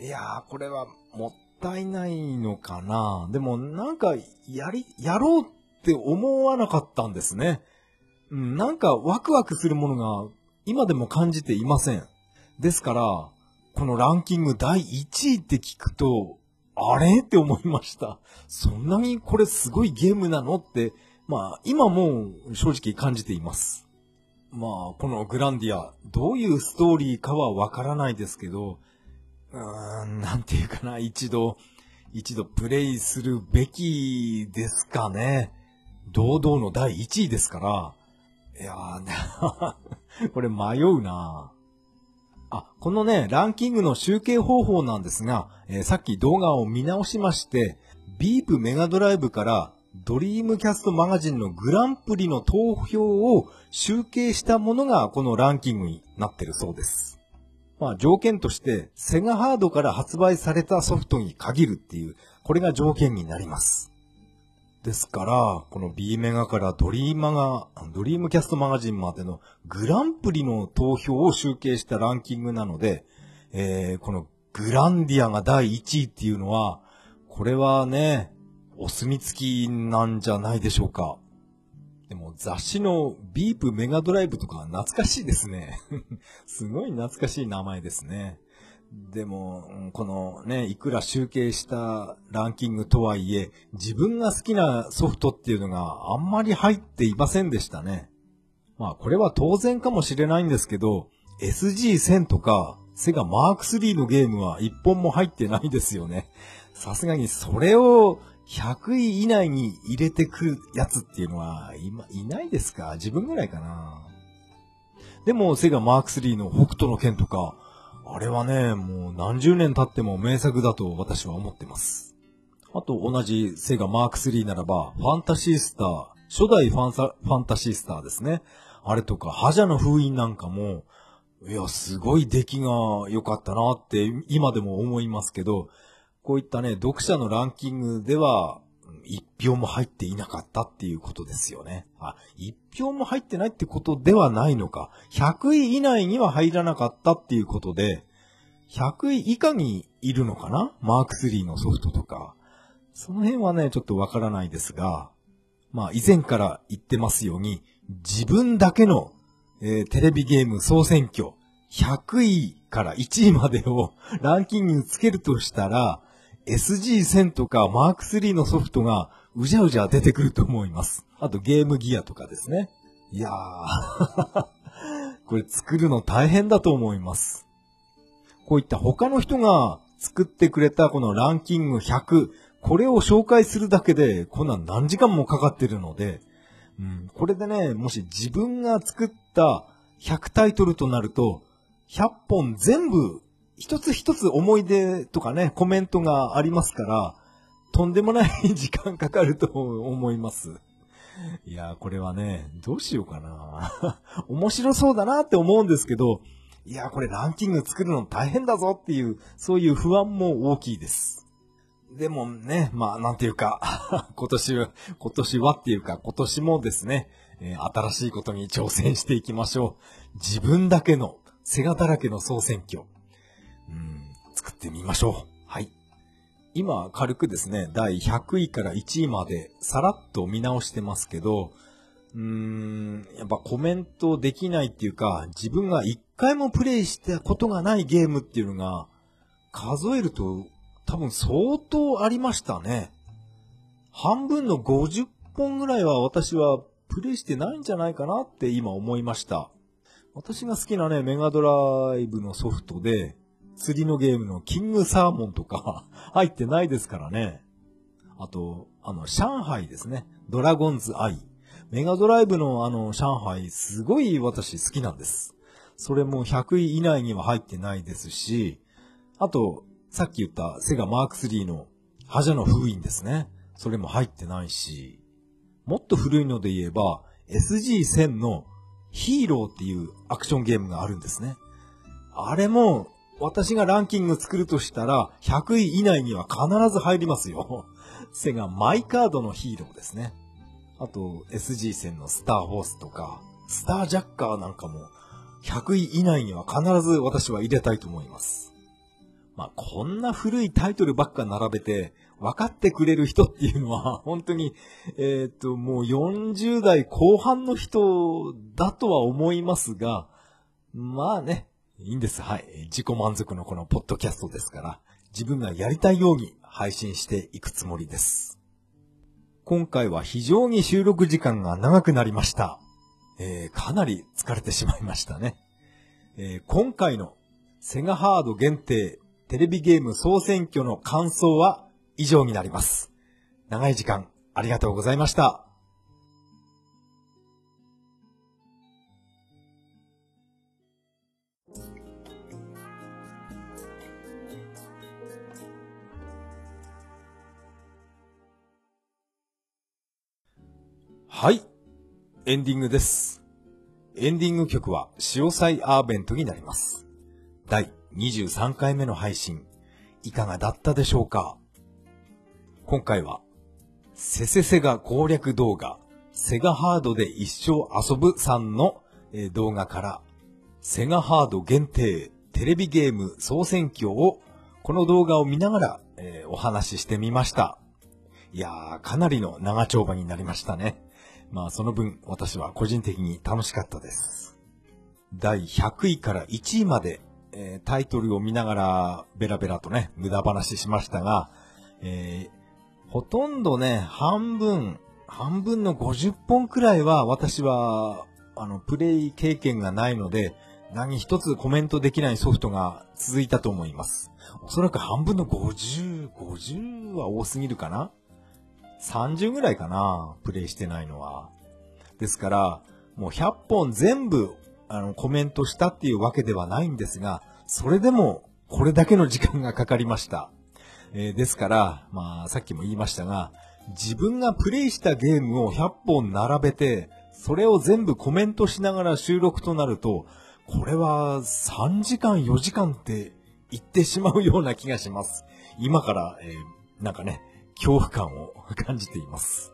いやー、これはもったいないのかな。でもなんか、やり、やろうって思わなかったんですね。うん、なんかワクワクするものが今でも感じていません。ですから、このランキング第1位って聞くと、あれ？って思いました。そんなにこれすごいゲームなの？って、まあ、今も正直感じています。まあ、このグランディア、どういうストーリーかはわからないですけど、うーん、なんていうかな、一度、一度プレイするべきですかね。堂々の第1位ですから。いやー、これ迷うなあ、このね、ランキングの集計方法なんですが、えー、さっき動画を見直しまして、ビープメガドライブからドリームキャストマガジンのグランプリの投票を集計したものがこのランキングになってるそうです。まあ条件としてセガハードから発売されたソフトに限るっていう、これが条件になります。ですから、この B メガからドリーマガ、ドリームキャストマガジンまでのグランプリの投票を集計したランキングなので、えー、このグランディアが第1位っていうのは、これはね、お墨付きなんじゃないでしょうか。でも雑誌のビープメガドライブとか懐かしいですね。すごい懐かしい名前ですね。でも、このね、いくら集計したランキングとはいえ、自分が好きなソフトっていうのがあんまり入っていませんでしたね。まあこれは当然かもしれないんですけど、SG1000 とか、セガマーク3のゲームは一本も入ってないですよね。さすがにそれを100位以内に入れてくやつっていうのは、今、いないですか？自分ぐらいかな。でも、セガマーク3の北斗の剣とか、あれはね、もう何十年経っても名作だと私は思ってます。あと、同じセガマーク3ならば、ファンタシースター、初代ファンサファンタシースターですね。あれとか、覇者の封印なんかも、いや、すごい出来が良かったなって今でも思いますけど、こういったね、読者のランキングでは、一票も入っていなかったっていうことですよね。あ、一票も入ってないってことではないのか。100位以内には入らなかったっていうことで、100位以下にいるのかな？マーク3のソフトとか。その辺はね、ちょっとわからないですが、まあ以前から言ってますように、自分だけの、えー、テレビゲーム総選挙、100位から1位までをランキングにつけるとしたら、SG1000 とか Mark3 のソフトがうじゃうじゃ出てくると思います。あとゲームギアとかですね。いやー これ作るの大変だと思います。こういった他の人が作ってくれたこのランキング100、これを紹介するだけで、こんなん何時間もかかってるので、うん、これでね、もし自分が作った100タイトルとなると、100本全部一つ一つ思い出とかね、コメントがありますから、とんでもない時間かかると思います。いや、これはね、どうしようかな。面白そうだなって思うんですけど、いや、これランキング作るの大変だぞっていう、そういう不安も大きいです。でもね、まあ、なんていうか、今年は、今年はっていうか、今年もですね、えー、新しいことに挑戦していきましょう。自分だけの、セガだらけの総選挙。うん、作ってみましょう。はい。今、軽くですね、第100位から1位まで、さらっと見直してますけど、うーん、やっぱコメントできないっていうか、自分が一回もプレイしたことがないゲームっていうのが、数えると多分相当ありましたね。半分の50本ぐらいは私はプレイしてないんじゃないかなって今思いました。私が好きなね、メガドライブのソフトで、釣りのゲームのキングサーモンとか 入ってないですからね。あと、あの、上海ですね。ドラゴンズアイ。メガドライブのあの、上海、すごい私好きなんです。それも100位以内には入ってないですし、あと、さっき言ったセガマーク3の覇者の封印ですね。それも入ってないし、もっと古いので言えば、SG1000 のヒーローっていうアクションゲームがあるんですね。あれも私がランキング作るとしたら、100位以内には必ず入りますよ。セガマイカードのヒーローですね。あと、SG 戦のスターホースとか、スタージャッカーなんかも、100位以内には必ず私は入れたいと思います。まあ、こんな古いタイトルばっか並べて、分かってくれる人っていうのは、本当に、えっ、と、もう40代後半の人だとは思いますが、まあね、いいんです。はい。自己満足のこのポッドキャストですから、自分がやりたいように配信していくつもりです。今回は非常に収録時間が長くなりました。えー、かなり疲れてしまいましたね。えー、今回のセガハード限定テレビゲーム総選挙の感想は以上になります。長い時間ありがとうございました。はい。エンディングです。エンディング曲は、潮祭アーベントになります。第23回目の配信、いかがだったでしょうか？今回は、セセセガ攻略動画、セガハードで一生遊ぶさんの動画から、セガハード限定テレビゲーム総選挙を、この動画を見ながら、えー、お話ししてみました。いやー、かなりの長丁場になりましたね。まあその分私は個人的に楽しかったです。第100位から1位まで、えー、タイトルを見ながらベラベラとね、無駄話しましたが、えー、ほとんどね、半分、半分の50本くらいは私は、あの、プレイ経験がないので、何一つコメントできないソフトが続いたと思います。おそらく半分の50、50は多すぎるかな30ぐらいかな、プレイしてないのは。ですから、もう100本全部、あの、コメントしたっていうわけではないんですが、それでも、これだけの時間がかかりました。えー、ですから、まあ、さっきも言いましたが、自分がプレイしたゲームを100本並べて、それを全部コメントしながら収録となると、これは3時間4時間って言ってしまうような気がします。今から、えー、なんかね、恐怖感を感じています。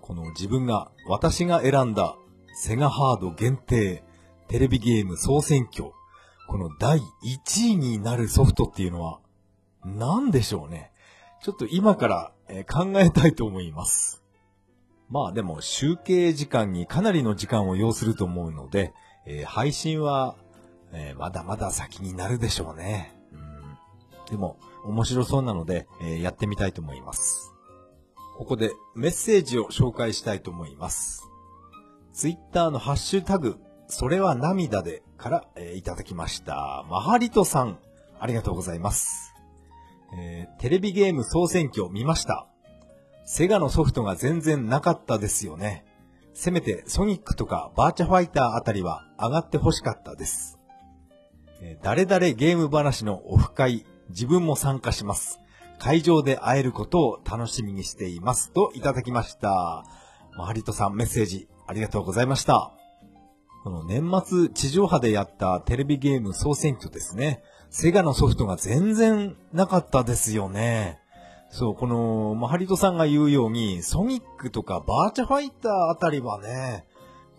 この自分が、私が選んだセガハード限定テレビゲーム総選挙、この第1位になるソフトっていうのは何でしょうね。ちょっと今から、考えたいと思います。まあでも集計時間にかなりの時間を要すると思うので、えー、配信は、えー、まだまだ先になるでしょうね。うん、でも面白そうなので、えー、やってみたいと思います。ここでメッセージを紹介したいと思います。ツイッターのハッシュタグ、それは涙でから、えいただきました。マハリトさん、ありがとうございます。えー、テレビゲーム総選挙見ました。セガのソフトが全然なかったですよね。せめてソニックとかバーチャファイターあたりは上がって欲しかったです。えー、誰々ゲーム話のオフ会、自分も参加します。会場で会えることを楽しみにしています。といただきました。マハリトさんメッセージありがとうございました。この年末地上波でやったテレビゲーム総選挙ですね。セガのソフトが全然なかったですよね。そう、この、マハリトさんが言うように、ソニックとかバーチャファイターあたりはね、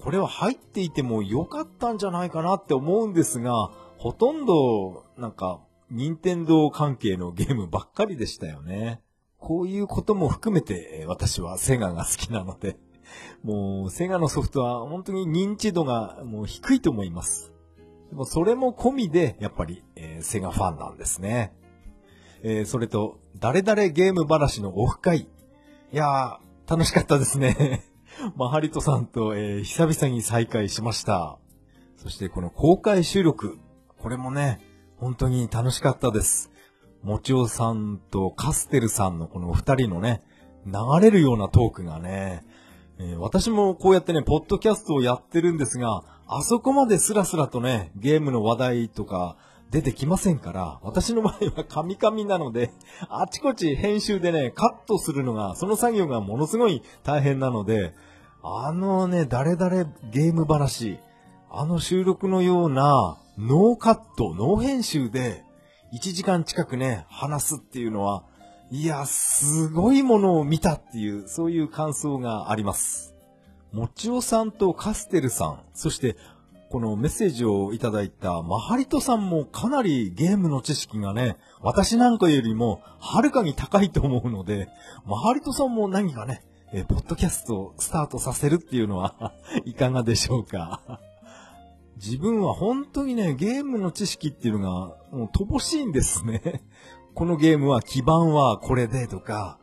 これは入っていても良かったんじゃないかなって思うんですが、ほとんど、なんか、任天堂関係のゲームばっかりでしたよね。こういうことも含めて、私はセガが好きなので、もう、セガのソフトは本当に認知度がもう低いと思います。でもそれも込みで、やっぱり、えー、セガファンなんですね。えー、それと、誰々ゲーム話のオフ会。いやー、楽しかったですね。マハリトさんと、えー、久々に再会しました。そしてこの公開収録。これもね、本当に楽しかったです。もちおさんとカステルさんのこの二人のね、流れるようなトークがね、えー、私もこうやってね、ポッドキャストをやってるんですが、あそこまでスラスラとね、ゲームの話題とか出てきませんから、私の場合はカミカミなので、あちこち編集でね、カットするのが、その作業がものすごい大変なので、あのね、誰々ゲーム話、あの収録のようなノーカット、ノー編集で1時間近くね、話すっていうのは、いや、すごいものを見たっていう、そういう感想があります。もちおさんとカステルさん、そしてこのメッセージをいただいたマハリトさんもかなりゲームの知識がね、私なんかよりもはるかに高いと思うので、マハリトさんも何かね、ポッドキャストをスタートさせるっていうのは いかがでしょうか？自分は本当にね、ゲームの知識っていうのがもう乏しいんですね。このゲームは基盤はこれでとか、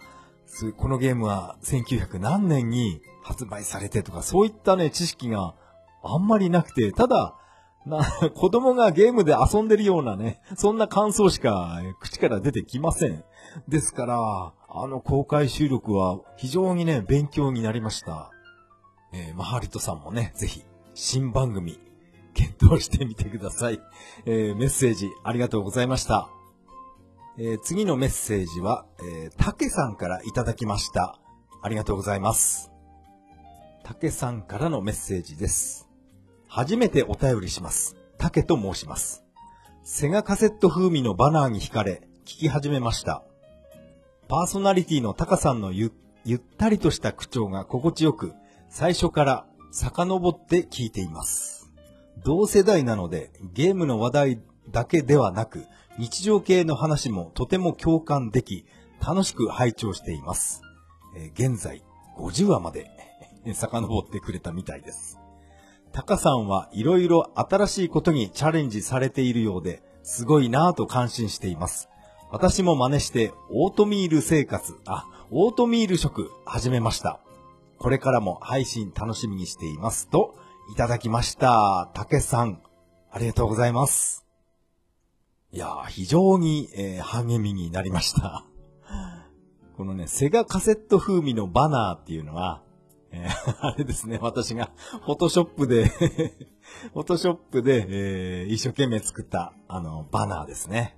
このゲームは1900何年に発売されてとか、そういったね、知識があんまりなくて、ただ、な、子供がゲームで遊んでるようなね、そんな感想しか口から出てきません。ですから、あの公開収録は非常にね、勉強になりました。えー、マハリトさんもね、ぜひ、新番組、検討してみてください。えー、メッセージありがとうございました。えー、次のメッセージは、えー、たけさんからいただきました。ありがとうございます。たけさんからのメッセージです。初めてお便りします。たけと申します。セガカセット風味のバナーに惹かれ、聞き始めました。パーソナリティのタカさんのゆゆったりとした口調が心地よく、最初から遡って聞いています。同世代なので、ゲームの話題だけではなく、日常系の話もとても共感でき、楽しく拝聴しています。えー、現在、50話まで遡ってくれたみたいです。タカさんはいろいろ新しいことにチャレンジされているようで、すごいなぁと感心しています。私も真似して、オートミール生活、あ、オートミール食始めました。これからも配信楽しみにしています。と、いただきました。たけさん、ありがとうございます。いやー、非常に、えー、励みになりました。このね、セガカセット風味のバナーっていうのは、えー、あれですね、私が、フォトショップで フォトショップで、えー、一生懸命作った、あの、バナーですね。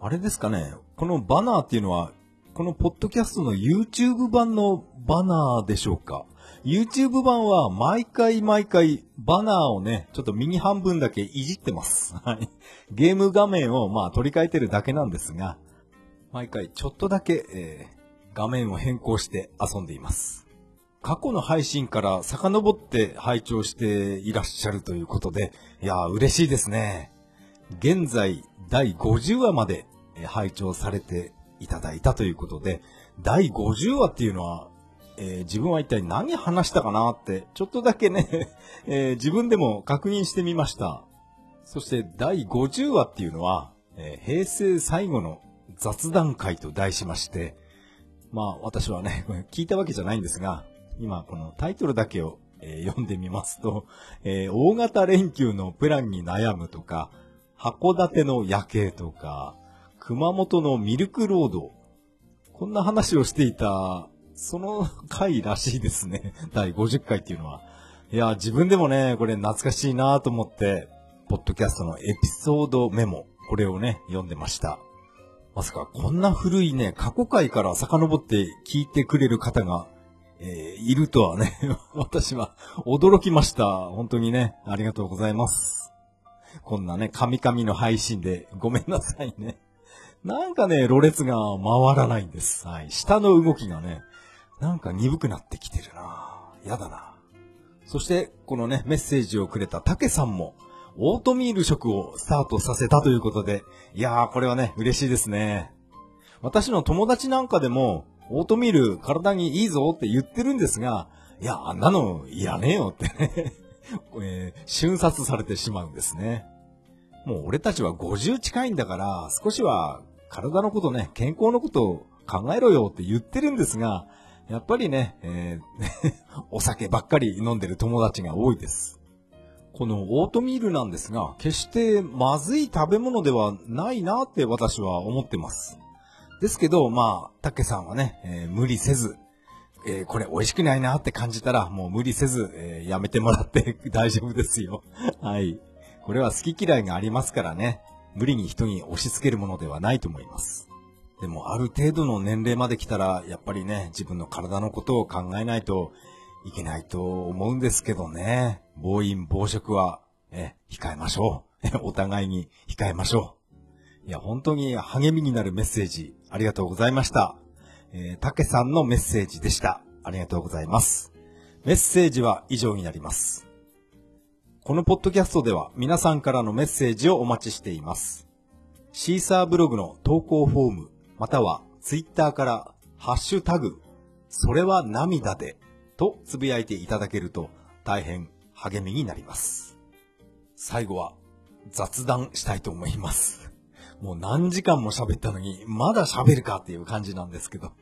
あれですかね、このバナーっていうのは、このポッドキャストの YouTube 版のバナーでしょうか YouTube 版は毎回毎回バナーをね、ちょっと右半分だけいじってます。はい。ゲーム画面をまあ取り替えてるだけなんですが、毎回ちょっとだけ、えー画面を変更して遊んでいます。過去の配信から遡って拝聴していらっしゃるということで、いやー嬉しいですね。現在第50話までえ拝聴されていただいたということで、第50話っていうのは、えー自分は一体何話したかなって、ちょっとだけね、えー自分でも確認してみました。そして第50話っていうのは、えー平成最後の雑談会と題しまして、まあ私はね、聞いたわけじゃないんですが、今このタイトルだけを、え読んでみますと、え大型連休のプランに悩むとか、函館の夜景とか、熊本のミルクロード、こんな話をしていた、その 回らしいですね。第50回っていうのは。いや、自分でもね、これ懐かしいなと思って、ポッドキャストのエピソードメモ、これをね、読んでました。まさかこんな古いね、過去回から遡って聞いてくれる方が、えーいるとはね、私は驚きました。本当にね、ありがとうございます。こんなね、神々の配信でごめんなさいね。なんかね、ろれつが回らないんです。はい。下の動きがね、なんか鈍くなってきてるなやだな。そして、このね、メッセージをくれた竹さんも、オートミール食をスタートさせたということで、いやー、これはね、嬉しいですね。私の友達なんかでも、オートミール体にいいぞって言ってるんですが、いや、あんなのいらねえよってね、えー瞬殺されてしまうんですね。もう俺たちは50近いんだから、少しは体のことね、健康のことを考えろよって言ってるんですが、やっぱりね、えー お酒ばっかり飲んでる友達が多いです。このオートミールなんですが、決してまずい食べ物ではないなって私は思ってます。ですけど、まあ、たけさんはね、えー無理せず、えーこれ美味しくないなって感じたら、もう無理せず、えーやめてもらって 大丈夫ですよ。はい。これは好き嫌いがありますからね。無理に人に押し付けるものではないと思います。でも、ある程度の年齢まで来たら、やっぱりね、自分の体のことを考えないといけないと思うんですけどね。暴飲暴食は、え、控えましょう。お互いに控えましょう。いや、本当に励みになるメッセージ、ありがとうございました。えー、たけさんのメッセージでした。ありがとうございます。メッセージは以上になります。このポッドキャストでは皆さんからのメッセージをお待ちしています。シーサーブログの投稿フォーム、またはツイッターからハッシュタグ、それは涙でとつぶやいていただけると大変励みになります。最後は雑談したいと思います。もう何時間も喋ったのに、まだ喋るかっていう感じなんですけど、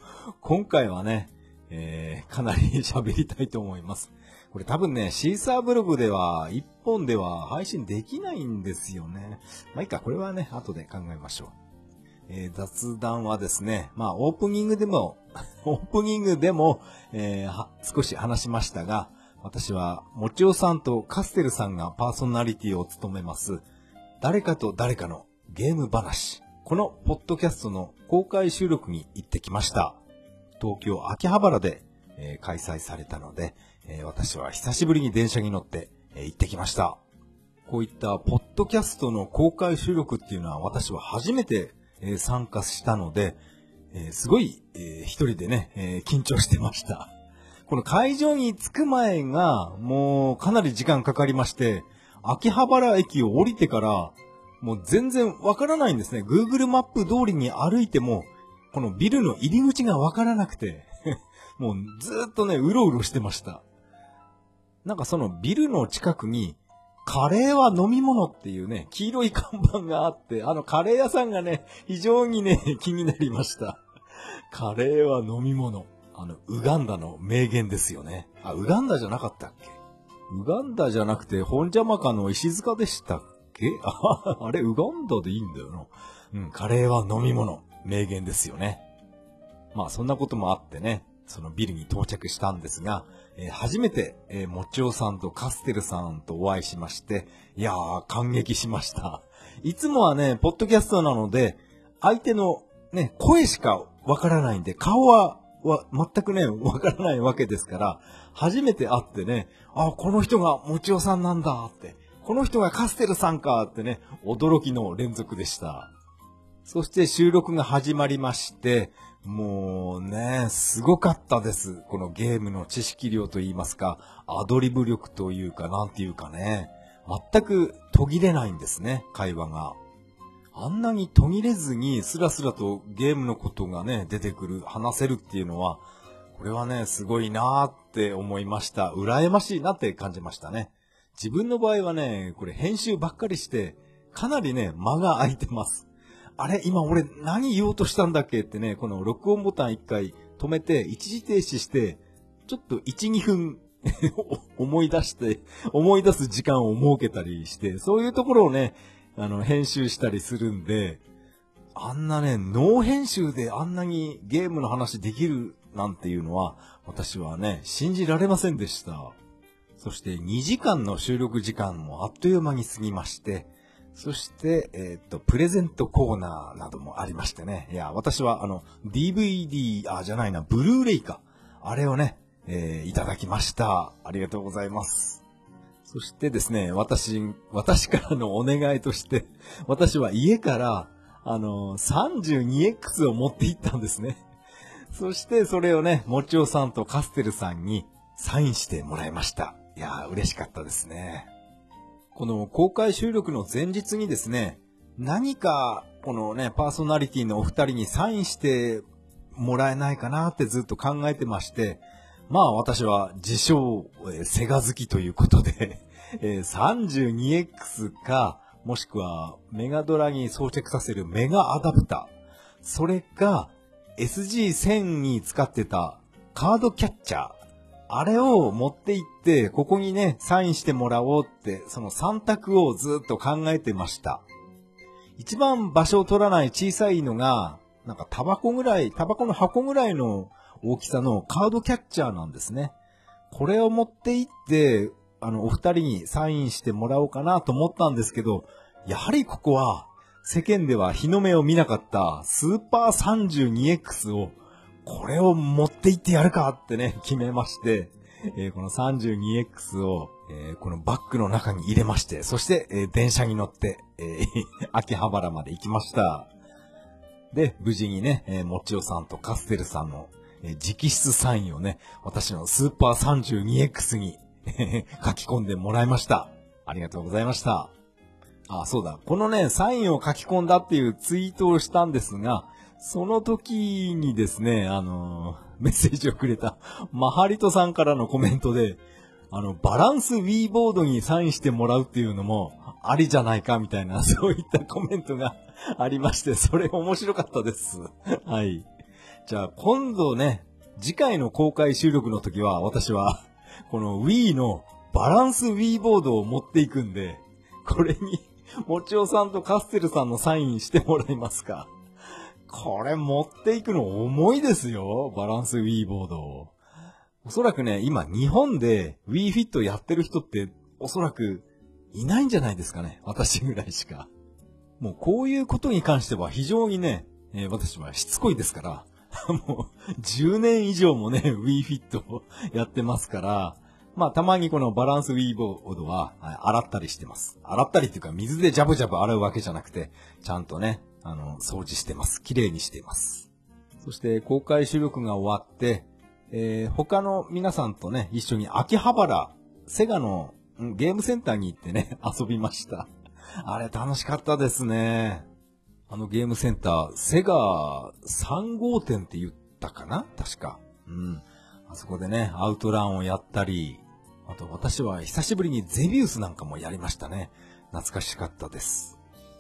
今回はね、えー、かなり喋りたいと思います。これ多分ね、シーサーブログでは、一本では配信できないんですよね。まあいいか、これはね、後で考えましょう。えー雑談はですね、まあオープニングでも、オープニングでも、えー少し話しましたが、私は、もちおさんとカステルさんがパーソナリティを務めます、誰かと誰かのゲーム話。このポッドキャストの公開収録に行ってきました。東京秋葉原で、えー開催されたので、えー私は久しぶりに電車に乗って、えー行ってきました。こういったポッドキャストの公開収録っていうのは私は初めて、え参加したので、えすごい、えー一人でね、え緊張してました。この会場に着く前が、もうかなり時間かかりまして、秋葉原駅を降りてから、もう全然わからないんですね。Google マップ通りに歩いても、このビルの入り口がわからなくて、もうずっとね、うろうろしてました。なんかそのビルの近くに、カレーは飲み物っていうね、黄色い看板があって、あのカレー屋さんがね、非常にね、気になりました。カレーは飲み物。あの、ウガンダの名言ですよね。あ、ウガンダじゃなかったっけ？ウガンダじゃなくて、本邪魔かの石塚でしたっけ？あ、あれ、ウガンダでいいんだよな。うん、カレーは飲み物。名言ですよね。まあ、そんなこともあってね、そのビルに到着したんですが、えー初めて、えーもちおさんとカステルさんとお会いしまして、いやー、感激しました。いつもはね、ポッドキャストなので、相手のね、声しかわからないんで、顔はは全くね、わからないわけですから、初めて会ってね、あ、この人がもちおさんなんだって、この人がカステルさんかってね、驚きの連続でした。そして収録が始まりまして、もうね、すごかったです。このゲームの知識量といいますか、アドリブ力というか、なんていうかね、全く途切れないんですね、会話が。あんなに途切れずにスラスラとゲームのことがね、出てくる、話せるっていうのは、これはね、すごいなーって思いました。羨ましいなって感じましたね。自分の場合はね、これ編集ばっかりして、かなりね、間が空いてます。あれ今俺何言おうとしたんだっけってね、この録音ボタン一回止めて、一時停止して、ちょっと1、2分 思い出して、思い出す時間を設けたりして、そういうところをね、あの、編集したりするんで、あんなね、ノー編集であんなにゲームの話できるなんていうのは、私はね、信じられませんでした。そして2時間の収録時間もあっという間に過ぎまして、そして、えっ、と、プレゼントコーナーなどもありましてね。いや、私はあの、DVD、あ、じゃないな、ブルーレイか。あれをね、えー、いただきました。ありがとうございます。そしてですね、私、私からのお願いとして、私は家から、あの、32X を持って行ったんですね。そしてそれをね、もちおさんとカステルさんにサインしてもらいました。いやー、嬉しかったですね。この公開収録の前日にですね、何か、このね、パーソナリティのお二人にサインしてもらえないかなってずっと考えてまして、まあ私は自称、えー、セガ好きということで えー、32X か、もしくはメガドラに装着させるメガアダプター。それか、SG1000 に使ってたカードキャッチャー。あれを持って行って、ここにね、サインしてもらおうって、その3択をずっと考えてました。一番場所を取らない小さいのが、なんかタバコぐらい、タバコの箱ぐらいの大きさのカードキャッチャーなんですね。これを持って行って、あの、お二人にサインしてもらおうかなと思ったんですけど、やはりここは、世間では日の目を見なかったスーパー 32X をこれを持って行ってやるかってね、決めまして、えー、この 32X を、えー、このバッグの中に入れまして、そして、えー、電車に乗って、え、秋葉原まで行きました。で、無事にね、えー、もちおさんとカステルさんの、え、直筆サインをね、私のスーパー 32X に書き込んでもらいました。ありがとうございました。あ、そうだ。このね、サインを書き込んだっていうツイートをしたんですが、その時にですね、あの、メッセージをくれた、マハリトさんからのコメントで、あの、バランス Wii ボードにサインしてもらうっていうのも、ありじゃないかみたいな、そういったコメントが ありまして、それ面白かったです。はい。じゃあ、今度ね、次回の公開収録の時は、私は、この Wii のバランス Wii ボードを持っていくんで、これに、もちおさんとカステルさんのサインしてもらえますかこれ持っていくの重いですよ。バランス Wii ボード。おそらくね、今日本で Wii Fit やってる人っておそらくいないんじゃないですかね。私ぐらいしか。もうこういうことに関しては非常にね、えー、私はしつこいですから、もう10年以上もね、Wii Fit をやってますから、まあたまにこのバランス Wii ボードは、洗ったりしてます。洗ったりっていうか水でジャブジャブ洗うわけじゃなくて、ちゃんとね、あの、掃除してます。綺麗にしています。そして公開収録が終わって、えー、他の皆さんとね、一緒に秋葉原、セガの、ゲームセンターに行ってね、遊びました。あれ楽しかったですね。あのゲームセンター、セガ3号店って言ったかな？確か。うん。あそこでね、アウトランをやったり、あと私は久しぶりにゼビウスなんかもやりましたね。懐かしかったです。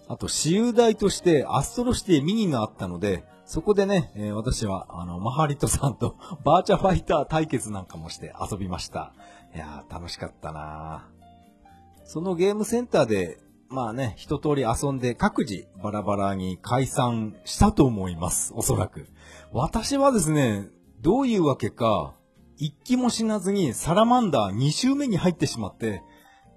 あと、私有台としてアストロシティミニがあったので、そこでね、えー、私は、あの、マハリトさんと バーチャファイター対決なんかもして遊びました。いやー、楽しかったなそのゲームセンターで、まあね、一通り遊んで各自バラバラに解散したと思います。おそらく。私はですね、どういうわけか、一気も死なずにサラマンダー2周目に入ってしまって、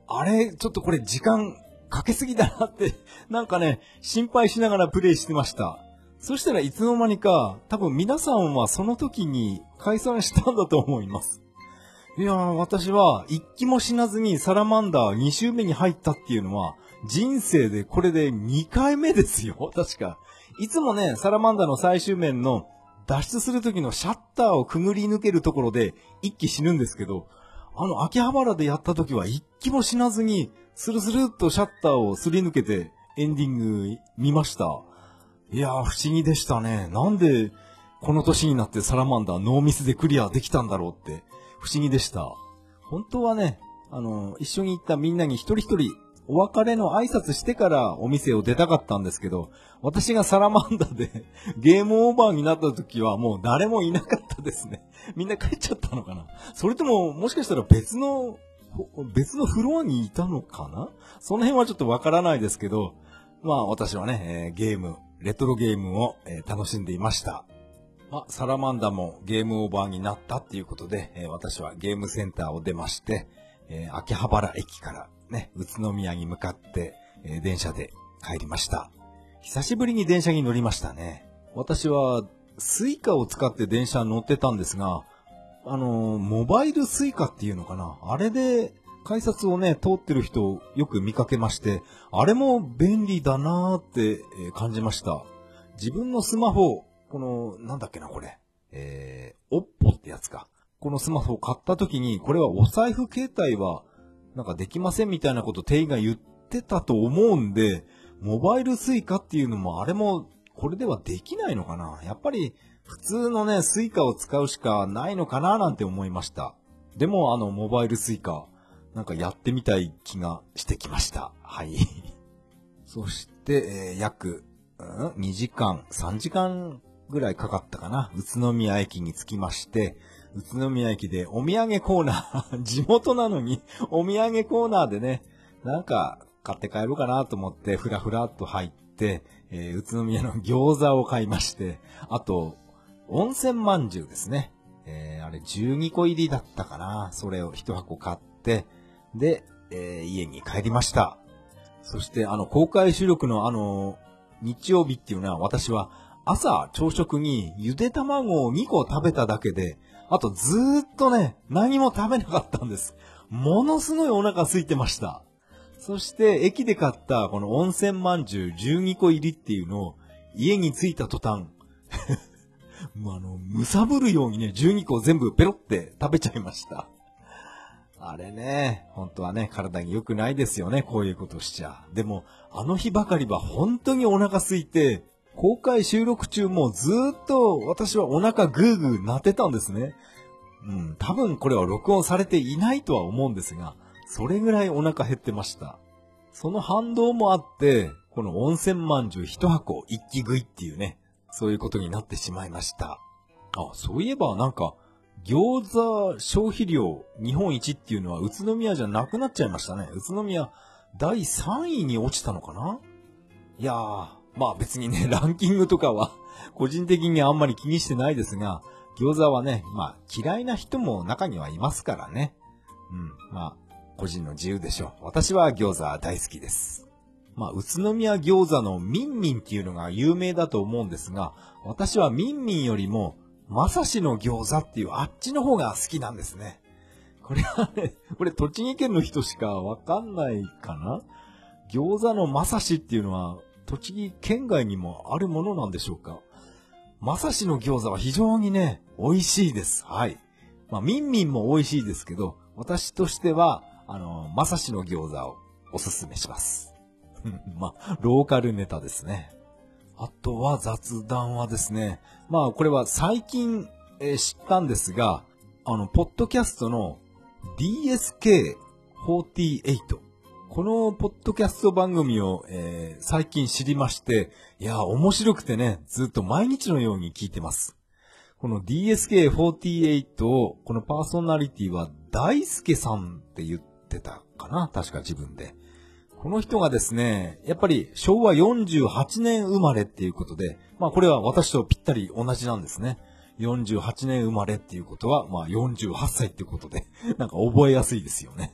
あれ、ちょっとこれ時間かけすぎだなって、なんかね、心配しながらプレイしてました。そしたらいつの間にか、多分皆さんはその時に解散したんだと思います。いやー、私は一気も死なずにサラマンダー2周目に入ったっていうのは、人生でこれで2回目ですよ。確か。いつもね、サラマンダーの最終面の脱出する時のシャッターをくぐり抜けるところで一気死ぬんですけど、あの、秋葉原でやった時は一気も死なずに、スルスルっとシャッターをすり抜けてエンディング見ました。いやー、不思議でしたね。なんで、この年になってサラマンダーノーミスでクリアできたんだろうって、不思議でした。本当はね、あの、一緒に行ったみんなに一人一人、お別れの挨拶してからお店を出たかったんですけど、私がサラマンダでゲームオーバーになった時はもう誰もいなかったですね。みんな帰っちゃったのかなそれとも、もしかしたら別の、別のフロアにいたのかな？その辺はちょっとわからないですけど、まあ私はね、えー、ゲーム、レトロゲームを、えー、楽しんでいました。まあ、サラマンダもゲームオーバーになったっていうことで、えー、私はゲームセンターを出まして、えー、秋葉原駅からね、宇都宮に向かって、えー、電車で帰りました。久しぶりに電車に乗りましたね。私は、 Suica を使って電車に乗ってたんですが、あのモバイル Suica っていうのかな？あれで改札をね、通ってる人をよく見かけまして、あれも便利だなーって感じました。自分のスマホ、この、なんだっけな、これ。えー、 OPPO ってやつか。このスマホを買った時に、これはおサイフケータイは、なんかできませんみたいなこと店員が言ってたと思うんで、モバイル Suica っていうのも、あれも、これではできないのかな？やっぱり、普通のね、 Suica を使うしかないのかななんて思いました。でも、あの、モバイルスイカ、なんかやってみたい気がしてきました。はい。そして、えー、約、うん、2時間、3時間ぐらいかかったかな。宇都宮駅に着きまして、宇都宮駅でお土産コーナー 地元なのにお土産コーナーでね、なんか買って帰ろうかなと思ってふらふらっと入って、えー、宇都宮の餃子を買いまして、あと、温泉まんじゅうですね。えー、あれ12個入りだったかな。それを一箱買って、で、えー、家に帰りました。そして、あの、公開収録のあの、日曜日っていうのは私は朝朝食にゆで卵を2個食べただけで、あとずーっとね、何も食べなかったんです。ものすごいお腹空いてました。そして駅で買ったこの温泉まんじゅう12個入りっていうのを家に着いた途端、もうあの、むさぶるようにね、12個全部ペロって食べちゃいました。あれね、本当はね、体に良くないですよね、こういうことしちゃ。でも、あの日ばかりは本当にお腹空いて、公開収録中もずっと私はお腹グーグー鳴ってたんですね。うん、多分これは録音されていないとは思うんですが、それぐらいお腹減ってました。その反動もあって、この温泉まんじゅう一箱一気食いっていうね、そういうことになってしまいました。あ、そういえばなんか、餃子消費量日本一っていうのは宇都宮じゃなくなっちゃいましたね。宇都宮第3位に落ちたのかな？いやー、まあ別にね、ランキングとかは 個人的にあんまり気にしてないですが、餃子はね、まあ嫌いな人も中にはいますからね。うん、まあ個人の自由でしょう。私は餃子大好きです。まあ、宇都宮餃子のミンミンっていうのが有名だと思うんですが、私はミンミンよりもまさしの餃子っていうあっちの方が好きなんですね。これはね、これ栃木県の人しかわかんないかな？餃子のまさしっていうのは栃木県外にもあるものなんでしょうか？まさしの餃子は非常にね、美味しいです。はい。まあ、みんみんも美味しいですけど、私としては、あの、まさしの餃子をおすすめします。まあ、ローカルネタですね。あとは雑談はですね、まあこれは最近、えー、知ったんですが、あの、ポッドキャストの DSK48。このポッドキャスト番組を、えー、最近知りまして、いや、面白くてね、ずっと毎日のように聞いてます。この DSK48 を、このパーソナリティは大輔さんって言ってたかな確か自分で。この人がですね、やっぱり昭和48年生まれっていうことで、まあこれは私とぴったり同じなんですね。48年生まれっていうことは、まあ48歳ってことで、なんか覚えやすいですよね。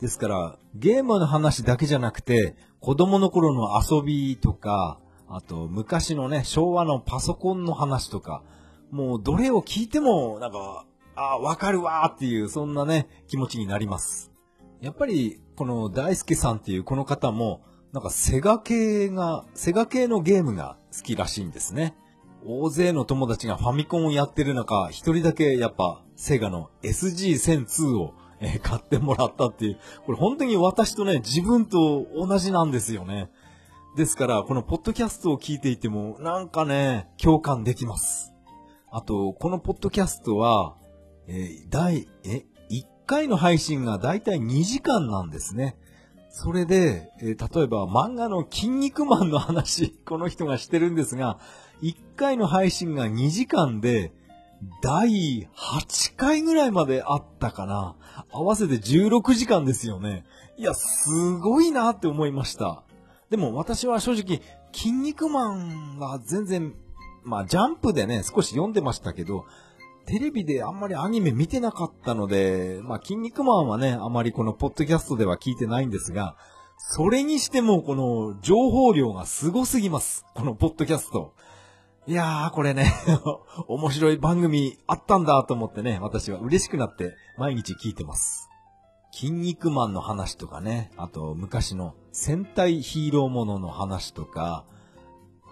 ですから、ゲームの話だけじゃなくて、子供の頃の遊びとか、あと、昔のね、昭和のパソコンの話とか、もうどれを聞いても、なんか、ああ、わかるわーっていう、そんなね、気持ちになります。やっぱり、この大輔さんっていうこの方も、なんかセガ系が、セガ系のゲームが好きらしいんですね。大勢の友達がファミコンをやってる中、一人だけやっぱセガの SG1002 を、買ってもらったっていう、これ本当に私とね、自分と同じなんですよね。ですから、このポッドキャストを聞いていても、なんかね、共感できます。あと、このポッドキャストは、えー、第、え、回の配信がだいたい2時間なんですね。それで、えー、例えば漫画の筋肉マンの話、この人がしてるんですが、1回の配信が2時間で、第8回ぐらいまであったかな。合わせて16時間ですよね。いや、すごいなって思いました。でも私は正直、筋肉マンは全然、まあジャンプでね、少し読んでましたけど、テレビであんまりアニメ見てなかったので、まあ筋肉マンはね、あまりこのポッドキャストでは聞いてないんですが、それにしてもこの情報量がすごすぎます。このポッドキャスト。いやー、これね 面白い番組あったんだと思ってね、私は嬉しくなって毎日聞いてます。筋肉マンの話とかね、あと昔の戦隊ヒーローものの話とか、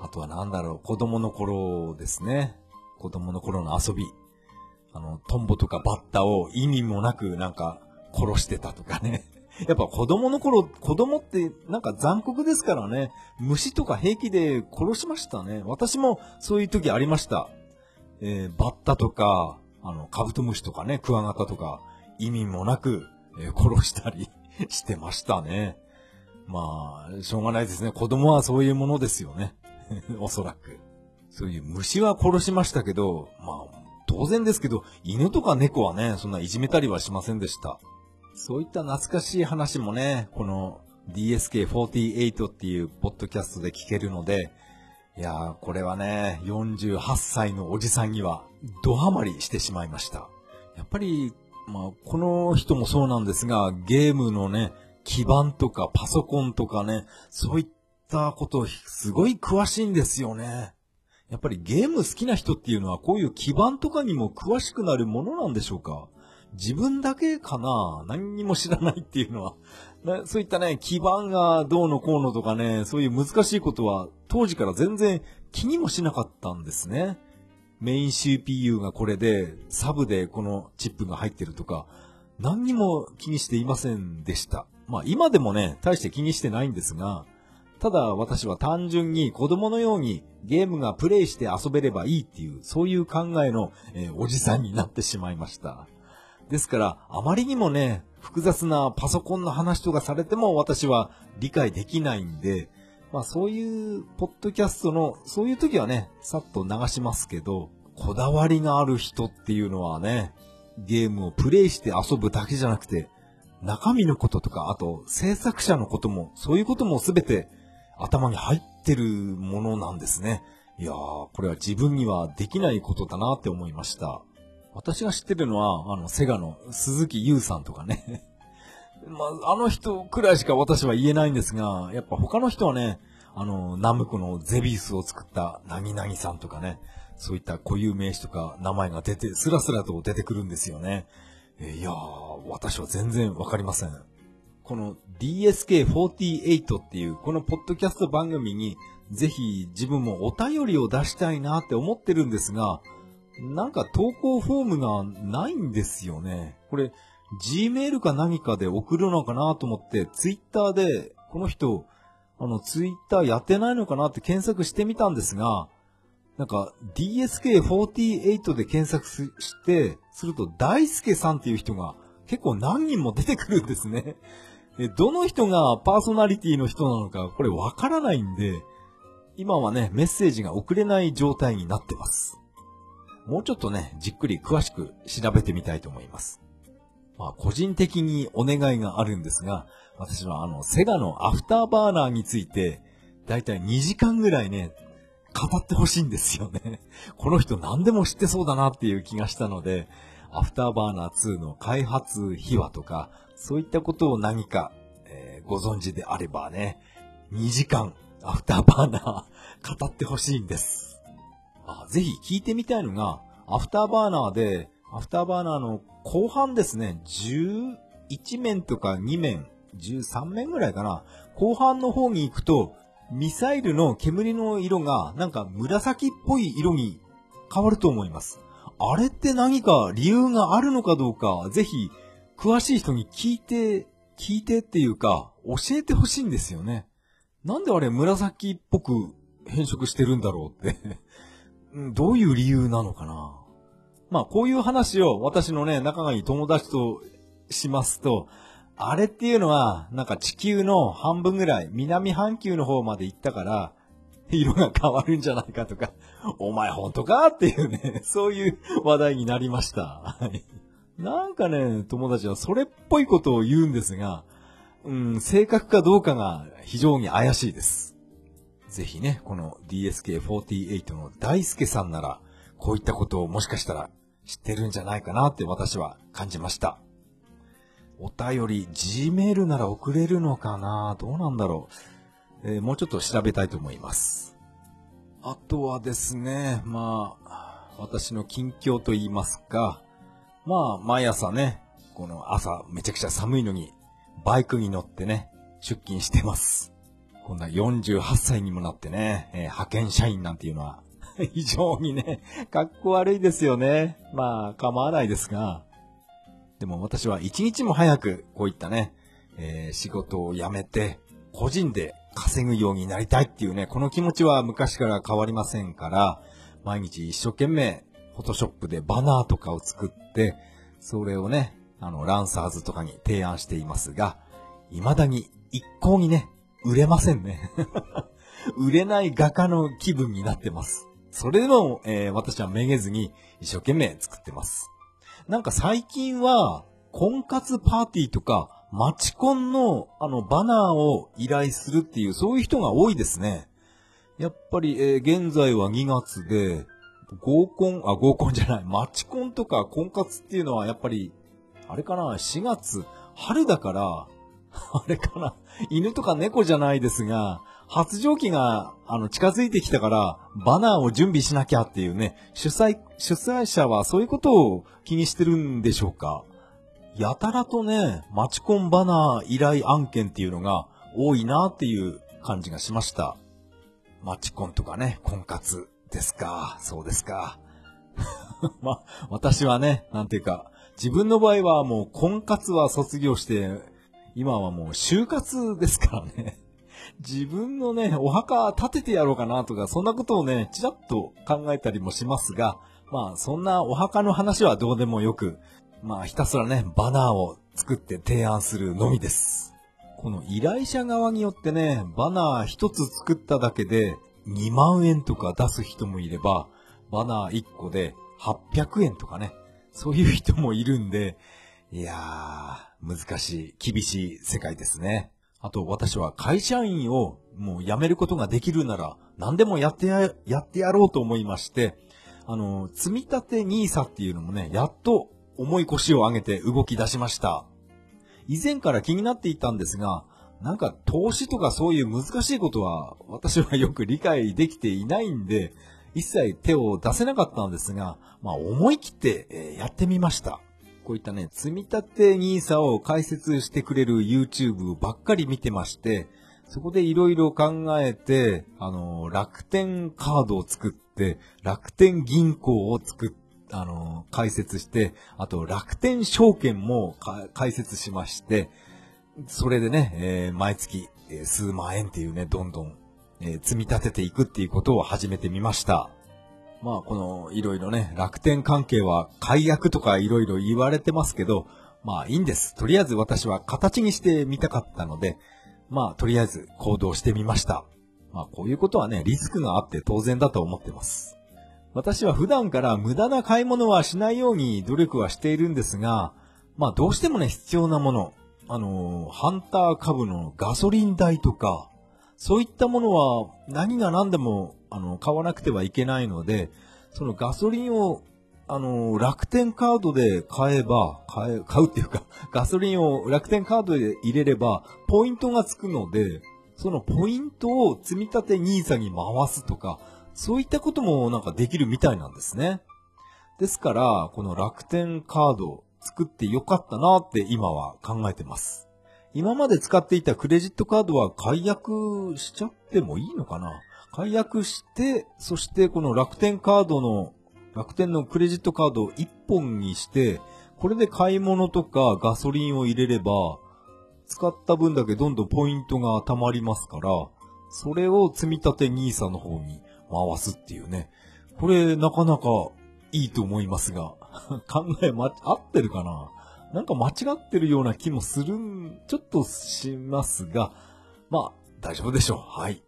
あとはなんだろう、子供の頃ですね。子供の頃の遊び。あの、トンボとかバッタを意味もなくなんか殺してたとかね。やっぱ子供の頃、子供ってなんか残酷ですからね。虫とか平気で殺しましたね。私もそういう時ありました。えー、バッタとか、あの、カブトムシとかね、クワガタとか、意味もなくえー、殺したり してましたね。まあ、しょうがないですね。子供はそういうものですよね。おそらく。そういう虫は殺しましたけど、まあ、当然ですけど、犬とか猫はね、そんないじめたりはしませんでした。そういった懐かしい話もね、この DSK48 っていうポッドキャストで聞けるので、いやー、これはね、48歳のおじさんにはドハマりしてしまいました。やっぱりまあ、この人もそうなんですが、ゲームのね、基板とかパソコンとかね、そういったことすごい詳しいんですよね。やっぱりゲーム好きな人っていうのはこういう基板とかにも詳しくなるものなんでしょうか？自分だけかな？何にも知らないっていうのは。そういったね、基板がどうのこうのとかね、そういう難しいことは当時から全然気にもしなかったんですね。メイン CPU がこれで、サブでこのチップが入ってるとか、何にも気にしていませんでした。まあ今でもね、大して気にしてないんですが、ただ私は単純に子供のようにゲームがプレイして遊べればいいっていう、そういう考えの、えー、おじさんになってしまいました。ですから、あまりにもね、複雑なパソコンの話とかされても私は理解できないんで、まあそういうポッドキャストの、そういう時はね、さっと流しますけど、こだわりがある人っていうのはね、ゲームをプレイして遊ぶだけじゃなくて、中身のこととか、あと制作者のことも、そういうこともすべて頭に入ってるものなんですね。いやー、これは自分にはできないことだなって思いました。私が知ってるのは、あの、セガの鈴木優さんとかね。まあ、あの人くらいしか私は言えないんですが、やっぱ他の人はね、あの、ナムコのゼビウスを作ったなぎなぎさんとかね、そういった固有名詞とか名前が出て、スラスラと出てくるんですよね。いやー、私は全然わかりません。この DSK48 っていうこのポッドキャスト番組にぜひ自分もお便りを出したいなって思ってるんですが、なんか投稿フォームがないんですよね。これ、Gmail か何かで送るのかなと思って、Twitter で、この人、あの、Twitter やってないのかなって検索してみたんですが、なんか DSK48 で検索して、すると大輔さんっていう人が結構何人も出てくるんですね。どの人がパーソナリティの人なのか、これわからないんで、今はね、メッセージが送れない状態になってます。もうちょっとね、じっくり詳しく調べてみたいと思います。まあ、個人的にお願いがあるんですが、私はあの、セガのアフターバーナーについて、だいたい2時間ぐらいね、語ってほしいんですよね。この人何でも知ってそうだなっていう気がしたので、アフターバーナー2の開発秘話とか、そういったことを何か、えー、ご存知であればね、2時間アフターバーナー 語ってほしいんです。あ、ぜひ聞いてみたいのが、アフターバーナーで、アフターバーナーの後半ですね、11面とか12面、13面ぐらいかな。後半の方に行くと、ミサイルの煙の色がなんか紫っぽい色に変わると思います。あれって何か理由があるのかどうか、ぜひ詳しい人に聞いて、聞いてっていうか、教えてほしいんですよね。なんであれ紫っぽく変色してるんだろうって。どういう理由なのかなまあ、こういう話を私のね、仲がいい友達としますと、あれっていうのは、なんか地球の半分ぐらい、南半球の方まで行ったから、色が変わるんじゃないかとか、お前本当かっていうね、そういう話題になりました。はいなんかね、友達はそれっぽいことを言うんですが、うん、正確かどうかが非常に怪しいです。ぜひね、この DSK48 の大輔さんなら、こういったことをもしかしたら知ってるんじゃないかなって私は感じました。お便り、G メールなら送れるのかなどうなんだろう、えーもうちょっと調べたいと思います。あとはですね、まあ、私の近況と言いますか、まあ、毎朝ね、この朝めちゃくちゃ寒いのに、バイクに乗ってね、出勤してます。こんな48歳にもなってね、えー派遣社員なんていうのは、非常にね、格好悪いですよね。まあ、構わないですが、でも私は一日も早くこういったね、えー仕事を辞めて、個人で稼ぐようになりたいっていうね、この気持ちは昔から変わりませんから、毎日一生懸命、フォトショップでバナーとかを作って、それをね、あの、ランサーズとかに提案していますが、未だに一向にね、売れませんね。売れない画家の気分になってます。それでも、えー私はめげずに一生懸命作ってます。なんか最近は、婚活パーティーとか、マチコンの、あの、バナーを依頼するっていう、そういう人が多いですね。やっぱり、えー現在は2月で、合コン、あ、合コンじゃない、マチコンとか婚活っていうのはやっぱり、あれかな、4月、春だから、あれかな、犬とか猫じゃないですが、発情期が、あの、近づいてきたから、バナーを準備しなきゃっていうね、主催、主催者はそういうことを気にしてるんでしょうか？やたらとね、マチコンバナー依頼案件っていうのが多いなっていう感じがしました。マチコンとかね、婚活。ですか？そうですか。まあ、私はね、なんていうか、自分の場合はもう婚活は卒業して、今はもう就活ですからね。自分のね、お墓建ててやろうかなとか、そんなことをね、ちらっと考えたりもしますが、まあ、そんなお墓の話はどうでもよく、まあ、ひたすらね、バナーを作って提案するのみです。この依頼者側によってね、バナー一つ作っただけで2万円とか出す人もいれば、バナー1個で800円とかね、そういう人もいるんで、いやー、難しい、厳しい世界ですね。あと私は会社員をもう辞めることができるなら何でもやってや、やってやろうと思いまして、あの、積み立て NISA っていうのもね、やっと重い腰を上げて動き出しました。以前から気になっていたんですが、なんか投資とかそういう難しいことは私はよく理解できていないんで、一切手を出せなかったんですが、まあ思い切ってやってみました。こういったね、積み立て NISA を解説してくれる YouTube ばっかり見てまして、そこでいろいろ考えて、あの、楽天カードを作って、楽天銀行を作っあの、解説して、あと楽天証券も解説しまして、それでね、えー毎月、えー数万円っていうね、どんどん、えー積み立てていくっていうことを始めてみました。まあ、この、いろいろね、楽天関係は解約とかいろいろ言われてますけど、まあいいんです。とりあえず私は形にしてみたかったので、まあとりあえず行動してみました。まあこういうことはね、リスクがあって当然だと思ってます。私は普段から無駄な買い物はしないように努力はしているんですが、まあどうしてもね、必要なもの、あの、ハンター株のガソリン代とか、そういったものは何が何でも、あの、買わなくてはいけないので、そのガソリンを、あの、楽天カードで買えば、買え、買うっていうか、ガソリンを楽天カードで入れれば、ポイントがつくので、そのポイントを積み立て NISA に回すとか、そういったこともなんかできるみたいなんですね。ですから、この楽天カード作ってよかったなって今は考えてます。今まで使っていたクレジットカードは解約しちゃってもいいのかな？解約して、そしてこの楽天カードの、楽天のクレジットカードを1本にして、これで買い物とかガソリンを入れれば、使った分だけどんどんポイントが貯まりますから、それを積み立て NISA の方に回すっていうね。これなかなかいいと思いますが、考えま、合ってるかな？なんか間違ってるような気もするん、ちょっとしますが、まあ、大丈夫でしょう。はい。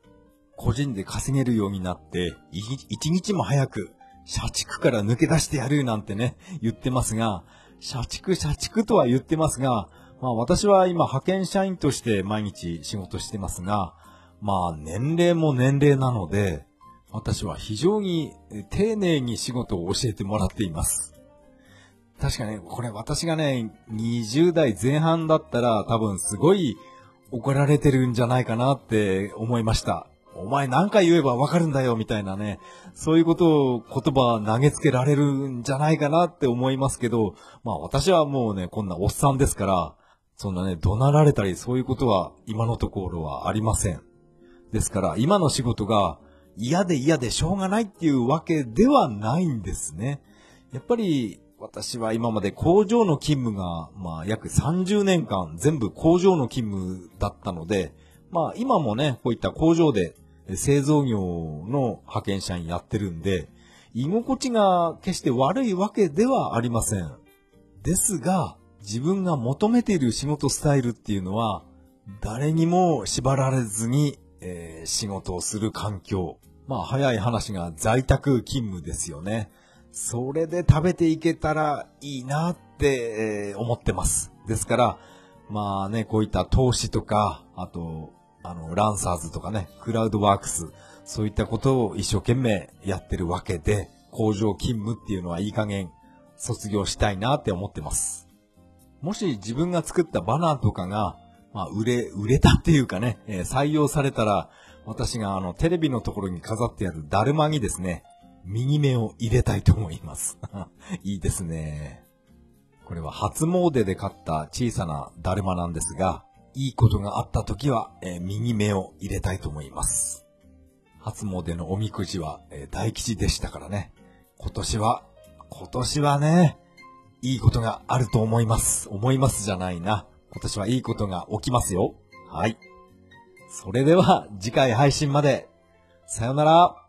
個人で稼げるようになって、一日も早く、社畜から抜け出してやるなんてね、言ってますが、社畜、社畜とは言ってますが、まあ私は今派遣社員として毎日仕事してますが、まあ年齢も年齢なので、私は非常に丁寧に仕事を教えてもらっています。確かに、これ私がね、20代前半だったら多分すごい怒られてるんじゃないかなって思いました。お前何回言えばわかるんだよみたいなね、そういうことを言葉投げつけられるんじゃないかなって思いますけど、まあ私はもうね、こんなおっさんですから、そんなね、怒鳴られたりそういうことは今のところはありません。ですから今の仕事が嫌で嫌でしょうがないっていうわけではないんですね。やっぱり私は今まで工場の勤務が、まあ、約30年間全部工場の勤務だったので、まあ、今もね、こういった工場で製造業の派遣社員やってるんで、居心地が決して悪いわけではありません。ですが、自分が求めている仕事スタイルっていうのは、誰にも縛られずに、えー、仕事をする環境。まあ、早い話が在宅勤務ですよね。それで食べていけたらいいなって、思ってます。ですから、まあね、こういった投資とか、あと、あの、ランサーズとかね、クラウドワークス、そういったことを一生懸命やってるわけで、工場勤務っていうのはいい加減卒業したいなって思ってます。もし自分が作ったバナーとかが、まあ、売れ、売れたっていうかね、え、採用されたら、私があの、テレビのところに飾ってあるだるまにですね、右目を入れたいと思います。いいですね。これは初詣で買った小さなだるまなんですが、いいことがあった時は、えー、右目を入れたいと思います。初詣のおみくじは、えー、大吉でしたからね。今年は、今年はね、いいことがあると思います。思いますじゃないな。今年はいいことが起きますよ。はい。それでは次回配信まで。さよなら。